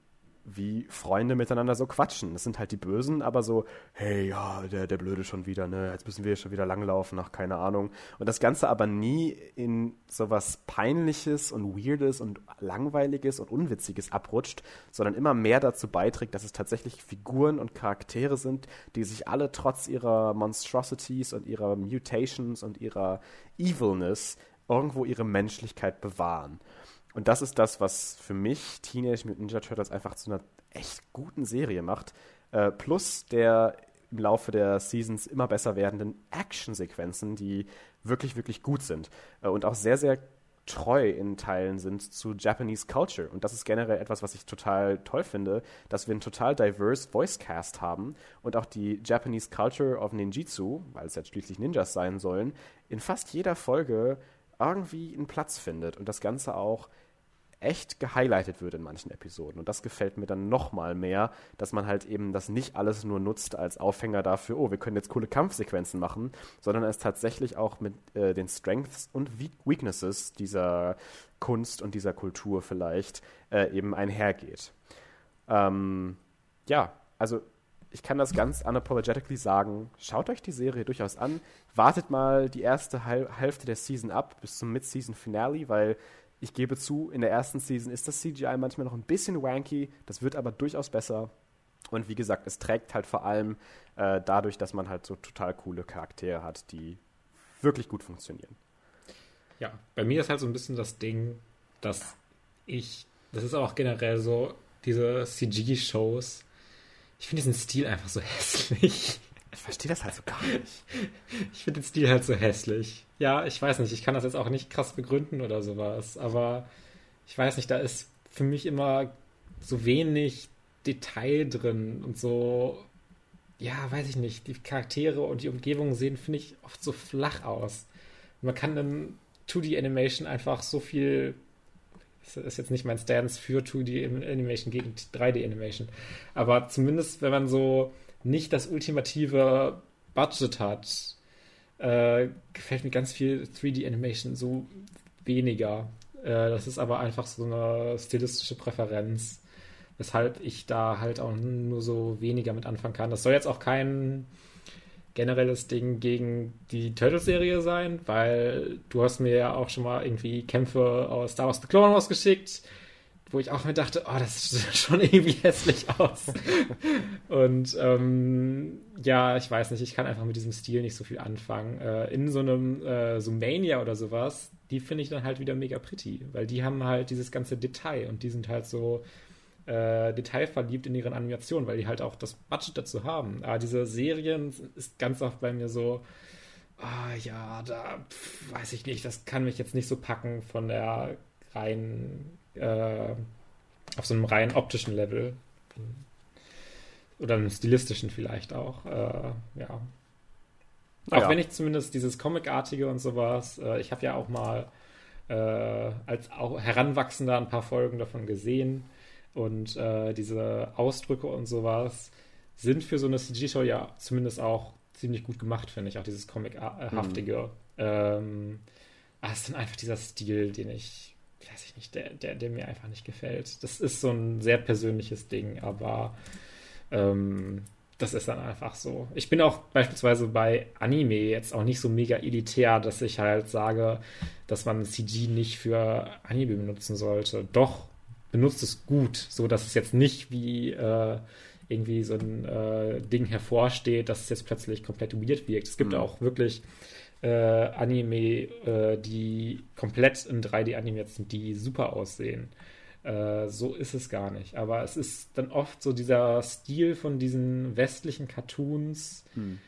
wie Freunde miteinander so quatschen. Das sind halt die Bösen, aber so, hey, ja, der, der Blöde schon wieder, ne? Jetzt müssen wir schon wieder langlaufen, ach, keine Ahnung. Und das Ganze aber nie in sowas Peinliches und Weirdes und Langweiliges und Unwitziges abrutscht, sondern immer mehr dazu beiträgt, dass es tatsächlich Figuren und Charaktere sind, die sich alle trotz ihrer Monstrosities und ihrer Mutations und ihrer Evilness irgendwo ihre Menschlichkeit bewahren. Und das ist das, was für mich Teenage Mutant Ninja Turtles einfach zu einer echt guten Serie macht. Äh, plus der im Laufe der Seasons immer besser werdenden Actionsequenzen, die wirklich, wirklich gut sind. Äh, und auch sehr, sehr treu in Teilen sind zu Japanese Culture. Und das ist generell etwas, was ich total toll finde, dass wir einen total diverse Voicecast haben und auch die Japanese Culture of Ninjitsu, weil es jetzt schließlich Ninjas sein sollen, in fast jeder Folge irgendwie einen Platz findet und das Ganze auch echt gehighlightet wird in manchen Episoden. Und das gefällt mir dann nochmal mehr, dass man halt eben das nicht alles nur nutzt als Aufhänger dafür, oh, wir können jetzt coole Kampfsequenzen machen, sondern es tatsächlich auch mit äh, den Strengths und Weaknesses dieser Kunst und dieser Kultur vielleicht äh, eben einhergeht. Ähm, ja, also ich kann das ganz unapologetically sagen. Schaut euch die Serie durchaus an. Wartet mal die erste Hälfte der Season ab bis zum Mid-Season-Finale, weil ich gebe zu, in der ersten Season ist das CGI manchmal noch ein bisschen wanky. Das wird aber durchaus besser. Und wie gesagt, es trägt halt vor allem äh, dadurch, dass man halt so total coole Charaktere hat, die wirklich gut funktionieren. Ja, bei mir ist halt so ein bisschen das Ding, dass ich, das ist auch generell so, diese CG-Shows, ich finde diesen Stil einfach so hässlich. Ich verstehe das halt so gar nicht. Ich finde den Stil halt so hässlich. Ja, ich weiß nicht, ich kann das jetzt auch nicht krass begründen oder sowas, aber ich weiß nicht, da ist für mich immer so wenig Detail drin und so, ja, weiß ich nicht, die Charaktere und die Umgebung sehen, finde ich, oft so flach aus. Man kann dann 2D-Animation einfach so viel das ist jetzt nicht mein Stance für 2D-Animation gegen 3D-Animation. Aber zumindest, wenn man so nicht das ultimative Budget hat, äh, gefällt mir ganz viel 3D-Animation so weniger. Äh, das ist aber einfach so eine stilistische Präferenz, weshalb ich da halt auch nur so weniger mit anfangen kann. Das soll jetzt auch kein generelles Ding gegen die Turtles-Serie sein, weil du hast mir ja auch schon mal irgendwie Kämpfe aus Star Wars The Clone Wars geschickt, wo ich auch mir dachte, oh, das sieht schon irgendwie hässlich aus. Und ähm, ja, ich weiß nicht, ich kann einfach mit diesem Stil nicht so viel anfangen. Äh, in so einem äh, so Mania oder sowas, die finde ich dann halt wieder mega pretty, weil die haben halt dieses ganze Detail und die sind halt so äh, detailverliebt in ihren Animationen, weil die halt auch das Budget dazu haben. Aber diese Serien ist ganz oft bei mir so, ah ja, da pf, weiß ich nicht, das kann mich jetzt nicht so packen von der rein äh, auf so einem rein optischen Level. Oder einem stilistischen vielleicht auch, äh, ja. Auch ja. wenn ich zumindest dieses Comicartige und sowas, äh, ich habe ja auch mal äh, als auch Heranwachsender ein paar Folgen davon gesehen und äh, diese Ausdrücke und sowas sind für so eine CG-Show ja zumindest auch ziemlich gut gemacht, finde ich. Auch dieses Comic-haftige. Mhm. Ähm, aber es ist dann einfach dieser Stil, den ich, weiß ich nicht, der, der, der mir einfach nicht gefällt. Das ist so ein sehr persönliches Ding, aber ähm, das ist dann einfach so. Ich bin auch beispielsweise bei Anime jetzt auch nicht so mega elitär, dass ich halt sage, dass man CG nicht für Anime benutzen sollte. Doch, benutzt es gut, so dass es jetzt nicht wie äh, irgendwie so ein äh, Ding hervorsteht, dass es jetzt plötzlich komplett weird wirkt. Es gibt mhm. auch wirklich äh, Anime, äh, die komplett in 3D animiert sind, die super aussehen. Äh, so ist es gar nicht. Aber es ist dann oft so dieser Stil von diesen westlichen Cartoons, mhm.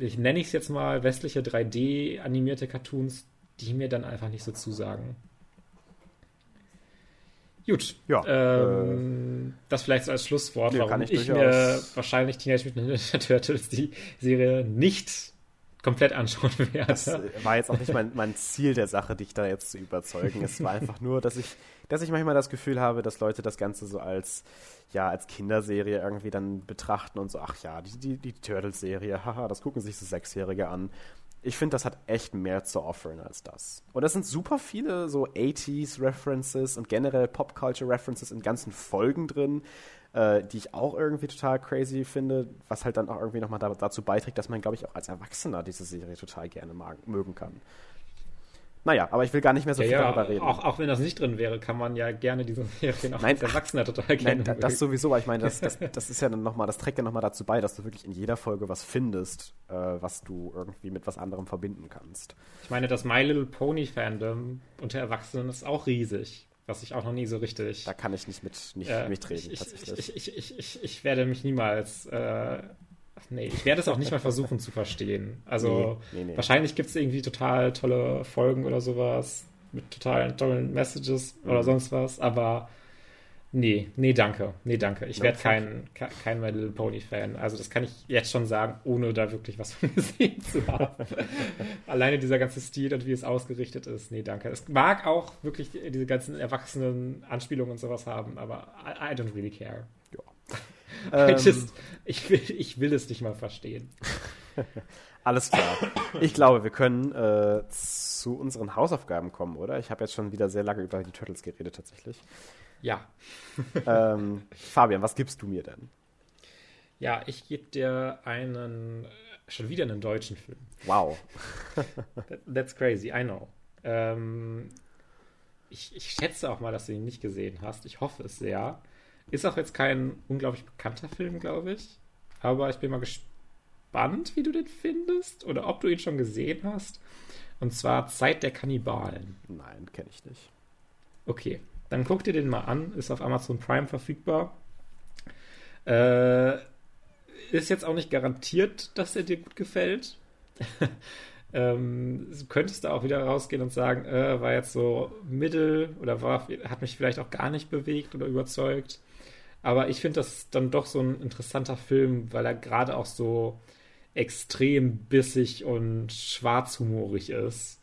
ich nenne ich es jetzt mal westliche 3D animierte Cartoons, die mir dann einfach nicht so zusagen. Gut. Ja. Ähm, äh, das vielleicht so als Schlusswort, warum ich, ich mir wahrscheinlich Teenage Mutant Ninja Turtles die Serie nicht komplett anschauen werde. Das war jetzt auch nicht mein, mein Ziel der Sache, dich da jetzt zu überzeugen. es war einfach nur, dass ich, dass ich manchmal das Gefühl habe, dass Leute das Ganze so als, ja, als Kinderserie irgendwie dann betrachten und so, ach ja, die, die, die Turtles-Serie, haha, das gucken sich so Sechsjährige an ich finde, das hat echt mehr zu offern als das. Und das sind super viele so 80s-References und generell Pop-Culture-References in ganzen Folgen drin. Äh, die ich auch irgendwie total crazy finde, was halt dann auch irgendwie nochmal da, dazu beiträgt, dass man, glaube ich, auch als Erwachsener diese Serie total gerne mag, mögen kann. Naja, aber ich will gar nicht mehr so ja, viel ja, darüber reden. Auch, auch wenn das nicht drin wäre, kann man ja gerne diese Serien auch Nein, als Erwachsener total gerne Nein, das sowieso, aber ich meine, das, das, das ist ja dann nochmal, das trägt ja nochmal dazu bei, dass du wirklich in jeder Folge was findest, äh, was du irgendwie mit was anderem verbinden kannst. Ich meine, das My Little Pony Fandom unter Erwachsenen ist auch riesig, was ich auch noch nie so richtig. Da kann ich nicht mit nicht äh, mitreden, ich, tatsächlich. Ich, ich, ich, ich, ich werde mich niemals. Äh, nee, ich werde es auch nicht mal versuchen zu verstehen. Also, Nee, nee, nee. wahrscheinlich gibt es irgendwie total tolle Folgen oder sowas mit total tollen Messages oder Mhm. sonst was, aber nee, nee, danke. Nee, danke. Ich No, werde kein, ke- kein My Little Pony Fan. Also, das kann ich jetzt schon sagen, ohne da wirklich was von gesehen zu haben. Alleine dieser ganze Stil und wie es ausgerichtet ist, nee, danke. Es mag auch wirklich diese ganzen erwachsenen Anspielungen und sowas haben, aber I, I don't really care. I Ähm, just, ich, will, ich will es nicht mal verstehen. Alles klar. Ich glaube, wir können äh, zu unseren Hausaufgaben kommen, oder? Ich habe jetzt schon wieder sehr lange über die Turtles geredet, tatsächlich. Ja. ähm, Fabian, was gibst du mir denn? Ja, ich gebe dir einen, schon wieder einen deutschen Film. Wow. That, that's crazy, I know. Ähm, ich, ich schätze auch mal, dass du ihn nicht gesehen hast. Ich hoffe es sehr. Ist auch jetzt kein unglaublich bekannter Film, glaube ich. Aber ich bin mal gespannt, wie du den findest oder ob du ihn schon gesehen hast. Und zwar Zeit der Kannibalen. Nein, kenne ich nicht. Okay, dann guck dir den mal an. Ist auf Amazon Prime verfügbar. Äh, ist jetzt auch nicht garantiert, dass er dir gut gefällt. ähm, du könntest da auch wieder rausgehen und sagen, äh, war jetzt so mittel oder war, hat mich vielleicht auch gar nicht bewegt oder überzeugt. Aber ich finde das dann doch so ein interessanter Film, weil er gerade auch so extrem bissig und schwarzhumorig ist.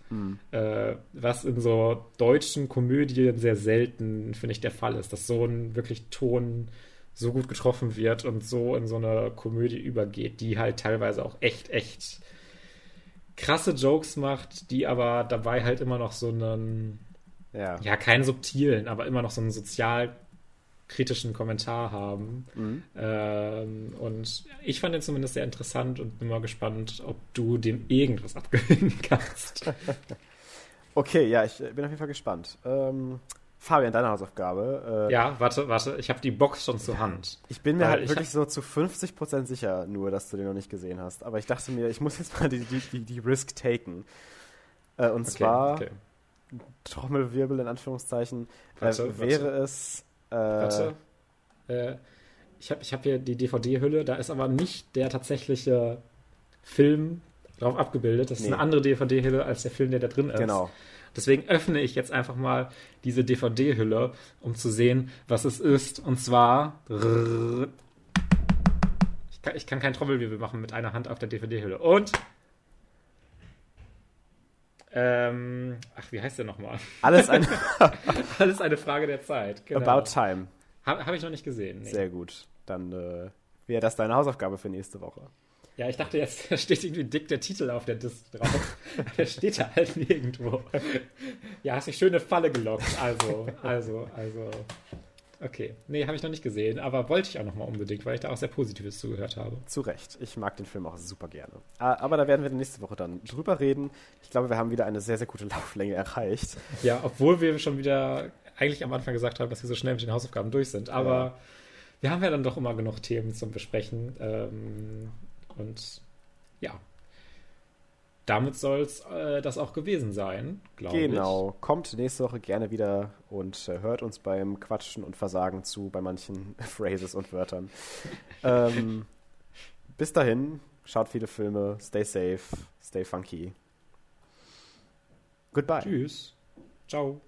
Äh, was in so deutschen Komödien sehr selten, finde ich, der Fall ist, dass so ein wirklich Ton so gut getroffen wird und so in so eine Komödie übergeht, die halt teilweise auch echt, echt krasse Jokes macht, die aber dabei halt immer noch so einen, Ja. ja, keinen subtilen, aber immer noch so einen sozialkritischen Kommentar haben. Mhm. Ähm, und ich fand den zumindest sehr interessant und bin mal gespannt, ob du dem irgendwas abgewinnen kannst. Okay, ja, ich äh, bin auf jeden Fall gespannt. Ähm, Fabian, deine Hausaufgabe. Äh, ja, warte, warte, ich habe die Box schon zur Hand. Ich bin mir Weil halt ich wirklich so zu 50% sicher nur, dass du den noch nicht gesehen hast. Aber ich dachte mir, ich muss jetzt mal die, die, die, die Risk taken. Äh, und Okay, zwar, okay. Trommelwirbel in Anführungszeichen, Warte, äh, wäre es... Äh, Warte. Äh, ich habe ich hab hier die DVD-Hülle, da ist aber nicht der tatsächliche Film drauf abgebildet. Das ist Nee. eine andere DVD-Hülle als der Film, der da drin ist. Genau. Deswegen öffne ich jetzt einfach mal diese DVD-Hülle, um zu sehen, was es ist. Und zwar. Ich kann, ich kann keinen Trommelwirbel machen mit einer Hand auf der DVD-Hülle. Und. Ähm, ach, wie heißt der nochmal? Alles ein Alles eine Frage der Zeit. Genau. About Time. Habe hab ich noch nicht gesehen. Nee. Sehr gut. Dann äh, wäre das deine Hausaufgabe für nächste Woche. Ja, ich dachte jetzt, da steht irgendwie dick der Titel auf der Disc drauf. der steht da halt nirgendwo. Ja, hast mich schön in eine Falle gelockt. Also, also, also. Okay. Nee, habe ich noch nicht gesehen, aber wollte ich auch noch mal unbedingt, weil ich da auch sehr Positives zugehört habe. Zu Recht. Ich mag den Film auch super gerne. Ah, Aber da werden wir nächste Woche dann drüber reden. Ich glaube, wir haben wieder eine sehr, sehr gute Lauflänge erreicht. Ja, obwohl wir schon wieder eigentlich am Anfang gesagt haben, dass wir so schnell mit den Hausaufgaben durch sind. Aber Ja. wir haben ja dann doch immer genug Themen zum Besprechen. Ähm, und ja, damit soll es äh, das auch gewesen sein, glaube ich. Genau. Kommt nächste Woche gerne wieder und äh, hört uns beim Quatschen und Versagen zu bei manchen Phrases und Wörtern. ähm, bis dahin, schaut viele Filme, stay safe, stay funky. Goodbye. Tschüss. Ciao.